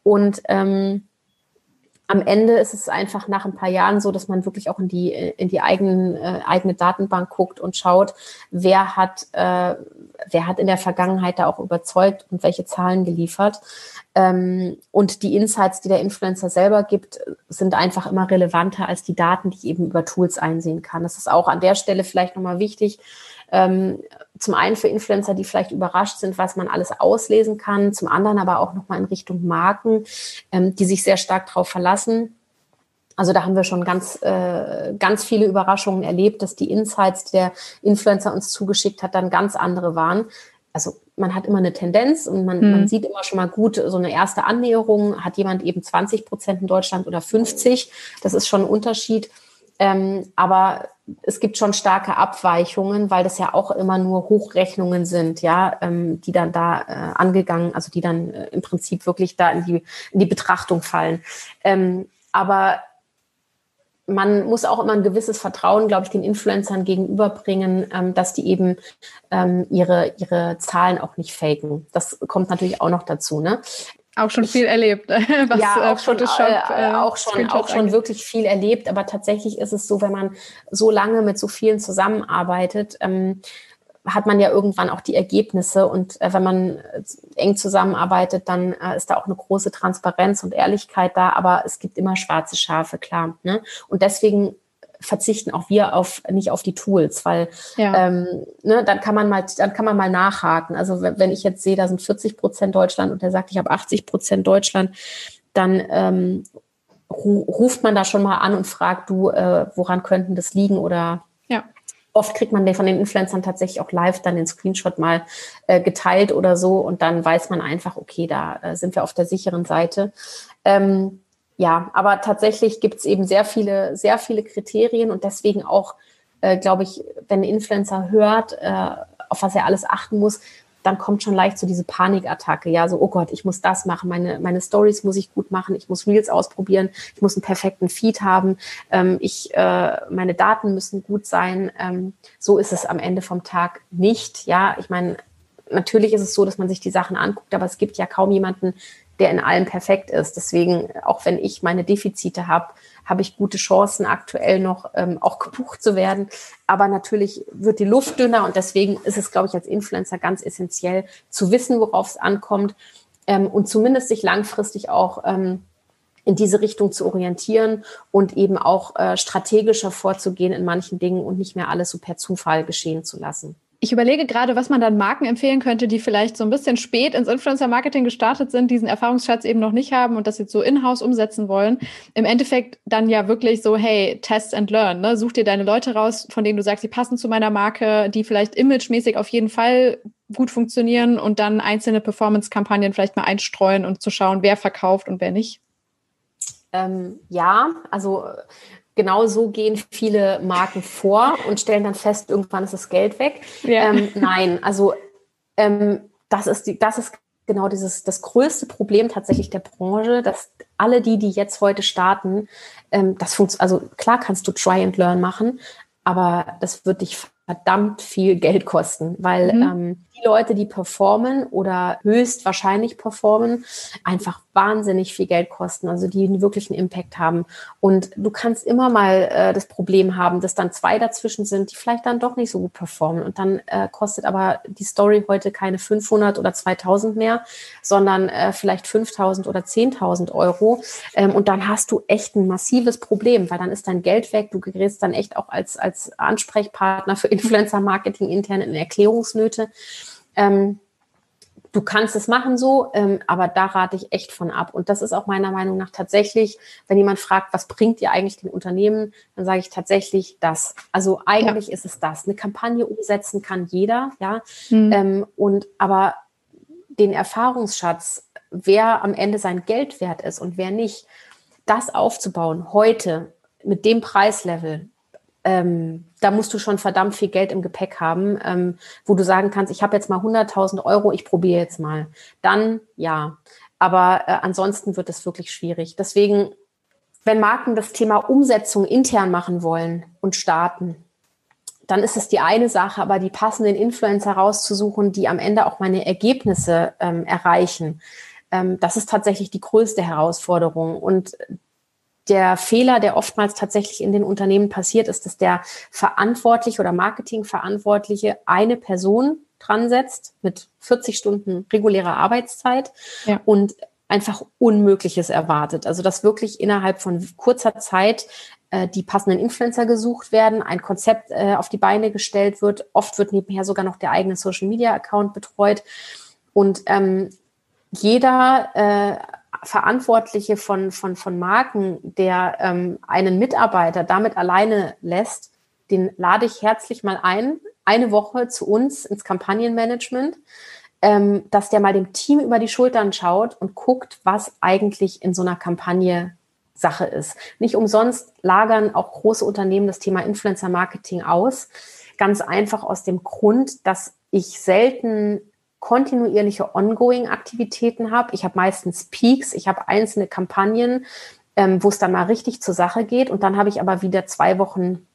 Speaker 2: Und ähm, am Ende ist es einfach nach ein paar Jahren so, dass man wirklich auch in die, in die eigenen, äh, eigene Datenbank guckt und schaut, wer hat, äh, wer hat in der Vergangenheit da auch überzeugt und welche Zahlen geliefert. Ähm, und die Insights, die der Influencer selber gibt, sind einfach immer relevanter als die Daten, die ich eben über Tools einsehen kann. Das ist auch an der Stelle vielleicht nochmal wichtig, ähm, zum einen für Influencer, die vielleicht überrascht sind, was man alles auslesen kann, zum anderen aber auch nochmal in Richtung Marken, ähm, die sich sehr stark darauf verlassen. Also da haben wir schon ganz, äh, ganz viele Überraschungen erlebt, dass die Insights, die der Influencer uns zugeschickt hat, dann ganz andere waren. Also man hat immer eine Tendenz und man, hm. man sieht immer schon mal gut so eine erste Annäherung. Hat jemand eben 20 Prozent in Deutschland oder 50? Das ist schon ein Unterschied. Ähm, aber es gibt schon starke Abweichungen, weil das ja auch immer nur Hochrechnungen sind, ja, ähm, die dann da äh, angegangen, also die dann äh, im Prinzip wirklich da in die, in die Betrachtung fallen. Ähm, aber man muss auch immer ein gewisses Vertrauen, glaube ich, den Influencern gegenüberbringen, ähm, dass die eben ähm, ihre, ihre Zahlen auch nicht faken. Das kommt natürlich auch noch dazu. Ne?
Speaker 1: Auch schon viel erlebt,
Speaker 2: was ja, äh, auch Photoshop, schon, äh, äh, auch schon, auch schon wirklich viel erlebt. Aber tatsächlich ist es so, wenn man so lange mit so vielen zusammenarbeitet, ähm, hat man ja irgendwann auch die Ergebnisse. Und äh, wenn man eng zusammenarbeitet, dann äh, ist da auch eine große Transparenz und Ehrlichkeit da. Aber es gibt immer schwarze Schafe, klar. Ne? Und deswegen verzichten auch wir auf nicht auf die Tools, weil ja. ähm, ne, dann kann man mal dann kann man mal nachhaken. Also wenn, ich jetzt sehe, da sind 40 Prozent Deutschland und der sagt, ich habe 80 Prozent Deutschland, dann ähm, ruft man da schon mal an und fragt, du, äh, woran könnten das liegen oder oft kriegt man den von den Influencern tatsächlich auch live dann den Screenshot mal äh, geteilt oder so und dann weiß man einfach, okay, da äh, sind wir auf der sicheren Seite. Ähm, ja, aber tatsächlich gibt es eben sehr viele, sehr viele Kriterien und deswegen auch, äh, glaube ich, wenn ein Influencer hört, äh, auf was er alles achten muss, dann kommt schon leicht so diese Panikattacke. Ja, so, oh Gott, ich muss das machen, meine, meine Stories muss ich gut machen, ich muss Reels ausprobieren, ich muss einen perfekten Feed haben, ähm, ich, äh, meine Daten müssen gut sein. Ähm, so ist es am Ende vom Tag nicht. Ja, ich meine, natürlich ist es so, dass man sich die Sachen anguckt, aber es gibt ja kaum jemanden, der in allem perfekt ist. Deswegen, auch wenn ich meine Defizite habe, habe ich gute Chancen, aktuell noch ähm, auch gebucht zu werden. Aber natürlich wird die Luft dünner und deswegen ist es, glaube ich, als Influencer ganz essentiell zu wissen, worauf es ankommt ähm, und zumindest sich langfristig auch ähm, in diese Richtung zu orientieren und eben auch äh, strategischer vorzugehen in manchen Dingen und nicht mehr alles so per Zufall geschehen zu lassen.
Speaker 1: Ich überlege gerade, was man dann Marken empfehlen könnte, die vielleicht so ein bisschen spät ins Influencer-Marketing gestartet sind, diesen Erfahrungsschatz eben noch nicht haben und das jetzt so in-house umsetzen wollen. Im Endeffekt dann ja wirklich so, hey, test and learn. Ne? Such dir deine Leute raus, von denen du sagst, die passen zu meiner Marke, die vielleicht imagemäßig auf jeden Fall gut funktionieren und dann einzelne Performance-Kampagnen vielleicht mal einstreuen und zu schauen, wer verkauft und wer nicht.
Speaker 2: Ähm, ja, also genau so gehen viele Marken vor und stellen dann fest, irgendwann ist das Geld weg. Ja. Ähm, nein, also ähm, das ist die, das ist genau dieses das größte Problem tatsächlich der Branche, dass alle die, die jetzt heute starten, ähm, das funktioniert. Also klar kannst du Try and Learn machen, aber das wird dich verdammt viel Geld kosten, weil mhm. ähm, die Leute, die performen oder höchstwahrscheinlich performen, einfach wahnsinnig viel Geld kosten, also die einen wirklichen Impact haben. Und du kannst immer mal äh, das Problem haben, dass dann zwei dazwischen sind, die vielleicht dann doch nicht so gut performen. Und dann äh, kostet aber die Story heute keine 500 oder 2000 mehr, sondern äh, vielleicht 5000 oder 10.000 Euro. Ähm, und dann hast du echt ein massives Problem, weil dann ist dein Geld weg. Du gerätst dann echt auch als, als Ansprechpartner für Influencer-Marketing intern in Erklärungsnöte. Ähm, du kannst es machen so, ähm, aber da rate ich echt von ab. Und das ist auch meiner Meinung nach tatsächlich, wenn jemand fragt, was bringt dir eigentlich den Unternehmen, dann sage ich tatsächlich das. Also eigentlich ja. ist es das. Eine Kampagne umsetzen kann jeder, ja. Mhm. Ähm, und aber den Erfahrungsschatz, wer am Ende sein Geld wert ist und wer nicht, das aufzubauen heute mit dem Preislevel, ähm, da musst du schon verdammt viel Geld im Gepäck haben, ähm, wo du sagen kannst, ich habe jetzt mal 100.000 Euro, ich probiere jetzt mal. Dann ja. Aber äh, ansonsten wird es wirklich schwierig. Deswegen, wenn Marken das Thema Umsetzung intern machen wollen und starten, dann ist es die eine Sache, aber die passenden Influencer rauszusuchen, die am Ende auch meine Ergebnisse ähm, erreichen, ähm, das ist tatsächlich die größte Herausforderung. Und der Fehler, der oftmals tatsächlich in den Unternehmen passiert, ist, dass der Verantwortliche oder Marketingverantwortliche eine Person dran setzt mit 40 Stunden regulärer Arbeitszeit ja. und einfach Unmögliches erwartet. Also dass wirklich innerhalb von kurzer Zeit äh, die passenden Influencer gesucht werden, ein Konzept äh, auf die Beine gestellt wird. Oft wird nebenher sogar noch der eigene Social-Media-Account betreut. Und ähm, jeder äh, Verantwortliche von, von, von Marken, der ähm, einen Mitarbeiter damit alleine lässt, den lade ich herzlich mal ein, eine Woche zu uns ins Kampagnenmanagement, ähm, dass der mal dem Team über die Schultern schaut und guckt, was eigentlich in so einer Kampagne Sache ist. Nicht umsonst lagern auch große Unternehmen das Thema Influencer Marketing aus. Ganz einfach aus dem Grund, dass ich selten kontinuierliche Ongoing-Aktivitäten habe. Ich habe meistens Peaks, ich habe einzelne Kampagnen, ähm, wo es dann mal richtig zur Sache geht. Und dann habe ich aber wieder zwei Wochen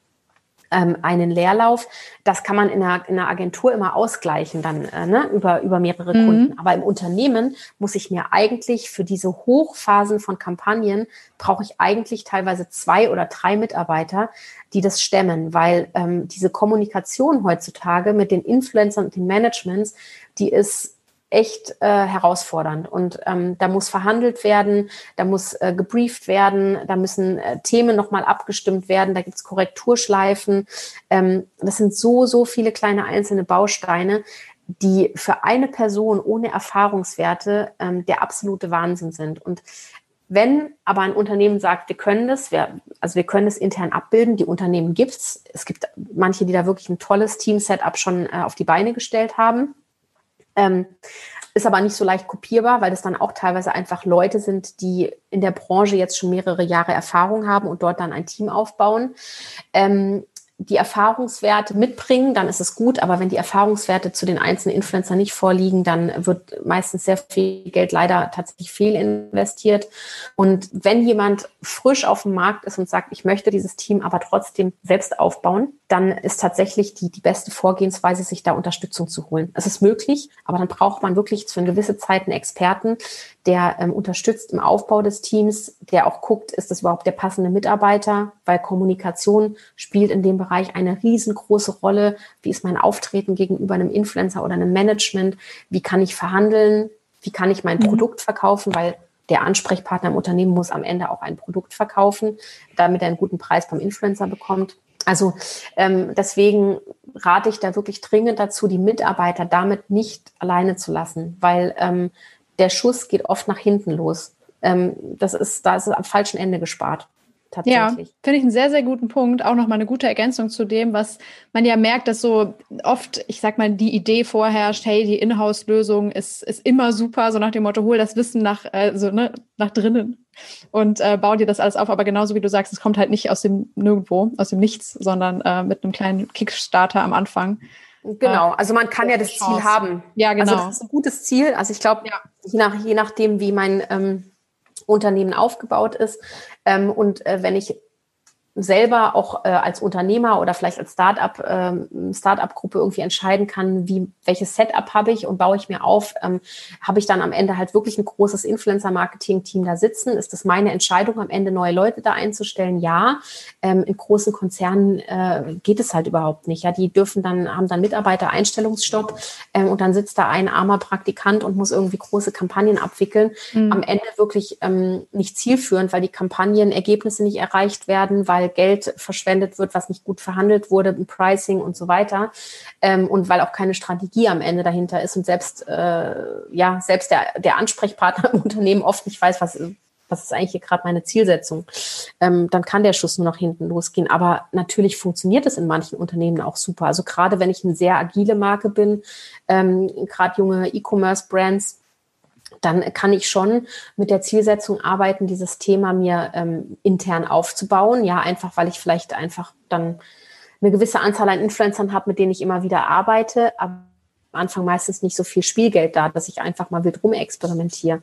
Speaker 2: ähm, einen Leerlauf. Das kann man in einer, in einer Agentur immer ausgleichen, dann äh, ne, über, über mehrere mhm. Kunden. Aber im Unternehmen muss ich mir eigentlich für diese Hochphasen von Kampagnen, brauche ich eigentlich teilweise zwei oder drei Mitarbeiter, die das stemmen, weil ähm, diese Kommunikation heutzutage mit den Influencern und den Managements, die ist echt äh, herausfordernd. Und ähm, da muss verhandelt werden, da muss äh, gebrieft werden, da müssen äh, Themen nochmal abgestimmt werden, da gibt's Korrekturschleifen. Ähm, das sind so, so viele kleine einzelne Bausteine, die für eine Person ohne Erfahrungswerte ähm, der absolute Wahnsinn sind. Und wenn aber ein Unternehmen sagt, wir können das, wir, also wir können es intern abbilden, die Unternehmen gibt's. Es gibt manche, die da wirklich ein tolles Team-Setup schon äh, auf die Beine gestellt haben. Ähm, ist aber nicht so leicht kopierbar, weil das dann auch teilweise einfach Leute sind, die in der Branche jetzt schon mehrere Jahre Erfahrung haben und dort dann ein Team aufbauen. Ähm, die Erfahrungswerte mitbringen, dann ist es gut. Aber wenn die Erfahrungswerte zu den einzelnen Influencern nicht vorliegen, dann wird meistens sehr viel Geld leider tatsächlich fehlinvestiert. Und wenn jemand frisch auf dem Markt ist und sagt, ich möchte dieses Team aber trotzdem selbst aufbauen, dann ist tatsächlich die, die beste Vorgehensweise, sich da Unterstützung zu holen. Es ist möglich, aber dann braucht man wirklich für eine gewisse Zeit einen Experten, der ähm, unterstützt im Aufbau des Teams, der auch guckt, ist das überhaupt der passende Mitarbeiter, weil Kommunikation spielt in dem Bereich eine riesengroße Rolle. Wie ist mein Auftreten gegenüber einem Influencer oder einem Management? Wie kann ich verhandeln? Wie kann ich mein mhm. Produkt verkaufen? Weil der Ansprechpartner im Unternehmen muss am Ende auch ein Produkt verkaufen, damit er einen guten Preis beim Influencer bekommt. Also ähm, deswegen rate ich da wirklich dringend dazu, die Mitarbeiter damit nicht alleine zu lassen, weil ähm, der Schuss geht oft nach hinten los. Ähm, das ist, da ist es am falschen Ende gespart.
Speaker 1: Tatsächlich. Ja, finde ich einen sehr, sehr guten Punkt. Auch nochmal eine gute Ergänzung zu dem, was man ja merkt, dass so oft, ich sag mal, die Idee vorherrscht, hey, die Inhouse-Lösung ist, ist immer super, so nach dem Motto, hol das Wissen nach, also, ne, nach drinnen und äh, bau dir das alles auf. Aber genauso wie du sagst, es kommt halt nicht aus dem Nirgendwo, aus dem Nichts, sondern äh, mit einem kleinen Kickstarter am Anfang.
Speaker 2: Genau, also man kann ja das Chance. Ziel haben.
Speaker 1: Ja, genau.
Speaker 2: Also das ist ein gutes Ziel. Also ich glaube, ja. je, nach, je nachdem, wie mein ähm, Unternehmen aufgebaut ist und äh, wenn ich selber auch äh, als Unternehmer oder vielleicht als Startup, ähm, Startup-Gruppe irgendwie entscheiden kann, wie, welches Setup habe ich und baue ich mir auf, ähm, habe ich dann am Ende halt wirklich ein großes Influencer-Marketing-Team da sitzen? Ist das meine Entscheidung, am Ende neue Leute da einzustellen? Ja. Ähm, in großen Konzernen äh, geht es halt überhaupt nicht. Ja, die dürfen dann, haben dann Mitarbeiter-Einstellungsstopp ähm, und dann sitzt da ein armer Praktikant und muss irgendwie große Kampagnen abwickeln. Mhm. Am Ende wirklich ähm, nicht zielführend, weil die Kampagnenergebnisse nicht erreicht werden, weil Geld verschwendet wird, was nicht gut verhandelt wurde im Pricing und so weiter. Ähm, und weil auch keine Strategie am Ende dahinter ist und selbst, äh, ja, selbst der, der Ansprechpartner im Unternehmen oft nicht weiß, was, was ist eigentlich hier gerade meine Zielsetzung, ähm, dann kann der Schuss nur nach hinten losgehen. Aber natürlich funktioniert es in manchen Unternehmen auch super. Also gerade wenn ich eine sehr agile Marke bin, ähm, gerade junge E-Commerce-Brands, dann kann ich schon mit der Zielsetzung arbeiten, dieses Thema mir ähm, intern aufzubauen. Ja, einfach, weil ich vielleicht einfach dann eine gewisse Anzahl an Influencern habe, mit denen ich immer wieder arbeite, aber am Anfang meistens nicht so viel Spielgeld da, dass ich einfach mal wild rumexperimentiere.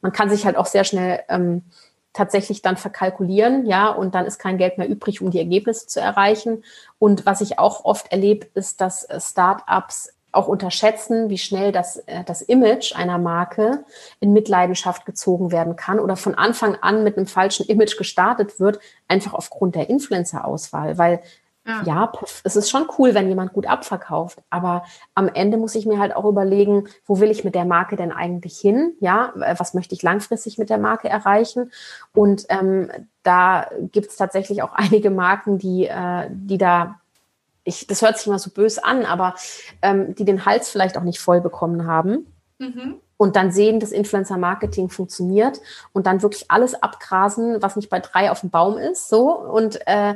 Speaker 2: Man kann sich halt auch sehr schnell ähm, tatsächlich dann verkalkulieren, ja, und dann ist kein Geld mehr übrig, um die Ergebnisse zu erreichen. Und was ich auch oft erlebe, ist, dass Startups auch unterschätzen, wie schnell das, äh, das Image einer Marke in Mitleidenschaft gezogen werden kann oder von Anfang an mit einem falschen Image gestartet wird, einfach aufgrund der Influencer-Auswahl. Weil ja. ja, es ist schon cool, wenn jemand gut abverkauft, aber am Ende muss ich mir halt auch überlegen, wo will ich mit der Marke denn eigentlich hin? Ja, was möchte ich langfristig mit der Marke erreichen? Und ähm, da gibt es tatsächlich auch einige Marken, die, äh, die da ich, das hört sich immer so bös an, aber ähm, die den Hals vielleicht auch nicht voll bekommen haben. Mhm. Und dann sehen, dass Influencer-Marketing funktioniert und dann wirklich alles abgrasen, was nicht bei drei auf dem Baum ist, so und äh,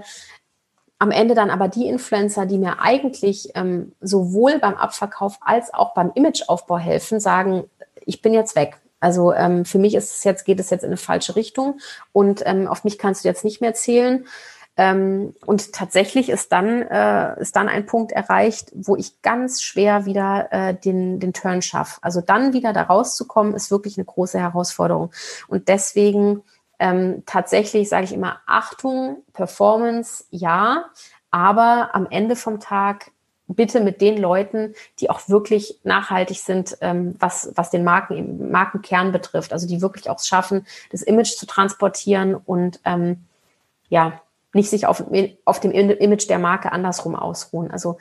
Speaker 2: am Ende dann aber die Influencer, die mir eigentlich ähm, sowohl beim Abverkauf als auch beim Imageaufbau helfen, sagen, ich bin jetzt weg. Also ähm, für mich ist es jetzt, geht es jetzt in eine falsche Richtung und ähm, auf mich kannst du jetzt nicht mehr zählen. Ähm, und tatsächlich ist dann, äh, ist dann ein Punkt erreicht, wo ich ganz schwer wieder äh, den, den Turn schaffe. Also dann wieder da rauszukommen, ist wirklich eine große Herausforderung. Und deswegen ähm, tatsächlich sage ich immer Achtung, Performance, ja, aber am Ende vom Tag bitte mit den Leuten, die auch wirklich nachhaltig sind, ähm, was, was den Marken, Markenkern betrifft. Also die wirklich auch schaffen, das Image zu transportieren und ähm, ja, nicht sich auf, auf dem Image der Marke andersrum ausruhen. Also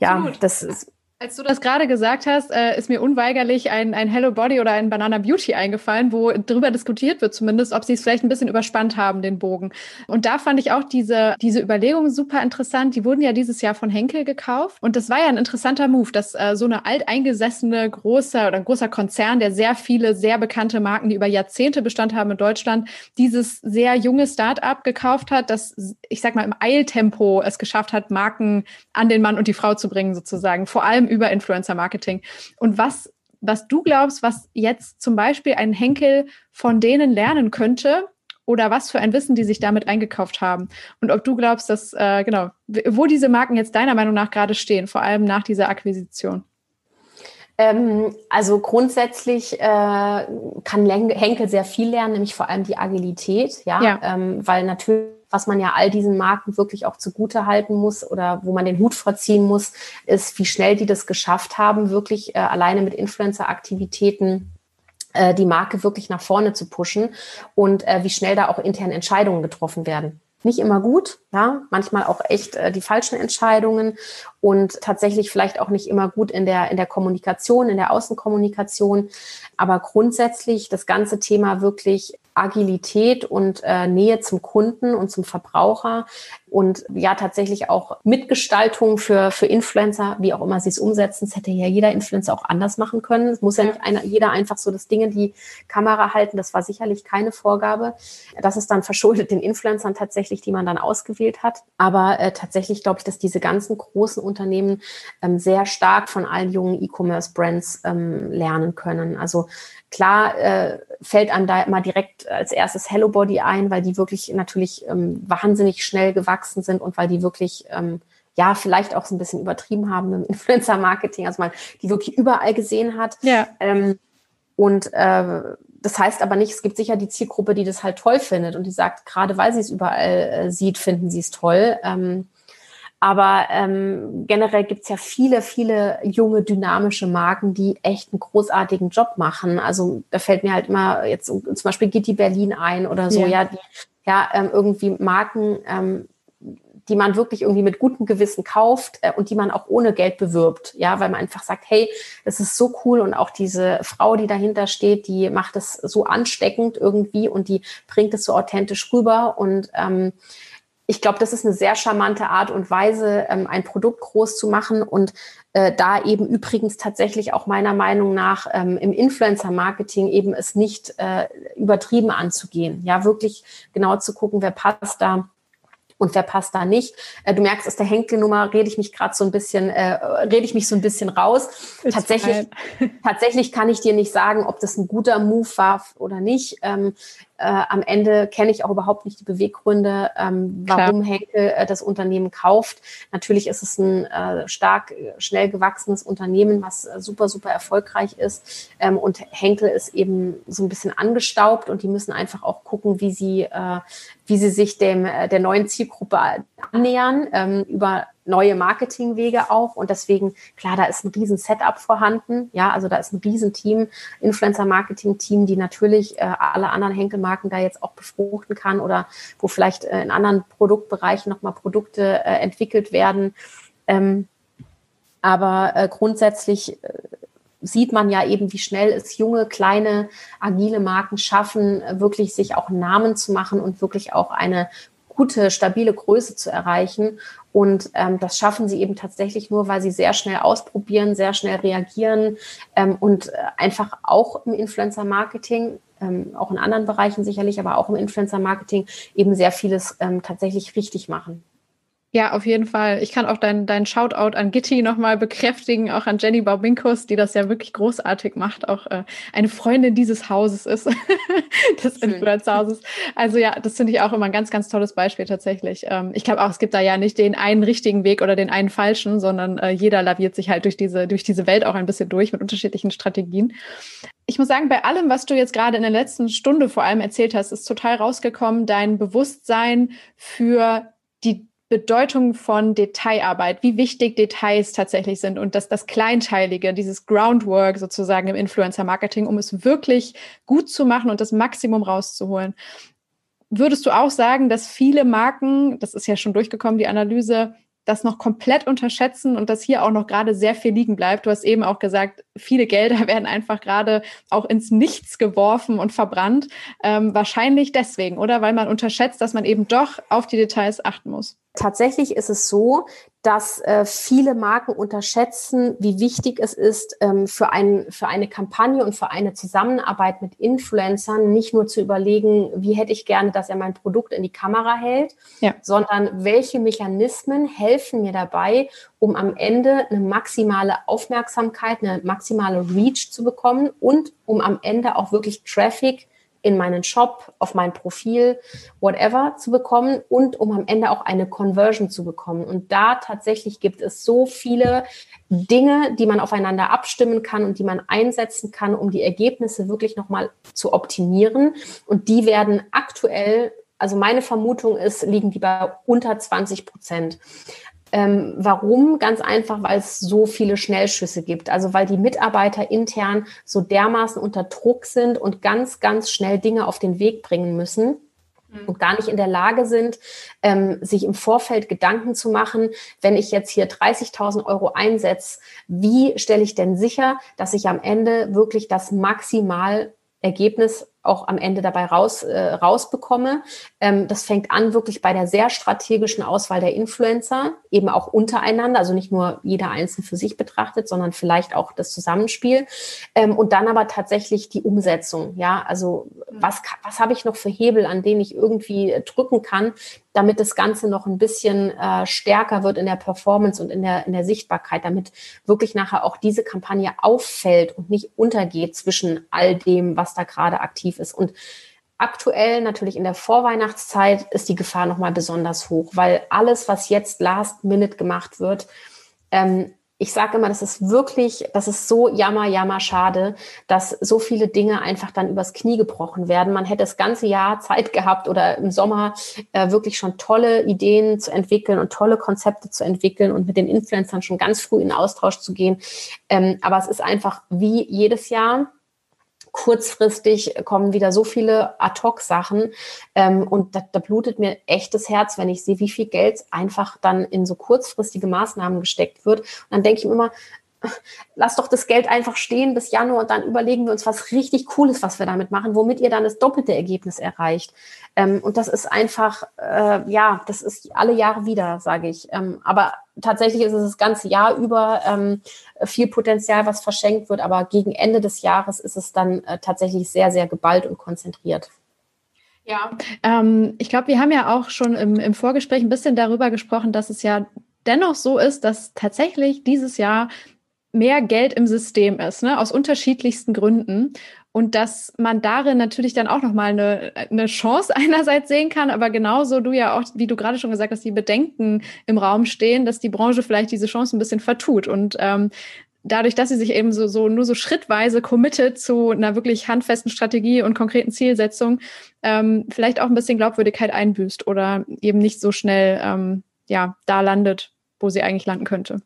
Speaker 2: Absolut. ja, das ist
Speaker 1: als du das gerade gesagt hast, äh, ist mir unweigerlich ein, ein Hello Body oder ein Banana Beauty eingefallen, wo darüber diskutiert wird zumindest, ob sie es vielleicht ein bisschen überspannt haben, den Bogen. Und da fand ich auch diese, diese Überlegung super interessant. Die wurden ja dieses Jahr von Henkel gekauft. Und das war ja ein interessanter Move, dass äh, so eine alteingesessene großer oder ein großer Konzern, der sehr viele, sehr bekannte Marken, die über Jahrzehnte Bestand haben in Deutschland, dieses sehr junge Start-up gekauft hat, das, ich sag mal, im Eiltempo es geschafft hat, Marken an den Mann und die Frau zu bringen, sozusagen. Vor allem über Influencer-Marketing. Und was, was du glaubst, was jetzt zum Beispiel ein Henkel von denen lernen könnte, oder was für ein Wissen die sich damit eingekauft haben. Und ob du glaubst, dass, äh, genau, wo diese Marken jetzt deiner Meinung nach gerade stehen, vor allem nach dieser Akquisition.
Speaker 2: Ähm, also grundsätzlich äh, kann Henkel sehr viel lernen, nämlich vor allem die Agilität, ja, ja. Ähm, weil natürlich was man ja all diesen Marken wirklich auch zugute halten muss oder wo man den Hut vorziehen muss, ist, wie schnell die das geschafft haben, wirklich äh, alleine mit Influencer-Aktivitäten äh, die Marke wirklich nach vorne zu pushen und äh, wie schnell da auch intern Entscheidungen getroffen werden. Nicht immer gut, ja, manchmal auch echt äh, die falschen Entscheidungen und tatsächlich vielleicht auch nicht immer gut in der in der Kommunikation, in der Außenkommunikation, aber grundsätzlich das ganze Thema wirklich Agilität und äh, Nähe zum Kunden und zum Verbraucher und ja tatsächlich auch Mitgestaltung für, für Influencer, wie auch immer sie es umsetzen. Das hätte ja jeder Influencer auch anders machen können. Es muss ja nicht einer, jeder einfach so das Ding in die Kamera halten. Das war sicherlich keine Vorgabe. Das ist dann verschuldet den Influencern tatsächlich, die man dann ausgewählt hat. Aber äh, tatsächlich glaube ich, dass diese ganzen großen Unternehmen ähm, sehr stark von allen jungen E-Commerce-Brands ähm, lernen können. Also Klar äh, fällt einem da immer direkt als erstes Hello Body ein, weil die wirklich natürlich ähm, wahnsinnig schnell gewachsen sind und weil die wirklich ähm, ja vielleicht auch so ein bisschen übertrieben haben im Influencer-Marketing, also man die wirklich überall gesehen hat. Ja. Ähm, und äh, das heißt aber nicht, es gibt sicher die Zielgruppe, die das halt toll findet und die sagt, gerade weil sie es überall äh, sieht, finden sie es toll. Ähm, aber ähm, generell gibt's ja viele, viele junge, dynamische Marken, die echt einen großartigen Job machen. Also da fällt mir halt immer jetzt zum Beispiel Gitti Berlin ein oder so, ja, ja, die, ja ähm, irgendwie Marken, ähm, die man wirklich irgendwie mit gutem Gewissen kauft äh, und die man auch ohne Geld bewirbt. Ja, weil man einfach sagt, hey, das ist so cool und auch diese Frau, die dahinter steht, die macht es so ansteckend irgendwie und die bringt es so authentisch rüber und ähm, ich glaube, das ist eine sehr charmante Art und Weise, ähm, ein Produkt groß zu machen und äh, da eben übrigens tatsächlich auch meiner Meinung nach ähm, im Influencer-Marketing eben es nicht äh, übertrieben anzugehen. Ja, wirklich genau zu gucken, wer passt da und wer passt da nicht. Äh, du merkst, aus der Henkel-Nummer rede ich mich gerade so ein bisschen, äh, rede ich mich so ein bisschen raus. tatsächlich, tatsächlich kann ich dir nicht sagen, ob das ein guter Move war oder nicht. Ähm, äh, am Ende kenne ich auch überhaupt nicht die Beweggründe, ähm, warum Klar. Henkel äh, das Unternehmen kauft. Natürlich ist es ein äh, stark, schnell gewachsenes Unternehmen, was äh, super, super erfolgreich ist. Ähm, und Henkel ist eben so ein bisschen angestaubt und die müssen einfach auch gucken, wie sie, äh, wie sie sich dem, äh, der neuen Zielgruppe annähern ähm, über neue Marketingwege auch. Und deswegen, klar, da ist ein riesen Setup vorhanden. Ja, also da ist ein riesen Team, Influencer-Marketing-Team, die natürlich äh, alle anderen Henkelmarken da jetzt auch befruchten kann oder wo vielleicht äh, in anderen Produktbereichen nochmal Produkte äh, entwickelt werden. Ähm, aber äh, grundsätzlich äh, sieht man ja eben, wie schnell es junge, kleine, agile Marken schaffen, wirklich sich auch Namen zu machen und wirklich auch eine gute, stabile Größe zu erreichen. Und ähm, das schaffen sie eben tatsächlich nur, weil sie sehr schnell ausprobieren, sehr schnell reagieren ähm, und äh, einfach auch im Influencer-Marketing, ähm, auch in anderen Bereichen sicherlich, aber auch im Influencer-Marketing eben sehr vieles ähm, tatsächlich richtig machen.
Speaker 1: Ja, auf jeden Fall. Ich kann auch deinen dein Shoutout an Gitti nochmal bekräftigen, auch an Jenny Baubinkus, die das ja wirklich großartig macht, auch äh, eine Freundin dieses Hauses ist, des Influencer-Hauses. Also ja, das finde ich auch immer ein ganz, ganz tolles Beispiel tatsächlich. Ähm, ich glaube auch, es gibt da ja nicht den einen richtigen Weg oder den einen falschen, sondern äh, jeder laviert sich halt durch diese, durch diese Welt auch ein bisschen durch mit unterschiedlichen Strategien. Ich muss sagen, bei allem, was du jetzt gerade in der letzten Stunde vor allem erzählt hast, ist total rausgekommen, dein Bewusstsein für die Bedeutung von Detailarbeit, wie wichtig Details tatsächlich sind und dass das Kleinteilige, dieses Groundwork sozusagen im Influencer-Marketing, um es wirklich gut zu machen und das Maximum rauszuholen. Würdest du auch sagen, dass viele Marken, das ist ja schon durchgekommen, die Analyse, das noch komplett unterschätzen und dass hier auch noch gerade sehr viel liegen bleibt. Du hast eben auch gesagt, viele Gelder werden einfach gerade auch ins Nichts geworfen und verbrannt. Ähm, wahrscheinlich deswegen, oder? Weil man unterschätzt, dass man eben doch auf die Details achten muss.
Speaker 2: Tatsächlich ist es so, dass äh, viele Marken unterschätzen, wie wichtig es ist, ähm, für, ein, für eine Kampagne und für eine Zusammenarbeit mit Influencern nicht nur zu überlegen, wie hätte ich gerne, dass er mein Produkt in die Kamera hält, ja. sondern welche Mechanismen helfen mir dabei, um am Ende eine maximale Aufmerksamkeit, eine maximale Reach zu bekommen und um am Ende auch wirklich Traffic in meinen Shop, auf mein Profil, whatever zu bekommen und um am Ende auch eine Conversion zu bekommen. Und da tatsächlich gibt es so viele Dinge, die man aufeinander abstimmen kann und die man einsetzen kann, um die Ergebnisse wirklich nochmal zu optimieren. Und die werden aktuell also meine Vermutung ist, liegen die bei unter 20 Prozent. Ähm, warum? Ganz einfach, weil es so viele Schnellschüsse gibt. Also weil die Mitarbeiter intern so dermaßen unter Druck sind und ganz, ganz schnell Dinge auf den Weg bringen müssen mhm. und gar nicht in der Lage sind, ähm, sich im Vorfeld Gedanken zu machen, wenn ich jetzt hier 30.000 Euro einsetze, wie stelle ich denn sicher, dass ich am Ende wirklich das maximal Ergebnis auch am Ende dabei raus, äh, rausbekomme. Ähm, das fängt an wirklich bei der sehr strategischen Auswahl der Influencer, eben auch untereinander, also nicht nur jeder einzeln für sich betrachtet, sondern vielleicht auch das Zusammenspiel. Ähm, und dann aber tatsächlich die Umsetzung. Ja, also mhm. was, was habe ich noch für Hebel, an denen ich irgendwie drücken kann, damit das Ganze noch ein bisschen äh, stärker wird in der Performance und in der, in der Sichtbarkeit, damit wirklich nachher auch diese Kampagne auffällt und nicht untergeht zwischen all dem, was da gerade aktiv ist. Und aktuell natürlich in der Vorweihnachtszeit ist die Gefahr nochmal besonders hoch, weil alles, was jetzt last minute gemacht wird, ähm, ich sage immer, das ist wirklich, das ist so jammer, jammer schade, dass so viele Dinge einfach dann übers Knie gebrochen werden. Man hätte das ganze Jahr Zeit gehabt oder im Sommer äh, wirklich schon tolle Ideen zu entwickeln und tolle Konzepte zu entwickeln und mit den Influencern schon ganz früh in Austausch zu gehen. Ähm, aber es ist einfach wie jedes Jahr kurzfristig kommen wieder so viele Ad-Hoc-Sachen ähm, und da, da blutet mir echt das Herz, wenn ich sehe, wie viel Geld einfach dann in so kurzfristige Maßnahmen gesteckt wird. Und dann denke ich mir immer, lass doch das Geld einfach stehen bis Januar und dann überlegen wir uns was richtig Cooles, was wir damit machen, womit ihr dann das doppelte Ergebnis erreicht. Ähm, und das ist einfach, äh, ja, das ist alle Jahre wieder, sage ich. Ähm, aber tatsächlich ist es das ganze Jahr über ähm, viel Potenzial, was verschenkt wird, aber gegen Ende des Jahres ist es dann äh, tatsächlich sehr, sehr geballt und konzentriert.
Speaker 1: Ja, ähm, ich glaube, wir haben ja auch schon im, im Vorgespräch ein bisschen darüber gesprochen, dass es ja dennoch so ist, dass tatsächlich dieses Jahr mehr Geld im System ist, ne, aus unterschiedlichsten Gründen. Und dass man darin natürlich dann auch nochmal eine, eine Chance einerseits sehen kann, aber genauso du ja auch, wie du gerade schon gesagt hast, die Bedenken im Raum stehen, dass die Branche vielleicht diese Chance ein bisschen vertut. Und ähm, dadurch, dass sie sich eben so, so nur so schrittweise committet zu einer wirklich handfesten Strategie und konkreten Zielsetzung, ähm, vielleicht auch ein bisschen Glaubwürdigkeit einbüßt oder eben nicht so schnell ähm, ja, da landet, wo sie eigentlich landen könnte.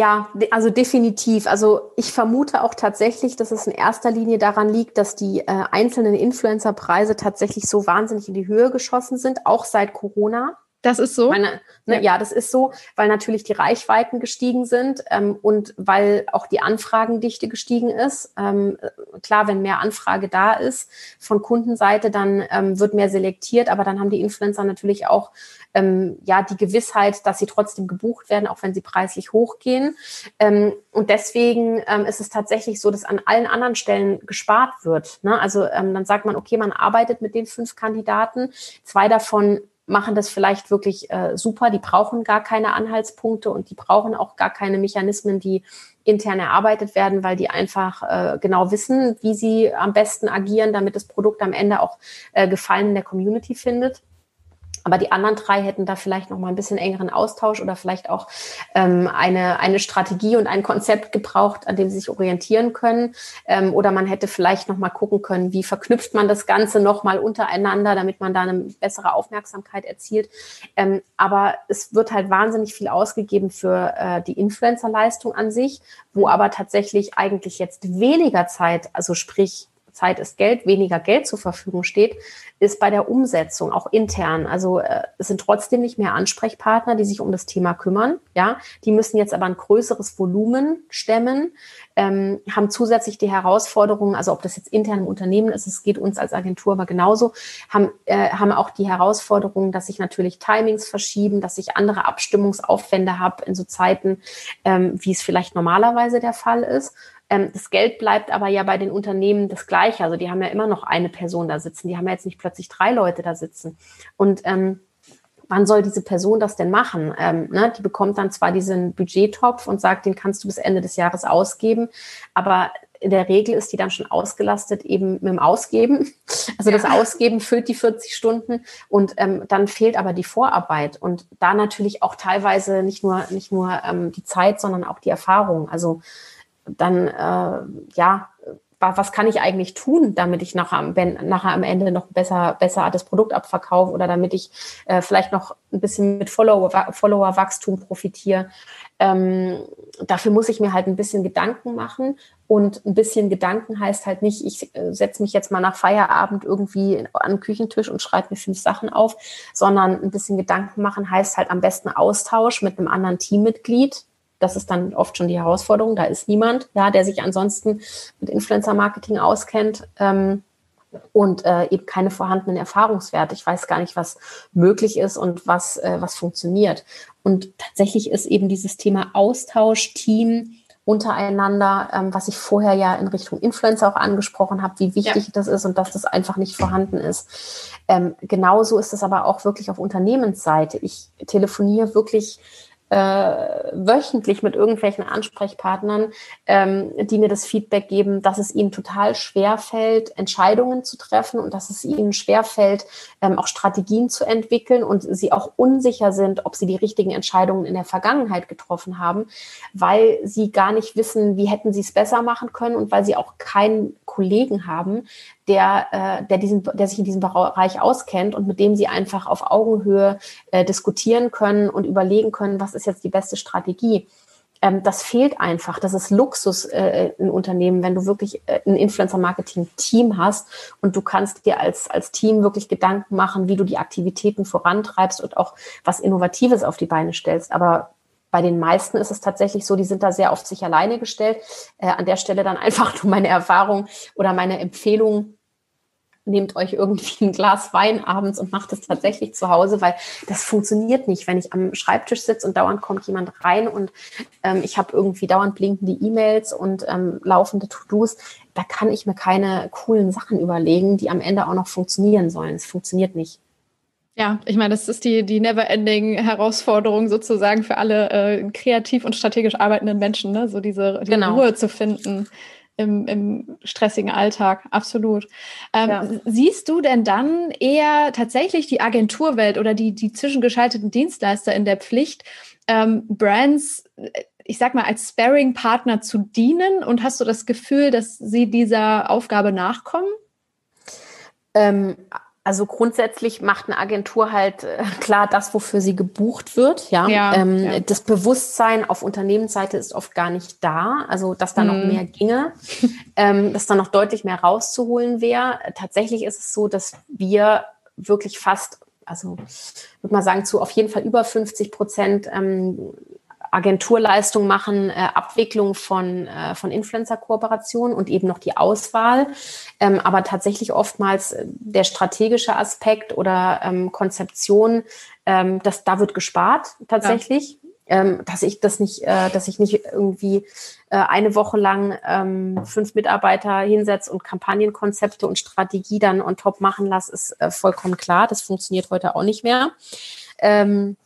Speaker 2: Ja, also definitiv. Also ich vermute auch tatsächlich, dass es in erster Linie daran liegt, dass die äh, einzelnen Influencer-Preise tatsächlich so wahnsinnig in die Höhe geschossen sind, auch seit Corona.
Speaker 1: Das ist so.
Speaker 2: Meine, ne, ja. ja. das ist so, weil natürlich die Reichweiten gestiegen sind ähm, und weil auch die Anfragendichte gestiegen ist. Ähm, klar, wenn mehr Anfrage da ist von Kundenseite, dann ähm, wird mehr selektiert, aber dann haben die Influencer natürlich auch ähm, ja die Gewissheit, dass sie trotzdem gebucht werden, auch wenn sie preislich hochgehen. Ähm, und deswegen ähm, ist es tatsächlich so, dass an allen anderen Stellen gespart wird. Ne? Also dann sagt man, okay, man arbeitet mit den fünf Kandidaten, zwei davon machen das vielleicht wirklich äh, super, die brauchen gar keine Anhaltspunkte und die brauchen auch gar keine Mechanismen, die intern erarbeitet werden, weil die einfach äh, genau wissen, wie sie am besten agieren, damit das Produkt am Ende auch äh, Gefallen in der Community findet. Aber die anderen drei hätten da vielleicht noch mal ein bisschen engeren Austausch oder vielleicht auch ähm, eine, eine Strategie und ein Konzept gebraucht, an dem sie sich orientieren können. Ähm, oder man hätte vielleicht noch mal gucken können, wie verknüpft man das Ganze noch mal untereinander, damit man da eine bessere Aufmerksamkeit erzielt. Ähm, aber es wird halt wahnsinnig viel ausgegeben für äh, die Influencer-Leistung an sich, wo aber tatsächlich eigentlich jetzt weniger Zeit, also sprich Zeit ist Geld, weniger Geld zur Verfügung steht, ist bei der Umsetzung auch intern. Also äh, es sind trotzdem nicht mehr Ansprechpartner, die sich um das Thema kümmern. Ja, die müssen jetzt aber ein größeres Volumen stemmen, ähm, haben zusätzlich die Herausforderungen, also ob das jetzt intern im Unternehmen ist, es geht uns als Agentur aber genauso, haben, äh, haben auch die Herausforderungen, dass sich natürlich Timings verschieben, dass ich andere Abstimmungsaufwände habe in so Zeiten, ähm, wie es vielleicht normalerweise der Fall ist. Ähm, das Geld bleibt aber ja bei den Unternehmen das Gleiche. Also die haben ja immer noch eine Person da sitzen. Die haben ja jetzt nicht plötzlich drei Leute da sitzen. Und ähm, wann soll diese Person das denn machen? Ähm, ne? Die bekommt dann zwar diesen Budgettopf und sagt, den kannst du bis Ende des Jahres ausgeben, aber in der Regel ist die dann schon ausgelastet eben mit dem Ausgeben. Also ja. das Ausgeben füllt die 40 Stunden und ähm, dann fehlt aber die Vorarbeit und da natürlich auch teilweise nicht nur nicht nur ähm, die Zeit, sondern auch die Erfahrung. Also dann äh, ja, was kann ich eigentlich tun, damit ich nachher, wenn, nachher am Ende noch besser, besser das Produkt abverkaufe oder damit ich äh, vielleicht noch ein bisschen mit Follower, Follower-Wachstum profitiere. Ähm, dafür muss ich mir halt ein bisschen Gedanken machen. Und ein bisschen Gedanken heißt halt nicht, ich äh, setze mich jetzt mal nach Feierabend irgendwie an den Küchentisch und schreibe mir fünf Sachen auf, sondern ein bisschen Gedanken machen heißt halt am besten Austausch mit einem anderen Teammitglied, das ist dann oft schon die Herausforderung. Da ist niemand, ja, der sich ansonsten mit Influencer-Marketing auskennt. Ähm, und äh, eben keine vorhandenen Erfahrungswerte. Ich weiß gar nicht, was möglich ist und was, äh, was funktioniert. Und tatsächlich ist eben dieses Thema Austausch, Team untereinander, ähm, was ich vorher ja in Richtung Influencer auch angesprochen habe, wie wichtig ja. das ist und dass das einfach nicht vorhanden ist. Ähm, genauso ist es aber auch wirklich auf Unternehmensseite. Ich telefoniere wirklich äh, wöchentlich mit irgendwelchen Ansprechpartnern, ähm, die mir das Feedback geben, dass es ihnen total schwer fällt, Entscheidungen zu treffen und dass es ihnen schwer fällt, ähm, auch Strategien zu entwickeln und sie auch unsicher sind, ob sie die richtigen Entscheidungen in der Vergangenheit getroffen haben, weil sie gar nicht wissen, wie hätten sie es besser machen können und weil sie auch keinen Kollegen haben, der, äh, der, diesen, der sich in diesem Bereich auskennt und mit dem sie einfach auf Augenhöhe äh, diskutieren können und überlegen können, was ist jetzt die beste Strategie. Ähm, das fehlt einfach. Das ist Luxus äh, in Unternehmen, wenn du wirklich äh, ein Influencer-Marketing-Team hast und du kannst dir als, als Team wirklich Gedanken machen, wie du die Aktivitäten vorantreibst und auch was Innovatives auf die Beine stellst. Aber bei den meisten ist es tatsächlich so, die sind da sehr auf sich alleine gestellt. Äh, an der Stelle dann einfach nur meine Erfahrung oder meine Empfehlung, nehmt euch irgendwie ein Glas Wein abends und macht es tatsächlich zu Hause, weil das funktioniert nicht, wenn ich am Schreibtisch sitze und dauernd kommt jemand rein und ähm, ich habe irgendwie dauernd blinkende E-Mails und ähm, laufende To-Dos. Da kann ich mir keine coolen Sachen überlegen, die am Ende auch noch funktionieren sollen. Es funktioniert nicht.
Speaker 1: Ja, ich meine, das ist die, die never-ending Herausforderung sozusagen für alle äh, kreativ und strategisch arbeitenden Menschen, ne? so diese, diese genau. Ruhe zu finden im, im stressigen Alltag, absolut. Ähm, ja. Siehst du denn dann eher tatsächlich die Agenturwelt oder die, die zwischengeschalteten Dienstleister in der Pflicht, ähm, Brands, ich sag mal, als Sparing-Partner zu dienen? Und hast du das Gefühl, dass sie dieser Aufgabe nachkommen?
Speaker 2: Ähm, also grundsätzlich macht eine Agentur halt äh, klar das, wofür sie gebucht wird. Ja, ja, ähm, ja, das Bewusstsein auf Unternehmensseite ist oft gar nicht da. Also dass da mhm. noch mehr ginge, ähm, dass da noch deutlich mehr rauszuholen wäre. Tatsächlich ist es so, dass wir wirklich fast, also würde man sagen, zu auf jeden Fall über 50 Prozent ähm, Agenturleistung machen, äh, Abwicklung von, äh, von Influencer-Kooperationen und eben noch die Auswahl. Ähm, aber tatsächlich oftmals äh, der strategische Aspekt oder ähm, Konzeption, ähm, das, da wird gespart tatsächlich. Ja. ähm, dass ich das nicht, äh, dass ich nicht irgendwie äh, eine Woche lang ähm, fünf Mitarbeiter hinsetze und Kampagnenkonzepte und Strategie dann on top machen lasse, ist äh, vollkommen klar. Das funktioniert heute auch nicht mehr. Ähm,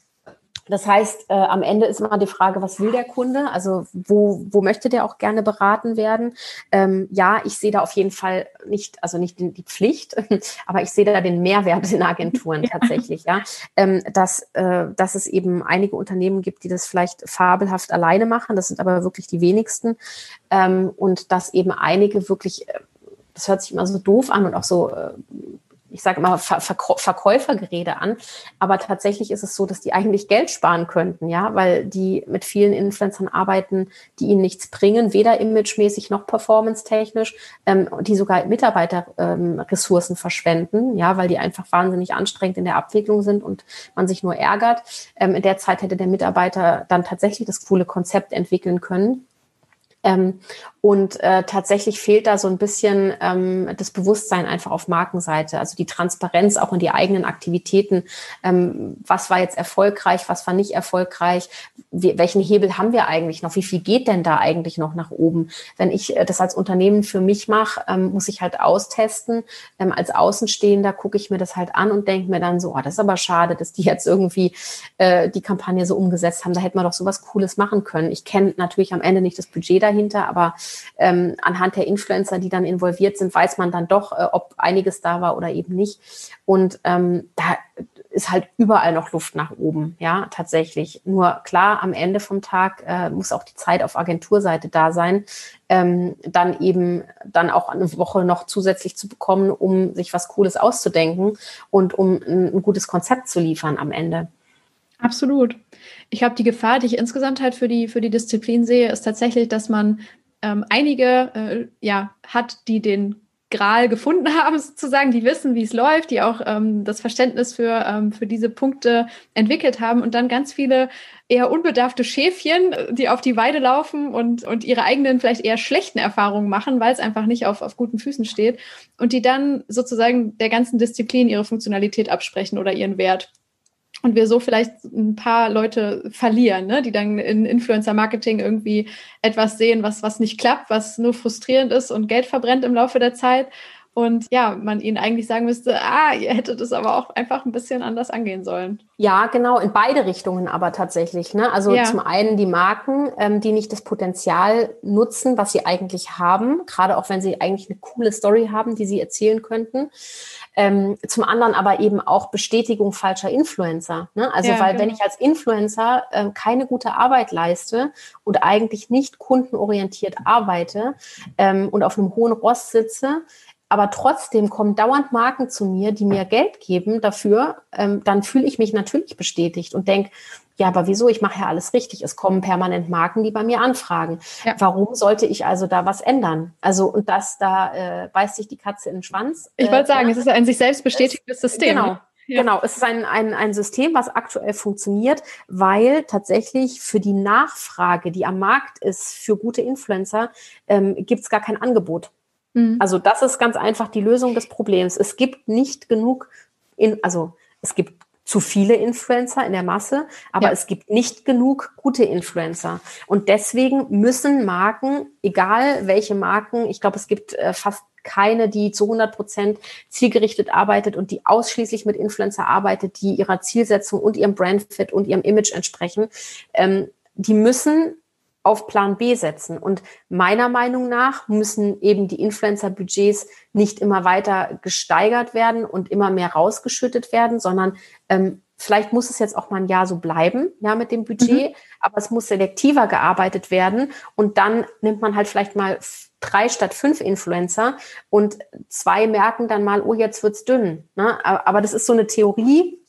Speaker 2: das heißt, äh, am Ende ist immer die Frage, was will der Kunde? Also wo, wo möchte der auch gerne beraten werden? Ähm, ja, ich sehe da auf jeden Fall nicht, also nicht die, Pflicht, aber ich sehe da den Mehrwert in Agenturen ja. tatsächlich, ja. Ähm, dass, äh, dass es eben einige Unternehmen gibt, die das vielleicht fabelhaft alleine machen. Das sind aber wirklich die wenigsten. Ähm, und dass eben einige wirklich äh, das hört sich immer so doof an und auch so äh, ich sage immer Ver Ver Verkäufergerede an, aber tatsächlich ist es so, dass die eigentlich Geld sparen könnten, ja, weil die mit vielen Influencern arbeiten, die ihnen nichts bringen, weder imagemäßig noch performance-technisch, ähm, die sogar Mitarbeiterressourcen ähm, verschwenden, ja, weil die einfach wahnsinnig anstrengend in der Abwicklung sind und man sich nur ärgert. Ähm, in der Zeit hätte der Mitarbeiter dann tatsächlich das coole Konzept entwickeln können. Ähm, und äh, tatsächlich fehlt da so ein bisschen ähm, das Bewusstsein einfach auf Markenseite, also die Transparenz auch in die eigenen Aktivitäten. Ähm, was war jetzt erfolgreich, was war nicht erfolgreich? Wie, welchen Hebel haben wir eigentlich noch? Wie viel geht denn da eigentlich noch nach oben? Wenn ich äh, das als Unternehmen für mich mache, ähm, muss ich halt austesten. Ähm, als Außenstehender gucke ich mir das halt an und denke mir dann so, oh, das ist aber schade, dass die jetzt irgendwie äh, die Kampagne so umgesetzt haben. Da hätte man doch sowas Cooles machen können. Ich kenne natürlich am Ende nicht das Budget dahinter, aber ähm, anhand der Influencer, die dann involviert sind, weiß man dann doch, äh, ob einiges da war oder eben nicht. Und ähm, da ist halt überall noch Luft nach oben, ja, tatsächlich. Nur klar, am Ende vom Tag äh, muss auch die Zeit auf Agenturseite da sein, ähm, dann eben dann auch eine Woche noch zusätzlich zu bekommen, um sich was Cooles auszudenken und um ein, ein gutes Konzept zu liefern am Ende.
Speaker 1: Absolut. Ich glaube, die Gefahr, die ich insgesamt halt für die, für die Disziplin sehe, ist tatsächlich, dass man ähm, einige äh, ja, hat, die den Gral gefunden haben, sozusagen, die wissen, wie es läuft, die auch ähm, das Verständnis für, ähm, für diese Punkte entwickelt haben. Und dann ganz viele eher unbedarfte Schäfchen, die auf die Weide laufen und, und ihre eigenen vielleicht eher schlechten Erfahrungen machen, weil es einfach nicht auf, auf guten Füßen steht. Und die dann sozusagen der ganzen Disziplin ihre Funktionalität absprechen oder ihren Wert und wir so vielleicht ein paar Leute verlieren, ne? die dann in Influencer-Marketing irgendwie etwas sehen, was, was nicht klappt, was nur frustrierend ist und Geld verbrennt im Laufe der Zeit. Und ja, man ihnen eigentlich sagen müsste, ah, ihr hättet es aber auch einfach ein bisschen anders angehen sollen.
Speaker 2: Ja, genau, in beide Richtungen aber tatsächlich. Ne? Also ja. zum einen die Marken, ähm, die nicht das Potenzial nutzen, was sie eigentlich haben, gerade auch wenn sie eigentlich eine coole Story haben, die sie erzählen könnten. Ähm, zum anderen aber eben auch Bestätigung falscher Influencer. Ne? Also ja, weil genau. wenn ich als Influencer äh, keine gute Arbeit leiste und eigentlich nicht kundenorientiert arbeite ähm, und auf einem hohen Ross sitze, aber trotzdem kommen dauernd Marken zu mir, die mir Geld geben dafür, ähm, dann fühle ich mich natürlich bestätigt und denke, ja, aber wieso? Ich mache ja alles richtig. Es kommen permanent Marken, die bei mir anfragen. Ja. Warum sollte ich also da was ändern? Also, und das, da äh, beißt sich die Katze in den Schwanz.
Speaker 1: Ich wollte sagen, äh, es ist ein sich selbst bestätigtes System.
Speaker 2: Genau. Ja. Genau, es ist ein, ein, ein System, was aktuell funktioniert, weil tatsächlich für die Nachfrage, die am Markt ist, für gute Influencer, ähm, gibt es gar kein Angebot. Mhm. Also das ist ganz einfach die Lösung des Problems. Es gibt nicht genug, in, also es gibt zu viele Influencer in der Masse, aber ja. es gibt nicht genug gute Influencer. Und deswegen müssen Marken, egal welche Marken, ich glaube, es gibt äh, fast keine, die zu 100 Prozent zielgerichtet arbeitet und die ausschließlich mit Influencer arbeitet, die ihrer Zielsetzung und ihrem Brandfit und ihrem Image entsprechen. Ähm, die müssen auf Plan B setzen. Und meiner Meinung nach müssen eben die Influencer-Budgets nicht immer weiter gesteigert werden und immer mehr rausgeschüttet werden, sondern ähm, vielleicht muss es jetzt auch mal ein Jahr so bleiben, ja, mit dem Budget, mhm. aber es muss selektiver gearbeitet werden und dann nimmt man halt vielleicht mal drei statt fünf Influencer und zwei merken dann mal, oh, jetzt wird's dünn. Ne? Aber das ist so eine Theorie,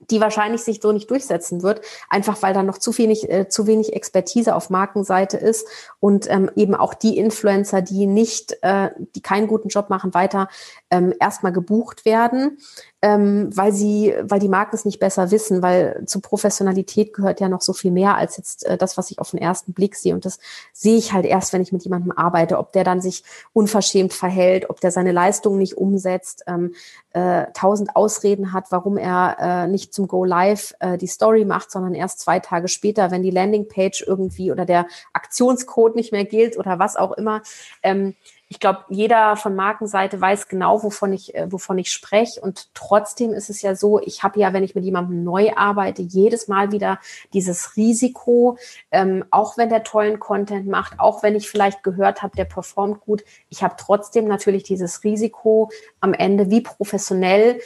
Speaker 2: die wahrscheinlich sich so nicht durchsetzen wird, einfach weil da noch zu wenig, äh, zu wenig Expertise auf Markenseite ist und ähm, eben auch die Influencer, die nicht, äh, die keinen guten Job machen, weiter ähm, erstmal gebucht werden. ähm, weil sie, weil die Marken es nicht besser wissen, weil zu Professionalität gehört ja noch so viel mehr als jetzt äh, das, was ich auf den ersten Blick sehe. Und das sehe ich halt erst, wenn ich mit jemandem arbeite, ob der dann sich unverschämt verhält, ob der seine Leistungen nicht umsetzt, ähm, äh, tausend Ausreden hat, warum er äh, nicht zum Go Live äh, die Story macht, sondern erst zwei Tage später, wenn die Landingpage irgendwie oder der Aktionscode nicht mehr gilt oder was auch immer. Ähm, ich glaube, jeder von Markenseite weiß genau, wovon ich, äh, wovon ich spreche. Und trotzdem ist es ja so, ich habe ja, wenn ich mit jemandem neu arbeite, jedes Mal wieder dieses Risiko, ähm, auch wenn der tollen Content macht, auch wenn ich vielleicht gehört habe, der performt gut, ich habe trotzdem natürlich dieses Risiko am Ende, wie professionell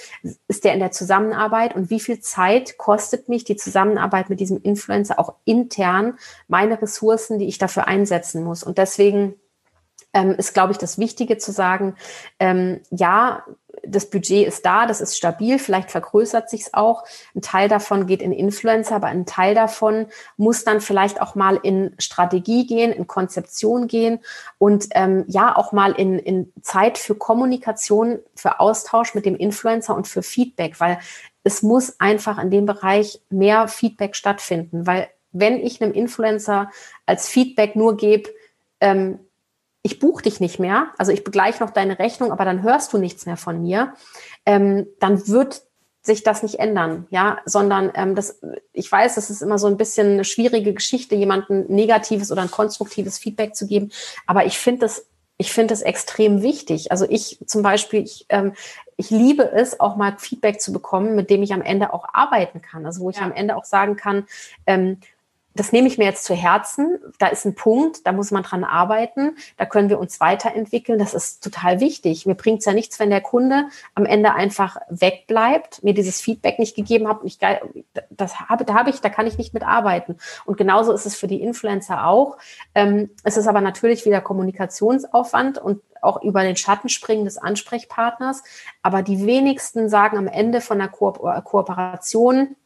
Speaker 2: ist der in der Zusammenarbeit und wie viel Zeit kostet mich die Zusammenarbeit mit diesem Influencer auch intern, meine Ressourcen, die ich dafür einsetzen muss. Und deswegen ähm, ist, glaube ich, das Wichtige zu sagen, ähm, ja, das Budget ist da, das ist stabil, vielleicht vergrößert sich es auch. Ein Teil davon geht in Influencer, aber ein Teil davon muss dann vielleicht auch mal in Strategie gehen, in Konzeption gehen und ähm, ja auch mal in, in Zeit für Kommunikation, für Austausch mit dem Influencer und für Feedback, weil es muss einfach in dem Bereich mehr Feedback stattfinden, weil wenn ich einem Influencer als Feedback nur gebe, ähm, ich buche dich nicht mehr, also ich begleiche noch deine Rechnung, aber dann hörst du nichts mehr von mir, ähm, dann wird sich das nicht ändern, ja, sondern ähm, das, ich weiß, das ist immer so ein bisschen eine schwierige Geschichte, jemandem negatives oder ein konstruktives Feedback zu geben, aber ich finde das, ich finde es extrem wichtig. Also ich zum Beispiel, ich, ähm, ich liebe es, auch mal Feedback zu bekommen, mit dem ich am Ende auch arbeiten kann. Also wo ich ja. am Ende auch sagen kann, ähm, das nehme ich mir jetzt zu Herzen. Da ist ein Punkt, da muss man dran arbeiten. Da können wir uns weiterentwickeln. Das ist total wichtig. Mir bringt es ja nichts, wenn der Kunde am Ende einfach wegbleibt, mir dieses Feedback nicht gegeben hat. Ich, das habe, da habe ich, da kann ich nicht mitarbeiten. Und genauso ist es für die Influencer auch. Ähm, es ist aber natürlich wieder Kommunikationsaufwand und auch über den Schatten springen des Ansprechpartners. Aber die wenigsten sagen am Ende von der Ko Kooperation,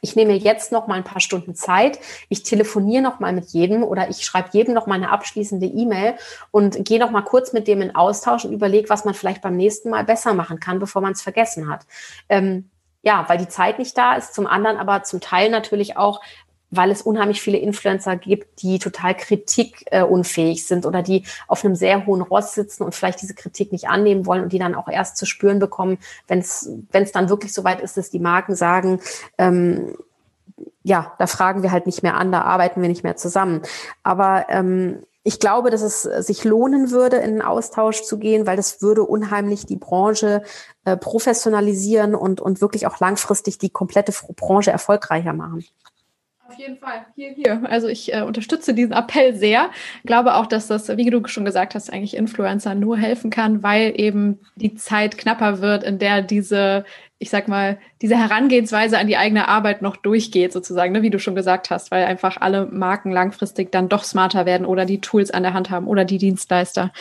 Speaker 2: ich nehme jetzt noch mal ein paar Stunden Zeit, ich telefoniere noch mal mit jedem oder ich schreibe jedem noch mal eine abschließende E-Mail und gehe noch mal kurz mit dem in Austausch und überlege, was man vielleicht beim nächsten Mal besser machen kann, bevor man es vergessen hat. Ähm, ja, weil die Zeit nicht da ist, zum anderen aber zum Teil natürlich auch, weil es unheimlich viele Influencer gibt, die total kritikunfähig sind oder die auf einem sehr hohen Ross sitzen und vielleicht diese Kritik nicht annehmen wollen und die dann auch erst zu spüren bekommen, wenn es dann wirklich so weit ist, dass die Marken sagen, ähm, ja, da fragen wir halt nicht mehr an, da arbeiten wir nicht mehr zusammen. Aber ähm, ich glaube, dass es sich lohnen würde, in den Austausch zu gehen, weil das würde unheimlich die Branche äh, professionalisieren und, und wirklich auch langfristig die komplette Branche erfolgreicher machen.
Speaker 1: Auf jeden Fall. Hier, hier. Also ich äh, unterstütze diesen Appell sehr. Glaube auch, dass das, wie du schon gesagt hast, eigentlich Influencer nur helfen kann, weil eben die Zeit knapper wird, in der diese, ich sag mal, diese Herangehensweise an die eigene Arbeit noch durchgeht, sozusagen, ne, wie du schon gesagt hast, weil einfach alle Marken langfristig dann doch smarter werden oder die Tools an der Hand haben oder die Dienstleister,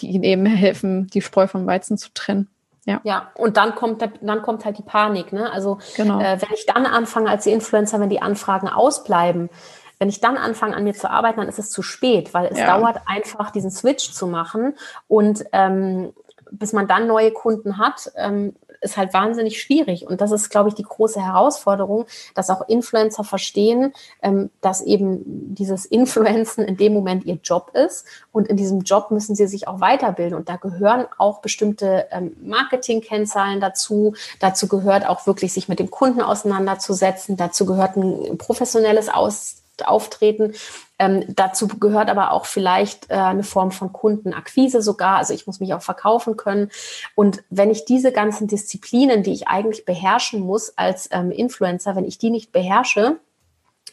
Speaker 1: die ihnen eben helfen, die Spreu vom Weizen zu trennen.
Speaker 2: Ja. ja, und dann kommt, dann kommt halt die Panik. Ne? Also genau. äh, wenn ich dann anfange als Influencer, wenn die Anfragen ausbleiben, wenn ich dann anfange an mir zu arbeiten, dann ist es zu spät, weil es ja. dauert einfach, diesen Switch zu machen. Und ähm, bis man dann neue Kunden hat, ähm, ist halt wahnsinnig schwierig. Und das ist, glaube ich, die große Herausforderung, dass auch Influencer verstehen, ähm, dass eben dieses Influenzen in dem Moment ihr Job ist. Und in diesem Job müssen sie sich auch weiterbilden. Und da gehören auch bestimmte ähm, Marketing-Kennzahlen dazu. Dazu gehört auch wirklich, sich mit dem Kunden auseinanderzusetzen. Dazu gehört ein professionelles Aus Auftreten. Ähm, dazu gehört aber auch vielleicht äh, eine Form von Kundenakquise sogar. Also ich muss mich auch verkaufen können. Und wenn ich diese ganzen Disziplinen, die ich eigentlich beherrschen muss als ähm, Influencer, wenn ich die nicht beherrsche,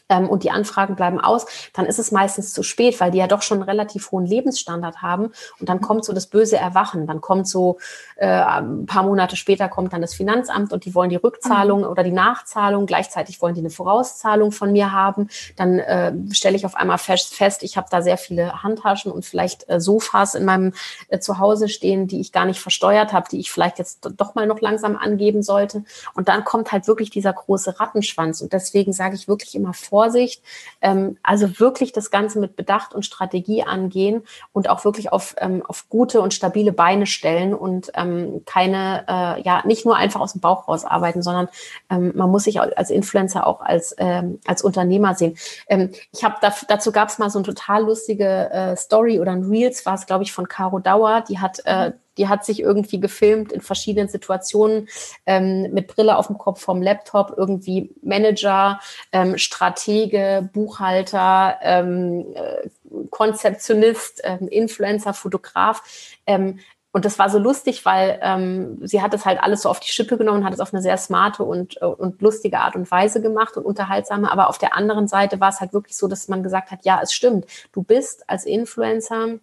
Speaker 2: ähm, und die Anfragen bleiben aus, dann ist es meistens zu spät, weil die ja doch schon einen relativ hohen Lebensstandard haben. Und dann kommt so das böse Erwachen. Dann kommt so äh, ein paar Monate später kommt dann das Finanzamt und die wollen die Rückzahlung mhm. oder die Nachzahlung. Gleichzeitig wollen die eine Vorauszahlung von mir haben. Dann äh, stelle ich auf einmal fest, fest ich habe da sehr viele Handtaschen und vielleicht äh, Sofas in meinem äh, Zuhause stehen, die ich gar nicht versteuert habe, die ich vielleicht jetzt doch mal noch langsam angeben sollte. Und dann kommt halt wirklich dieser große Rattenschwanz. Und deswegen sage ich wirklich immer vor, Vorsicht. Ähm, also wirklich das Ganze mit Bedacht und Strategie angehen und auch wirklich auf, ähm, auf gute und stabile Beine stellen und ähm, ähm, keine, äh, ja, nicht nur einfach aus dem Bauch raus arbeiten, sondern ähm, man muss sich als Influencer auch als, ähm, als Unternehmer sehen. Ähm, ich habe da, dazu gab es mal so eine total lustige äh, Story oder ein Reels, war es, glaube ich, von Caro Dauer, die hat äh, die hat sich irgendwie gefilmt in verschiedenen Situationen ähm, mit Brille auf dem Kopf vom Laptop, irgendwie Manager, ähm, Stratege, Buchhalter, ähm, äh, Konzeptionist, ähm, Influencer, Fotograf. Ähm, und das war so lustig, weil ähm, sie hat es halt alles so auf die Schippe genommen, hat es auf eine sehr smarte und, äh, und lustige Art und Weise gemacht und unterhaltsame. Aber auf der anderen Seite war es halt wirklich so, dass man gesagt hat, ja, es stimmt. Du bist als Influencer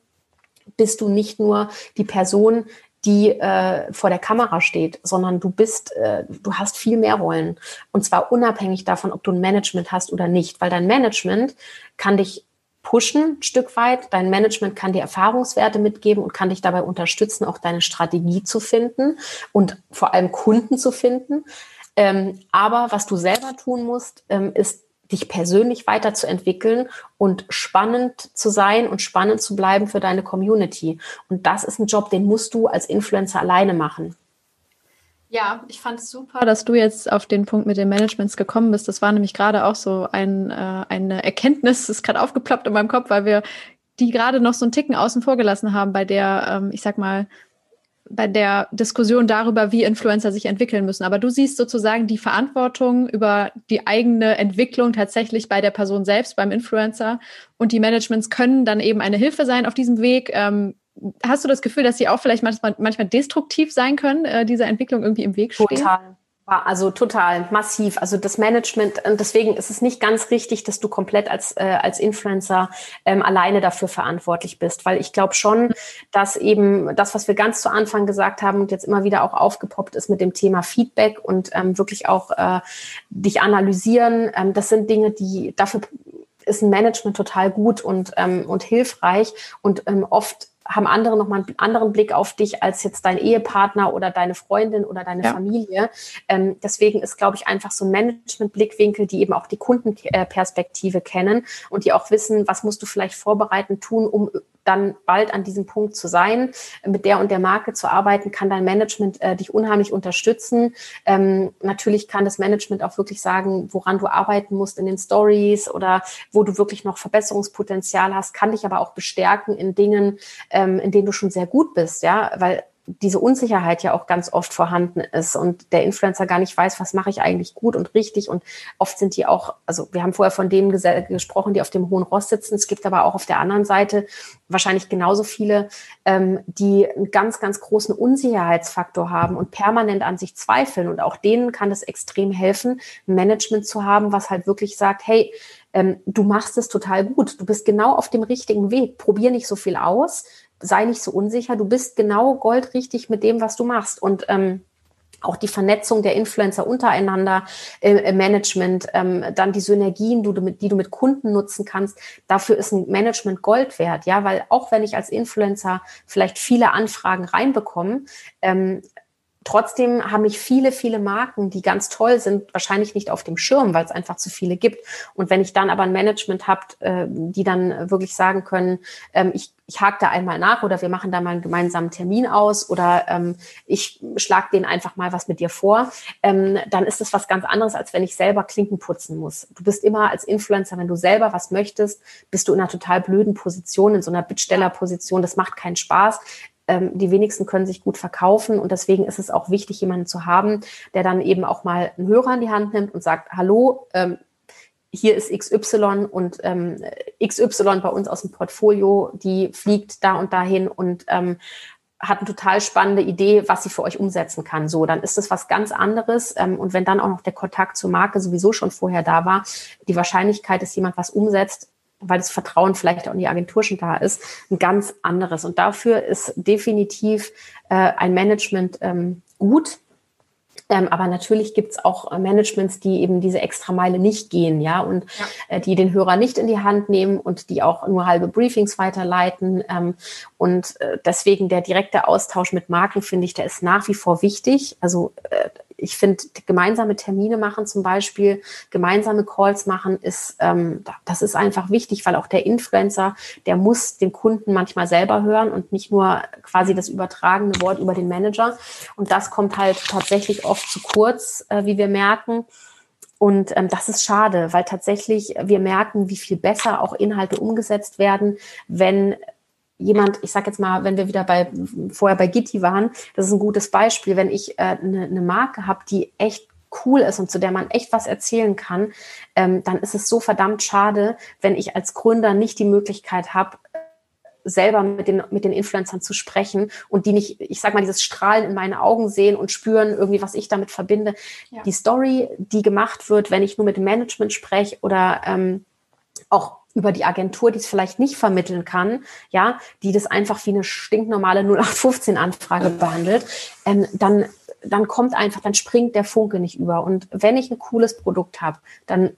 Speaker 2: bist du nicht nur die Person, die äh, vor der Kamera steht, sondern du bist, äh, du hast viel mehr Rollen. Und zwar unabhängig davon, ob du ein Management hast oder nicht, weil dein Management kann dich pushen, ein Stück weit. Dein Management kann dir Erfahrungswerte mitgeben und kann dich dabei unterstützen, auch deine Strategie zu finden und vor allem Kunden zu finden. Ähm, aber was du selber tun musst, ähm, ist dich persönlich weiterzuentwickeln und spannend zu sein und spannend zu bleiben für deine Community. Und das ist ein Job, den musst du als Influencer alleine machen.
Speaker 1: Ja, ich fand es super, dass du jetzt auf den Punkt mit den Managements gekommen bist. Das war nämlich gerade auch so ein, äh, eine Erkenntnis, das ist gerade aufgeploppt in meinem Kopf, weil wir die gerade noch so einen Ticken außen vor gelassen haben, bei der, ähm, ich sag mal, bei der Diskussion darüber, wie Influencer sich entwickeln müssen. Aber du siehst sozusagen die Verantwortung über die eigene Entwicklung tatsächlich bei der Person selbst, beim Influencer. Und die Managements können dann eben eine Hilfe sein auf diesem Weg. Ähm, hast du das Gefühl, dass sie auch vielleicht manchmal, manchmal destruktiv sein können, äh, dieser Entwicklung irgendwie im Weg stehen?
Speaker 2: Total. Also total massiv. Also das Management, und deswegen ist es nicht ganz richtig, dass du komplett als, äh, als Influencer ähm, alleine dafür verantwortlich bist. Weil ich glaube schon, dass eben das, was wir ganz zu Anfang gesagt haben und jetzt immer wieder auch aufgepoppt ist mit dem Thema Feedback und ähm, wirklich auch äh, dich analysieren, ähm, das sind Dinge, die dafür ist ein Management total gut und, ähm, und hilfreich und ähm, oft haben andere noch mal einen anderen Blick auf dich als jetzt dein Ehepartner oder deine Freundin oder deine ja. Familie. Ähm, deswegen ist, glaube ich, einfach so ein Management-Blickwinkel, die eben auch die Kundenperspektive kennen und die auch wissen, was musst du vielleicht vorbereiten, tun, um dann bald an diesem Punkt zu sein, mit der und der Marke zu arbeiten, kann dein Management äh, dich unheimlich unterstützen. Ähm, natürlich kann das Management auch wirklich sagen, woran du arbeiten musst in den Stories oder wo du wirklich noch Verbesserungspotenzial hast, kann dich aber auch bestärken in Dingen, ähm, in denen du schon sehr gut bist, ja, weil diese Unsicherheit ja auch ganz oft vorhanden ist und der Influencer gar nicht weiß, was mache ich eigentlich gut und richtig. Und oft sind die auch, also wir haben vorher von denen gesprochen, die auf dem hohen Ross sitzen. Es gibt aber auch auf der anderen Seite wahrscheinlich genauso viele, ähm, die einen ganz, ganz großen Unsicherheitsfaktor haben und permanent an sich zweifeln. Und auch denen kann es extrem helfen, Management zu haben, was halt wirklich sagt, hey, ähm, du machst es total gut. Du bist genau auf dem richtigen Weg. Probier nicht so viel aus sei nicht so unsicher, du bist genau goldrichtig mit dem, was du machst. Und ähm, auch die Vernetzung der Influencer untereinander äh, im Management, ähm, dann die Synergien, die du, mit, die du mit Kunden nutzen kannst, dafür ist ein Management Gold wert, ja, weil auch wenn ich als Influencer vielleicht viele Anfragen reinbekomme, ähm, Trotzdem haben mich viele, viele Marken, die ganz toll sind, wahrscheinlich nicht auf dem Schirm, weil es einfach zu viele gibt. Und wenn ich dann aber ein Management habe, äh, die dann wirklich sagen können, ähm, ich, ich hake da einmal nach oder wir machen da mal einen gemeinsamen Termin aus oder ähm, ich schlag denen einfach mal was mit dir vor, ähm, dann ist das was ganz anderes, als wenn ich selber Klinken putzen muss. Du bist immer als Influencer, wenn du selber was möchtest, bist du in einer total blöden Position, in so einer Bittstellerposition. Das macht keinen Spaß ähm, die wenigsten können sich gut verkaufen und deswegen ist es auch wichtig, jemanden zu haben, der dann eben auch mal einen Hörer in die Hand nimmt und sagt, hallo, ähm, hier ist XY und ähm, XY bei uns aus dem Portfolio, die fliegt da und dahin und ähm, hat eine total spannende Idee, was sie für euch umsetzen kann. So, dann ist das was ganz anderes. Ähm, und wenn dann auch noch der Kontakt zur Marke sowieso schon vorher da war, die Wahrscheinlichkeit, dass jemand was umsetzt, weil das Vertrauen vielleicht auch in die Agentur schon da ist, ein ganz anderes. Und dafür ist definitiv äh, ein Management ähm, gut. Ähm, aber natürlich gibt es auch Managements, die eben diese Extrameile nicht gehen, ja, und ja. Äh, die den Hörer nicht in die Hand nehmen und die auch nur halbe Briefings weiterleiten. Ähm, und äh, deswegen der direkte Austausch mit Marken, finde ich, der ist nach wie vor wichtig. Also äh, ich finde, gemeinsame Termine machen zum Beispiel, gemeinsame Calls machen, ist, ähm, das ist einfach wichtig, weil auch der Influencer, der muss den Kunden manchmal selber hören und nicht nur quasi das übertragene Wort über den Manager. Und das kommt halt tatsächlich oft zu kurz, äh, wie wir merken. Und ähm, das ist schade, weil tatsächlich wir merken, wie viel besser auch Inhalte umgesetzt werden, wenn jemand, ich sage jetzt mal, wenn wir wieder bei vorher bei Gitti waren, das ist ein gutes Beispiel, wenn ich eine äh, ne, ne Marke habe, die echt cool ist und zu der man echt was erzählen kann, ähm, dann ist es so verdammt schade, wenn ich als Gründer nicht die Möglichkeit habe, selber mit den, mit den Influencern zu sprechen und die nicht, ich sag mal, dieses Strahlen in meinen Augen sehen und spüren irgendwie, was ich damit verbinde. Ja. Die Story, die gemacht wird, wenn ich nur mit dem Management spreche oder ähm, auch über die Agentur, die es vielleicht nicht vermitteln kann, ja, die das einfach wie eine stinknormale 0815-Anfrage behandelt, ähm, dann, dann kommt einfach, dann springt der Funke nicht über. Und wenn ich ein cooles Produkt habe, dann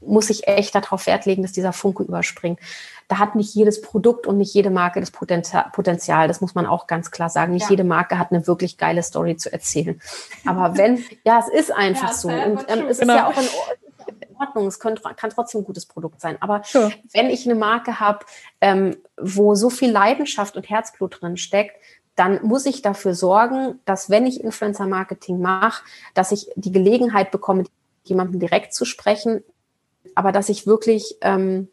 Speaker 2: muss ich echt darauf Wert legen, dass dieser Funke überspringt da hat nicht jedes Produkt und nicht jede Marke das Potenzial. Das muss man auch ganz klar sagen. Nicht ja. jede Marke hat eine wirklich geile Story zu erzählen. Aber wenn, ja, es ist einfach ja, so. Und ähm, es genau. ist ja auch in Ordnung. Es kann, kann trotzdem ein gutes Produkt sein. Aber sure. wenn ich eine Marke habe, ähm, wo so viel Leidenschaft und Herzblut drin steckt, dann muss ich dafür sorgen, dass wenn ich Influencer-Marketing mache, dass ich die Gelegenheit bekomme, jemandem direkt zu sprechen, aber dass ich wirklich ähm,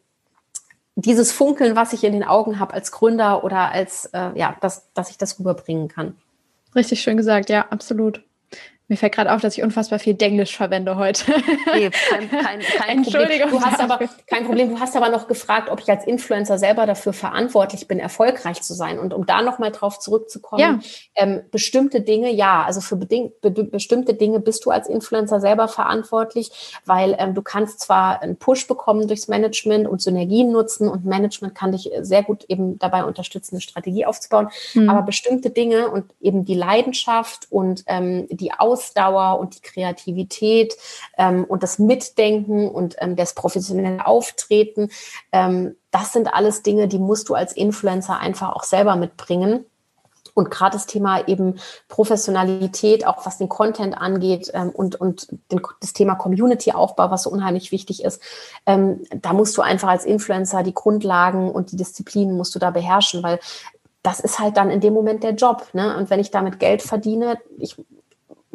Speaker 2: dieses Funkeln, was ich in den Augen habe als Gründer oder als, äh, ja, dass, dass ich das rüberbringen kann.
Speaker 1: Richtig schön gesagt, ja, absolut. Mir fällt gerade auf, dass ich unfassbar viel Denglisch verwende heute.
Speaker 2: Nee, kein, kein, kein Entschuldigung. Problem. Du hast aber kein Problem. Du hast aber noch gefragt, ob ich als Influencer selber dafür verantwortlich bin, erfolgreich zu sein. Und um da nochmal drauf zurückzukommen, ja. ähm, bestimmte Dinge, ja, also für beding, be, bestimmte Dinge bist du als Influencer selber verantwortlich, weil ähm, du kannst zwar einen Push bekommen durchs Management und Synergien nutzen und Management kann dich sehr gut eben dabei unterstützen, eine Strategie aufzubauen. Mhm. Aber bestimmte Dinge und eben die Leidenschaft und ähm, die Aus Ausdauer und die Kreativität ähm, und das Mitdenken und ähm, das professionelle Auftreten, ähm, das sind alles Dinge, die musst du als Influencer einfach auch selber mitbringen. Und gerade das Thema eben Professionalität, auch was den Content angeht ähm, und, und den, das Thema Community-Aufbau, was so unheimlich wichtig ist, ähm, da musst du einfach als Influencer die Grundlagen und die Disziplinen musst du da beherrschen, weil das ist halt dann in dem Moment der Job. Ne? Und wenn ich damit Geld verdiene, ich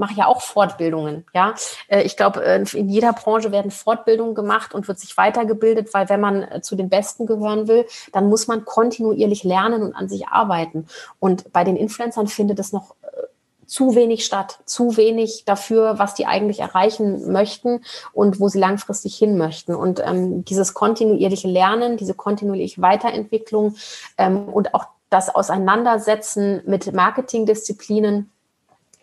Speaker 2: mache ja auch Fortbildungen. Ja, äh, ich glaube, äh, in jeder Branche werden Fortbildungen gemacht und wird sich weitergebildet, weil wenn man äh, zu den Besten gehören will, dann muss man kontinuierlich lernen und an sich arbeiten. Und bei den Influencern findet es noch zu wenig statt, zu wenig dafür, was die eigentlich erreichen möchten und wo sie langfristig hin möchten. Und ähm, dieses kontinuierliche Lernen, diese kontinuierliche Weiterentwicklung ähm, und auch das Auseinandersetzen mit Marketingdisziplinen,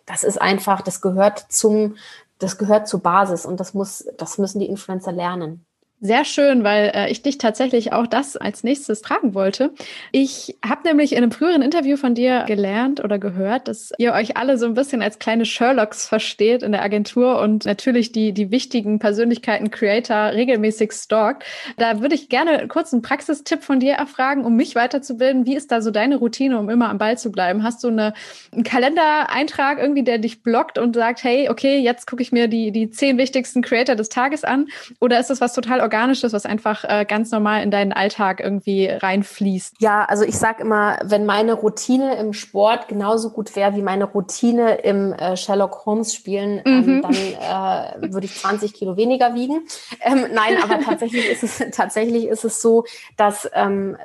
Speaker 2: das ist einfach, das gehört zum, das gehört zur Basis und das muss, das müssen die Influencer lernen.
Speaker 1: Sehr schön, weil äh, ich dich tatsächlich auch das als nächstes tragen wollte. Ich habe nämlich in einem früheren Interview von dir gelernt oder gehört, dass ihr euch alle so ein bisschen als kleine Sherlocks versteht in der Agentur und natürlich die, die wichtigen Persönlichkeiten, Creator regelmäßig stalkt. Da würde ich gerne kurz einen Praxistipp von dir erfragen, um mich weiterzubilden. Wie ist da so deine Routine, um immer am Ball zu bleiben? Hast du eine, einen Kalendereintrag irgendwie, der dich blockt und sagt, hey, okay, jetzt gucke ich mir die, die zehn wichtigsten Creator des Tages an? Oder ist das was total Organisches, was einfach äh, ganz normal in deinen Alltag irgendwie reinfließt?
Speaker 2: Ja, also ich sage immer, wenn meine Routine im Sport genauso gut wäre wie meine Routine im äh, Sherlock Holmes Spielen, ähm, mhm. dann äh, würde ich 20 Kilo weniger wiegen. Ähm, nein, aber tatsächlich ist es tatsächlich ist es so, dass ähm,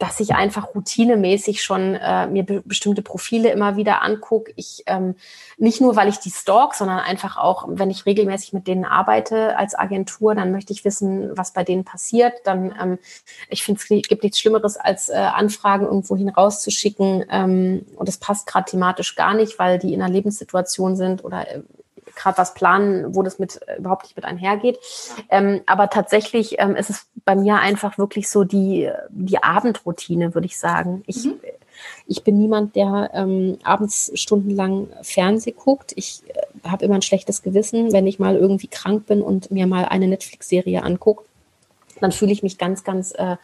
Speaker 2: dass ich einfach routinemäßig schon äh, mir be bestimmte Profile immer wieder angucke. Ich ähm, nicht nur, weil ich die stalk, sondern einfach auch, wenn ich regelmäßig mit denen arbeite als Agentur, dann möchte ich wissen, was bei denen passiert. Dann, ähm, ich finde, es gibt nichts Schlimmeres, als äh, Anfragen irgendwohin rauszuschicken. Ähm, und das passt gerade thematisch gar nicht, weil die in einer Lebenssituation sind oder äh, gerade was planen, wo das mit äh, überhaupt nicht mit einhergeht. Ähm, aber tatsächlich ähm, ist es bei mir einfach wirklich so die, die Abendroutine, würde ich sagen. Ich, mhm. ich bin niemand, der ähm, abends stundenlang Fernseh guckt. Ich äh, habe immer ein schlechtes Gewissen, wenn ich mal irgendwie krank bin und mir mal eine Netflix-Serie angucke dann fühle ich mich ganz, ganz äh,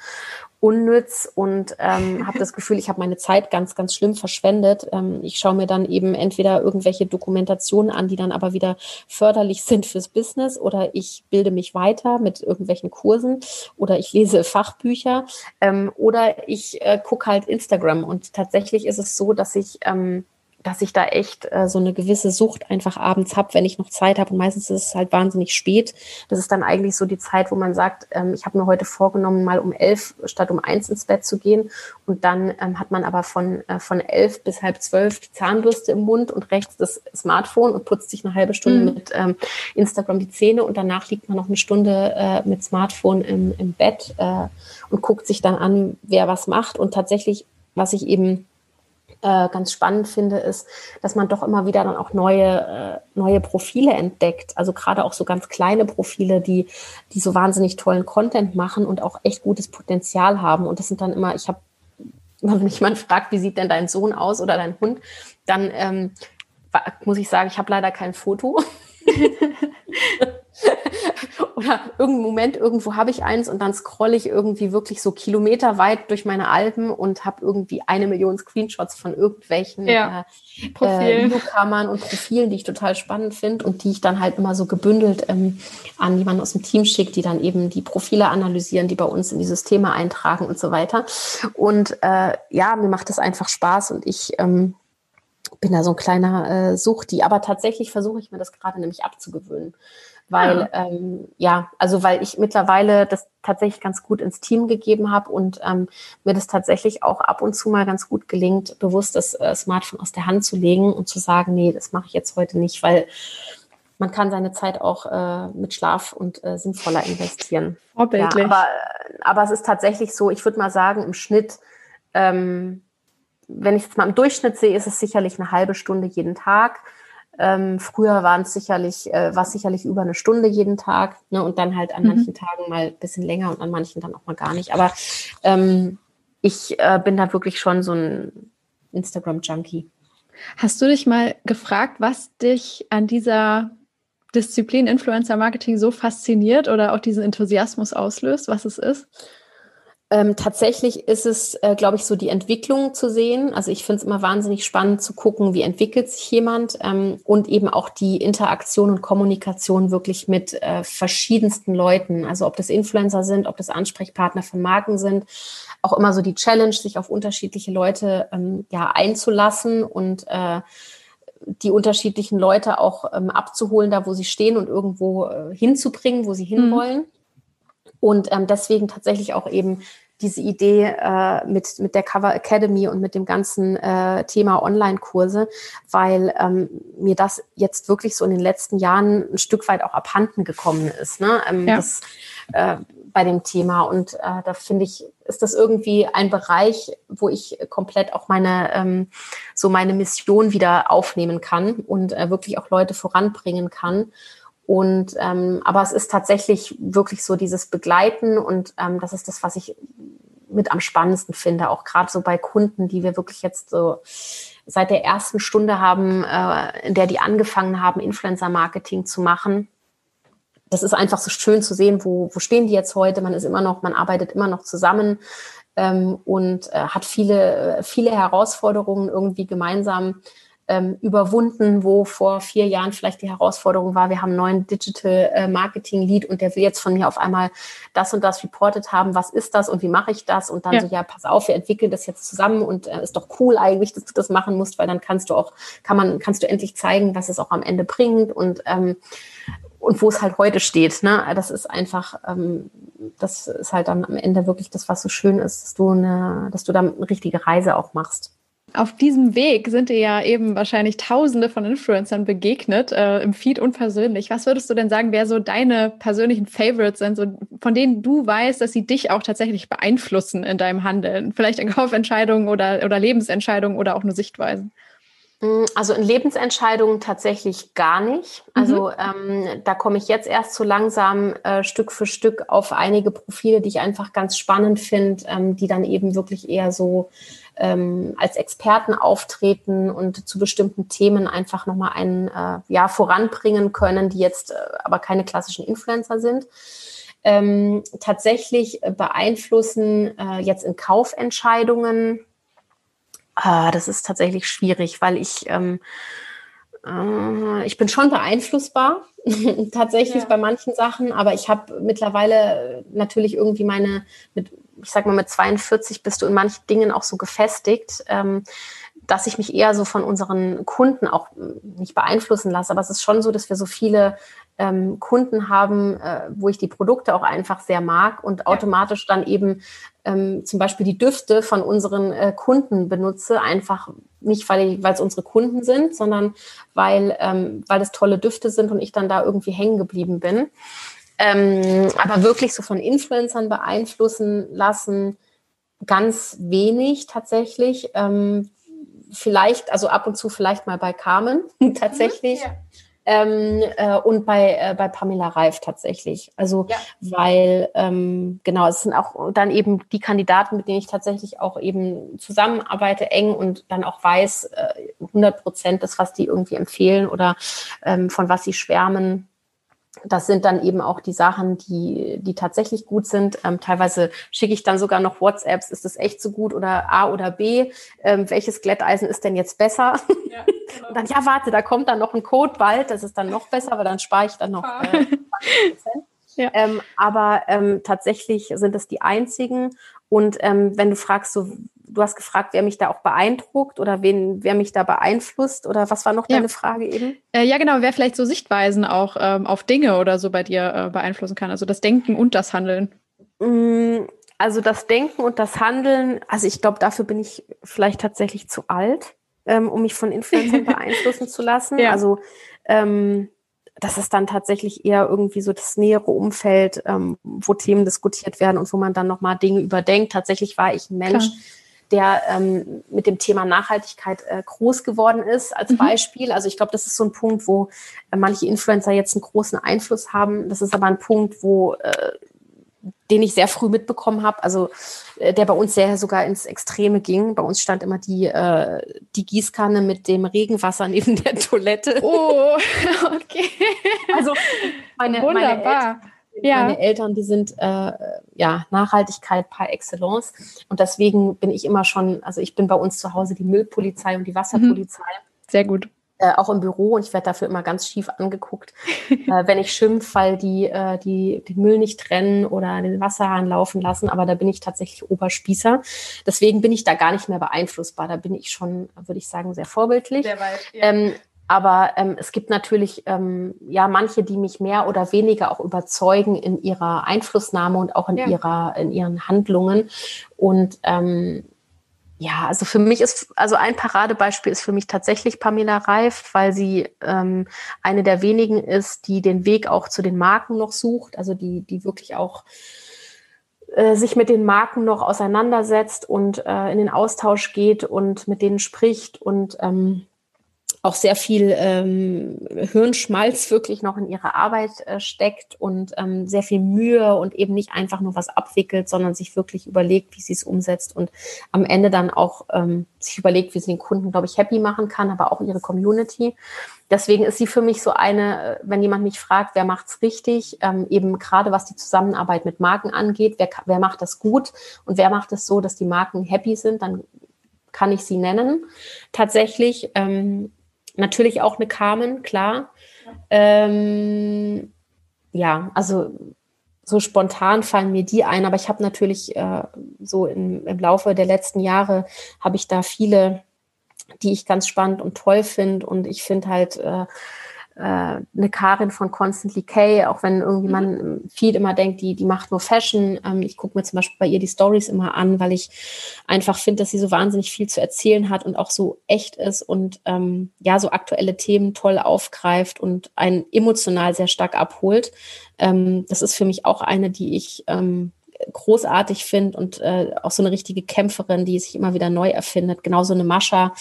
Speaker 2: unnütz und ähm, habe das Gefühl, ich habe meine Zeit ganz, ganz schlimm verschwendet. Ähm, ich schaue mir dann eben entweder irgendwelche Dokumentationen an, die dann aber wieder förderlich sind fürs Business oder ich bilde mich weiter mit irgendwelchen Kursen oder ich lese Fachbücher ähm, oder ich äh, gucke halt Instagram und tatsächlich ist es so, dass ich ähm, dass ich da echt äh, so eine gewisse Sucht einfach abends habe, wenn ich noch Zeit habe. Und meistens ist es halt wahnsinnig spät. Das ist dann eigentlich so die Zeit, wo man sagt, ähm, ich habe mir heute vorgenommen, mal um elf statt um eins ins Bett zu gehen. Und dann ähm, hat man aber von, äh, von elf bis halb zwölf die Zahnbürste im Mund und rechts das Smartphone und putzt sich eine halbe Stunde mhm. mit ähm, Instagram die Zähne. Und danach liegt man noch eine Stunde äh, mit Smartphone im, im Bett äh, und guckt sich dann an, wer was macht. Und tatsächlich, was ich eben äh, ganz spannend finde, ist, dass man doch immer wieder dann auch neue, äh, neue Profile entdeckt. Also gerade auch so ganz kleine Profile, die, die so wahnsinnig tollen Content machen und auch echt gutes Potenzial haben. Und das sind dann immer, ich habe, wenn mich jemand fragt, wie sieht denn dein Sohn aus oder dein Hund, dann ähm, muss ich sagen, ich habe leider kein Foto. oder irgendeinen Moment, irgendwo habe ich eins und dann scrolle ich irgendwie wirklich so kilometerweit durch meine Alben und habe irgendwie eine Million Screenshots von irgendwelchen ja. äh, äh, Newcomern und Profilen, die ich total spannend finde und die ich dann halt immer so gebündelt ähm, an jemanden aus dem Team schicke, die dann eben die Profile analysieren, die bei uns in die Systeme eintragen und so weiter. Und äh, ja, mir macht das einfach Spaß und ich ähm, bin da so ein kleiner äh, Suchti, aber tatsächlich versuche ich mir das gerade nämlich abzugewöhnen weil ah. ähm, ja, also weil ich mittlerweile das tatsächlich ganz gut ins Team gegeben habe und ähm, mir das tatsächlich auch ab und zu mal ganz gut gelingt, bewusst das äh, Smartphone aus der Hand zu legen und zu sagen, nee, das mache ich jetzt heute nicht, weil man kann seine Zeit auch äh, mit Schlaf und äh, sinnvoller investieren. Vorbildlich. Ja, aber, aber es ist tatsächlich so, ich würde mal sagen, im Schnitt, ähm, wenn ich es mal im Durchschnitt sehe, ist es sicherlich eine halbe Stunde jeden Tag. Ähm, früher waren es sicherlich, äh, war sicherlich über eine Stunde jeden Tag, ne, und dann halt an mhm. manchen Tagen mal ein bisschen länger und an manchen dann auch mal gar nicht. Aber ähm, ich äh, bin da wirklich schon so ein Instagram-Junkie.
Speaker 1: Hast du dich mal gefragt, was dich an dieser Disziplin Influencer Marketing so fasziniert oder auch diesen Enthusiasmus auslöst, was es ist?
Speaker 2: Ähm, tatsächlich ist es, äh, glaube ich, so die Entwicklung zu sehen. Also ich finde es immer wahnsinnig spannend zu gucken, wie entwickelt sich jemand ähm, und eben auch die Interaktion und Kommunikation wirklich mit äh, verschiedensten Leuten. Also ob das Influencer sind, ob das Ansprechpartner von Marken sind. Auch immer so die Challenge, sich auf unterschiedliche Leute ähm, ja einzulassen und äh, die unterschiedlichen Leute auch ähm, abzuholen, da wo sie stehen und irgendwo äh, hinzubringen, wo sie hinwollen. Mhm. Und ähm, deswegen tatsächlich auch eben diese Idee äh, mit, mit der Cover Academy und mit dem ganzen äh, Thema Online-Kurse, weil ähm, mir das jetzt wirklich so in den letzten Jahren ein Stück weit auch abhanden gekommen ist. Ne? Ähm, ja. das, äh, bei dem Thema. Und äh, da finde ich, ist das irgendwie ein Bereich, wo ich komplett auch meine, ähm, so meine Mission wieder aufnehmen kann und äh, wirklich auch Leute voranbringen kann. Und ähm, aber es ist tatsächlich wirklich so dieses Begleiten und ähm, das ist das, was ich mit am spannendsten finde, auch gerade so bei Kunden, die wir wirklich jetzt so seit der ersten Stunde haben, äh, in der die angefangen haben, Influencer-Marketing zu machen. Das ist einfach so schön zu sehen, wo, wo stehen die jetzt heute. Man ist immer noch, man arbeitet immer noch zusammen ähm, und äh, hat viele, viele Herausforderungen irgendwie gemeinsam ähm, überwunden, wo vor vier Jahren vielleicht die Herausforderung war, wir haben einen neuen Digital äh, Marketing Lead und der will jetzt von mir auf einmal das und das reported haben, was ist das und wie mache ich das? Und dann ja. so, ja, pass auf, wir entwickeln das jetzt zusammen und äh, ist doch cool eigentlich, dass du das machen musst, weil dann kannst du auch, kann man, kannst du endlich zeigen, was es auch am Ende bringt und ähm, und wo es halt heute steht. Ne? Das ist einfach, ähm, das ist halt dann am Ende wirklich das, was so schön ist, dass du eine, dass du da eine richtige Reise auch machst.
Speaker 1: Auf diesem Weg sind dir ja eben wahrscheinlich Tausende von Influencern begegnet, äh, im Feed und persönlich. Was würdest du denn sagen, wer so deine persönlichen Favorites sind, so, von denen du weißt, dass sie dich auch tatsächlich beeinflussen in deinem Handeln? Vielleicht in Kaufentscheidungen oder, oder Lebensentscheidungen oder auch nur Sichtweisen?
Speaker 2: Mm, also in Lebensentscheidungen tatsächlich gar nicht. Also mhm. ähm, da komme ich jetzt erst so langsam äh, Stück für Stück auf einige Profile, die ich einfach ganz spannend finde, ähm, die dann eben wirklich eher so ähm, als Experten auftreten und zu bestimmten Themen einfach nochmal ein äh, Jahr voranbringen können, die jetzt äh, aber keine klassischen Influencer sind. ähm, tatsächlich beeinflussen äh, jetzt in Kaufentscheidungen. Ah, das ist tatsächlich schwierig, weil ich ähm, äh, ich bin schon beeinflussbar, tatsächlich ja. bei manchen Sachen, aber ich habe mittlerweile natürlich irgendwie meine, mit, ich sag mal, mit 42 bist du in manchen Dingen auch so gefestigt, ähm, dass ich mich eher so von unseren Kunden auch nicht beeinflussen lasse. Aber es ist schon so, dass wir so viele ähm, Kunden haben, äh, wo ich die Produkte auch einfach sehr mag und ja. automatisch dann eben ähm, zum Beispiel die Düfte von unseren äh, Kunden benutze, einfach nicht, weil es unsere Kunden sind, sondern weil, ähm, weil es tolle Düfte sind und ich dann da irgendwie hängen geblieben bin. Ähm, aber wirklich so von Influencern beeinflussen lassen, ganz wenig tatsächlich. Ähm, vielleicht, also ab und zu vielleicht mal bei Carmen tatsächlich. Mhm, ja ähm, äh, und bei, äh, bei Pamela Reif tatsächlich. Also ja. weil ähm, genau, es sind auch dann eben die Kandidaten, mit denen ich tatsächlich auch eben zusammenarbeite, eng und dann auch weiß, äh, 100 Prozent das, was die irgendwie empfehlen oder ähm, von was sie schwärmen, das sind dann eben auch die Sachen, die, die tatsächlich gut sind. Ähm, teilweise schicke ich dann sogar noch WhatsApps, ist das echt so gut oder A oder B? Ähm, welches Glätteisen ist denn jetzt besser? Ja, genau. Und dann, ja, warte, da kommt dann noch ein Code bald, das ist dann noch besser, aber dann spare ich dann noch äh, ja. ähm, aber ähm, tatsächlich sind es die einzigen. Und ähm, wenn du fragst, so du hast gefragt, wer mich da auch beeindruckt oder wen, wer mich da beeinflusst oder was war noch ja. deine Frage eben?
Speaker 1: Äh, ja, genau, wer vielleicht so Sichtweisen auch ähm, auf Dinge oder so bei dir äh, beeinflussen kann, also das Denken und das Handeln.
Speaker 2: Mm, also das Denken und das Handeln, also ich glaube, dafür bin ich vielleicht tatsächlich zu alt, ähm, um mich von Influencern beeinflussen zu lassen. Ja. Also ähm, das ist dann tatsächlich eher irgendwie so das nähere Umfeld, ähm, wo Themen diskutiert werden und wo man dann nochmal Dinge überdenkt. Tatsächlich war ich ein Mensch, Klar der ähm, mit dem Thema Nachhaltigkeit äh, groß geworden ist, als mhm. Beispiel. Also ich glaube, das ist so ein Punkt, wo äh, manche Influencer jetzt einen großen Einfluss haben. Das ist aber ein Punkt, wo äh, den ich sehr früh mitbekommen habe, also äh, der bei uns sehr sogar ins Extreme ging. Bei uns stand immer die, äh, die Gießkanne mit dem Regenwasser neben der Toilette.
Speaker 1: Oh, okay.
Speaker 2: Also meine, Wunderbar. meine ja. Meine Eltern, die sind äh, ja Nachhaltigkeit par excellence. Und deswegen bin ich immer schon, also ich bin bei uns zu Hause die Müllpolizei und die Wasserpolizei. Mhm.
Speaker 1: Sehr gut.
Speaker 2: Äh, auch im Büro und ich werde dafür immer ganz schief angeguckt, äh, wenn ich schimpf, weil die, äh, die den Müll nicht trennen oder den Wasserhahn laufen lassen. Aber da bin ich tatsächlich Oberspießer. Deswegen bin ich da gar nicht mehr beeinflussbar. Da bin ich schon, würde ich sagen, sehr vorbildlich. Sehr weit, ja. ähm, aber ähm, es gibt natürlich ähm, ja manche, die mich mehr oder weniger auch überzeugen in ihrer Einflussnahme und auch in ja. ihrer in ihren Handlungen. Und ähm, ja, also für mich ist also ein Paradebeispiel ist für mich tatsächlich Pamela Reif, weil sie ähm, eine der wenigen ist, die den Weg auch zu den Marken noch sucht, also die die wirklich auch äh, sich mit den Marken noch auseinandersetzt und äh, in den Austausch geht und mit denen spricht und ähm, auch sehr viel ähm, Hirnschmalz wirklich noch in ihre Arbeit äh, steckt und ähm, sehr viel Mühe und eben nicht einfach nur was abwickelt, sondern sich wirklich überlegt, wie sie es umsetzt und am Ende dann auch ähm, sich überlegt, wie sie den Kunden, glaube ich, happy machen kann, aber auch ihre Community. Deswegen ist sie für mich so eine, äh, wenn jemand mich fragt, wer macht's richtig, ähm, eben gerade was die Zusammenarbeit mit Marken angeht, wer, wer macht das gut und wer macht es so, dass die Marken happy sind, dann kann ich sie nennen. Tatsächlich, ähm, Natürlich auch eine Carmen, klar. Ähm, ja, also so spontan fallen mir die ein, aber ich habe natürlich äh, so im, im Laufe der letzten Jahre habe ich da viele, die ich ganz spannend und toll finde und ich finde halt äh, eine Karin von Constantly K, auch wenn irgendwie man mhm. viel immer denkt, die, die macht nur Fashion. Ähm, ich gucke mir zum Beispiel bei ihr die Stories immer an, weil ich einfach finde, dass sie so wahnsinnig viel zu erzählen hat und auch so echt ist und ähm, ja, so aktuelle Themen toll aufgreift und einen emotional sehr stark abholt. Ähm, das ist für mich auch eine, die ich ähm, großartig finde und äh, auch so eine richtige Kämpferin, die sich immer wieder neu erfindet. Genauso eine Mascha.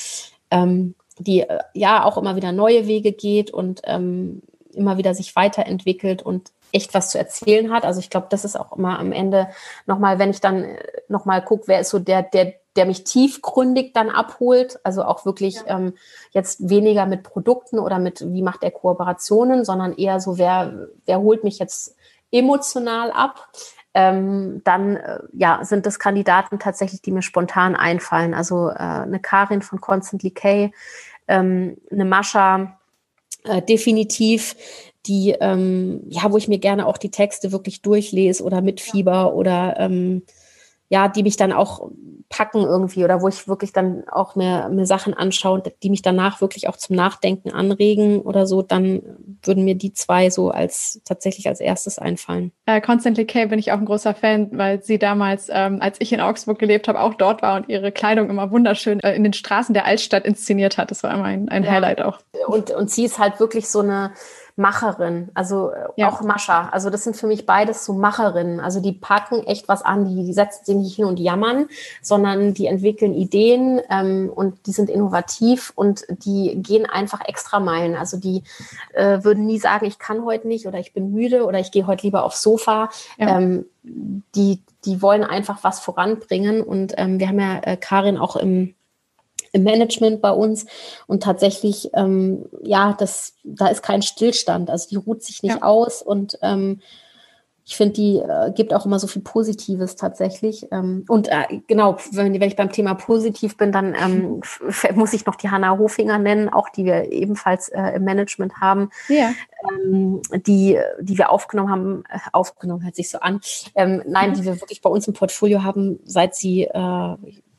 Speaker 2: Ähm, die äh, ja auch immer wieder neue Wege geht und ähm, immer wieder sich weiterentwickelt und echt was zu erzählen hat. Also ich glaube, das ist auch immer am Ende nochmal, wenn ich dann äh, nochmal gucke, wer ist so der, der, der mich tiefgründig dann abholt. Also auch wirklich ja. ähm, jetzt weniger mit Produkten oder mit, wie macht er Kooperationen, sondern eher so, wer, wer holt mich jetzt emotional ab. Ähm, dann äh, ja, sind das Kandidaten tatsächlich, die mir spontan einfallen. Also äh, eine Karin von Constantly K, ähm, eine Mascha, äh, definitiv die, ähm, ja, wo ich mir gerne auch die Texte wirklich durchlese oder mitfieber oder ähm, ja, die mich dann auch packen irgendwie oder wo ich wirklich dann auch mir, mir Sachen anschaue, die mich danach wirklich auch zum Nachdenken anregen oder so, dann würden mir die zwei so als tatsächlich als erstes einfallen.
Speaker 1: Äh, Constantly K bin ich auch ein großer Fan, weil sie damals, ähm, als ich in Augsburg gelebt habe, auch dort war und ihre Kleidung immer wunderschön äh, in den Straßen der Altstadt inszeniert hat. Das war immer ein, ein ja. Highlight auch.
Speaker 2: Und, und sie ist halt wirklich so eine Macherin, also äh, ja. auch Mascha. Also das sind für mich beides so Macherinnen. Also die packen echt was an, die, die setzen sich nicht hin und jammern, sondern die entwickeln Ideen ähm, und die sind innovativ und die gehen einfach extra Meilen. Also die äh, würden nie sagen, ich kann heute nicht oder ich bin müde oder ich gehe heute lieber aufs Sofa. Ja. Ähm, die, die wollen einfach was voranbringen. Und ähm, wir haben ja äh, Karin auch im im Management bei uns. Und tatsächlich, ähm, ja, das, da ist kein Stillstand. Also die ruht sich nicht ja. aus und ähm, ich finde, die äh, gibt auch immer so viel Positives tatsächlich. Ähm, und äh, genau, wenn, wenn, ich beim Thema positiv bin, dann ähm, muss ich noch die Hanna Hofinger nennen, auch die wir ebenfalls äh, im Management haben, ja. ähm, die, die wir aufgenommen haben, äh, aufgenommen hört sich so an, ähm, nein, mhm. die wir wirklich bei uns im Portfolio haben, seit sie, äh,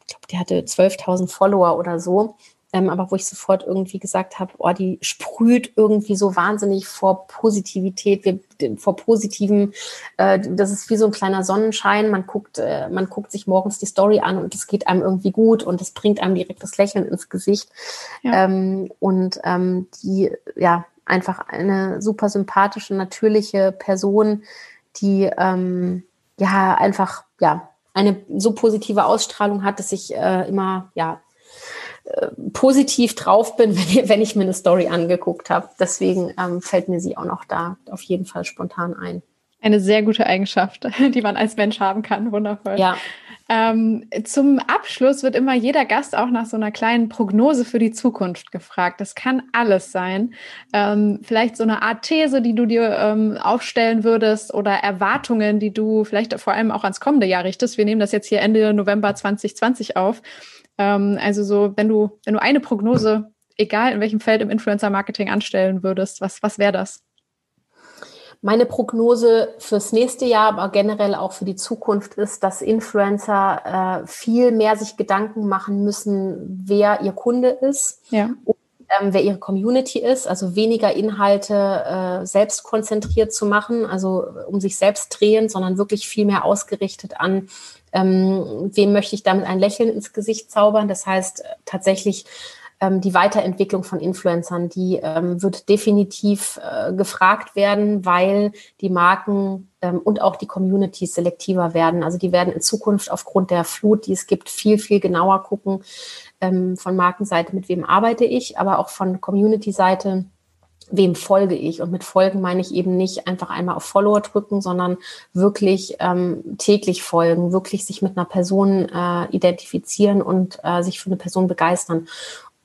Speaker 2: ich glaube, die hatte 12.000 Follower oder so. Ähm, aber wo ich sofort irgendwie gesagt habe, oh, die sprüht irgendwie so wahnsinnig vor Positivität, wir, vor positiven, äh, das ist wie so ein kleiner Sonnenschein. Man guckt, äh, man guckt sich morgens die Story an und es geht einem irgendwie gut und es bringt einem direkt das Lächeln ins Gesicht. Ja. Ähm, und ähm, die, ja, einfach eine super sympathische, natürliche Person, die ähm, ja einfach, ja, eine so positive Ausstrahlung hat, dass ich äh, immer ja äh, positiv drauf bin, wenn, wenn, ich mir eine Story angeguckt habe. Deswegen ähm, fällt mir sie auch noch da auf jeden Fall spontan ein.
Speaker 1: Eine sehr gute Eigenschaft, die man als Mensch haben kann. Wundervoll. Ja. Ähm, zum Abschluss wird immer jeder Gast auch nach so einer kleinen Prognose für die Zukunft gefragt. Das kann alles sein. Ähm, vielleicht so eine Art These, die du dir ähm, aufstellen würdest oder Erwartungen, die du vielleicht vor allem auch ans kommende Jahr richtest. Wir nehmen das jetzt hier Ende November 2020 auf. Ähm, also so, wenn du, wenn du eine Prognose, egal in welchem Feld im Influencer-Marketing anstellen würdest, was, was wäre das?
Speaker 2: Meine Prognose fürs nächste Jahr, aber generell auch für die Zukunft ist, dass Influencer äh, viel mehr sich Gedanken machen müssen, wer ihr Kunde ist ja. und ähm, wer ihre Community ist. Also weniger Inhalte äh, selbst konzentriert zu machen, also um sich selbst drehen, sondern wirklich viel mehr ausgerichtet an, ähm, wem möchte ich damit ein Lächeln ins Gesicht zaubern. Das heißt tatsächlich ähm, die Weiterentwicklung von Influencern, die ähm, wird definitiv äh, gefragt werden, weil die Marken ähm, und auch die Communities selektiver werden. Also die werden in Zukunft aufgrund der Flut, die es gibt, viel, viel genauer gucken ähm, von Markenseite, mit wem arbeite ich, aber auch von Community-Seite wem folge ich? Und mit Folgen meine ich eben nicht einfach einmal auf Follower drücken, sondern wirklich ähm, täglich folgen, wirklich sich mit einer Person äh, identifizieren und äh, sich für eine Person begeistern.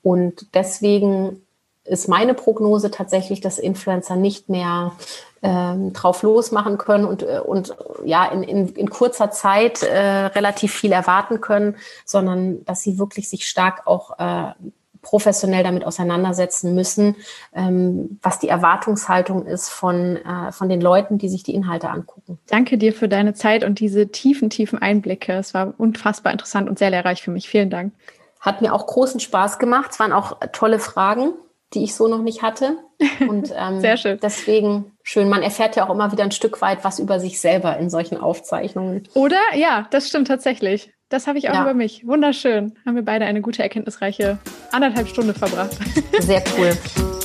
Speaker 2: Und deswegen ist meine Prognose tatsächlich, dass Influencer nicht mehr ähm, drauf losmachen können und, äh, und ja, in, in, in kurzer Zeit äh, relativ viel erwarten können, sondern dass sie wirklich sich stark auch äh, professionell damit auseinandersetzen müssen, ähm, was die Erwartungshaltung ist von, äh, von den Leuten, die sich die Inhalte angucken.
Speaker 1: Danke dir für deine Zeit und diese tiefen, tiefen Einblicke. Es war unfassbar interessant und sehr lehrreich für mich. Vielen Dank.
Speaker 2: Hat mir auch großen Spaß gemacht. Es waren auch tolle Fragen, die ich so noch nicht hatte. Und ähm, Sehr schön. deswegen schön. Man erfährt ja auch immer wieder ein Stück weit was über sich selber in solchen Aufzeichnungen.
Speaker 1: Oder? Ja, das stimmt tatsächlich. Das habe ich auch ja. über mich. Wunderschön. Haben wir beide eine gute, erkenntnisreiche anderthalb Stunde verbracht.
Speaker 2: Sehr cool.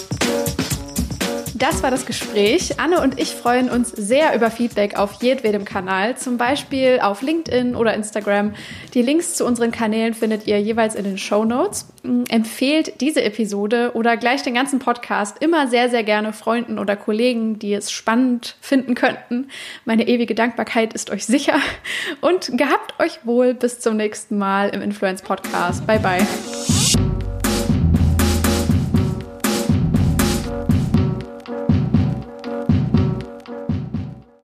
Speaker 1: Das war das Gespräch. Anne und ich freuen uns sehr über Feedback auf jedwedem Kanal, zum Beispiel auf LinkedIn oder Instagram. Die Links zu unseren Kanälen findet ihr jeweils in den Show Notes. Mm, empfehlt diese Episode oder gleich den ganzen Podcast immer sehr, sehr gerne Freunden oder Kollegen, die es spannend finden könnten. Meine ewige Dankbarkeit ist euch sicher und gehabt euch wohl bis zum nächsten Mal im Influence Podcast. Bye bye.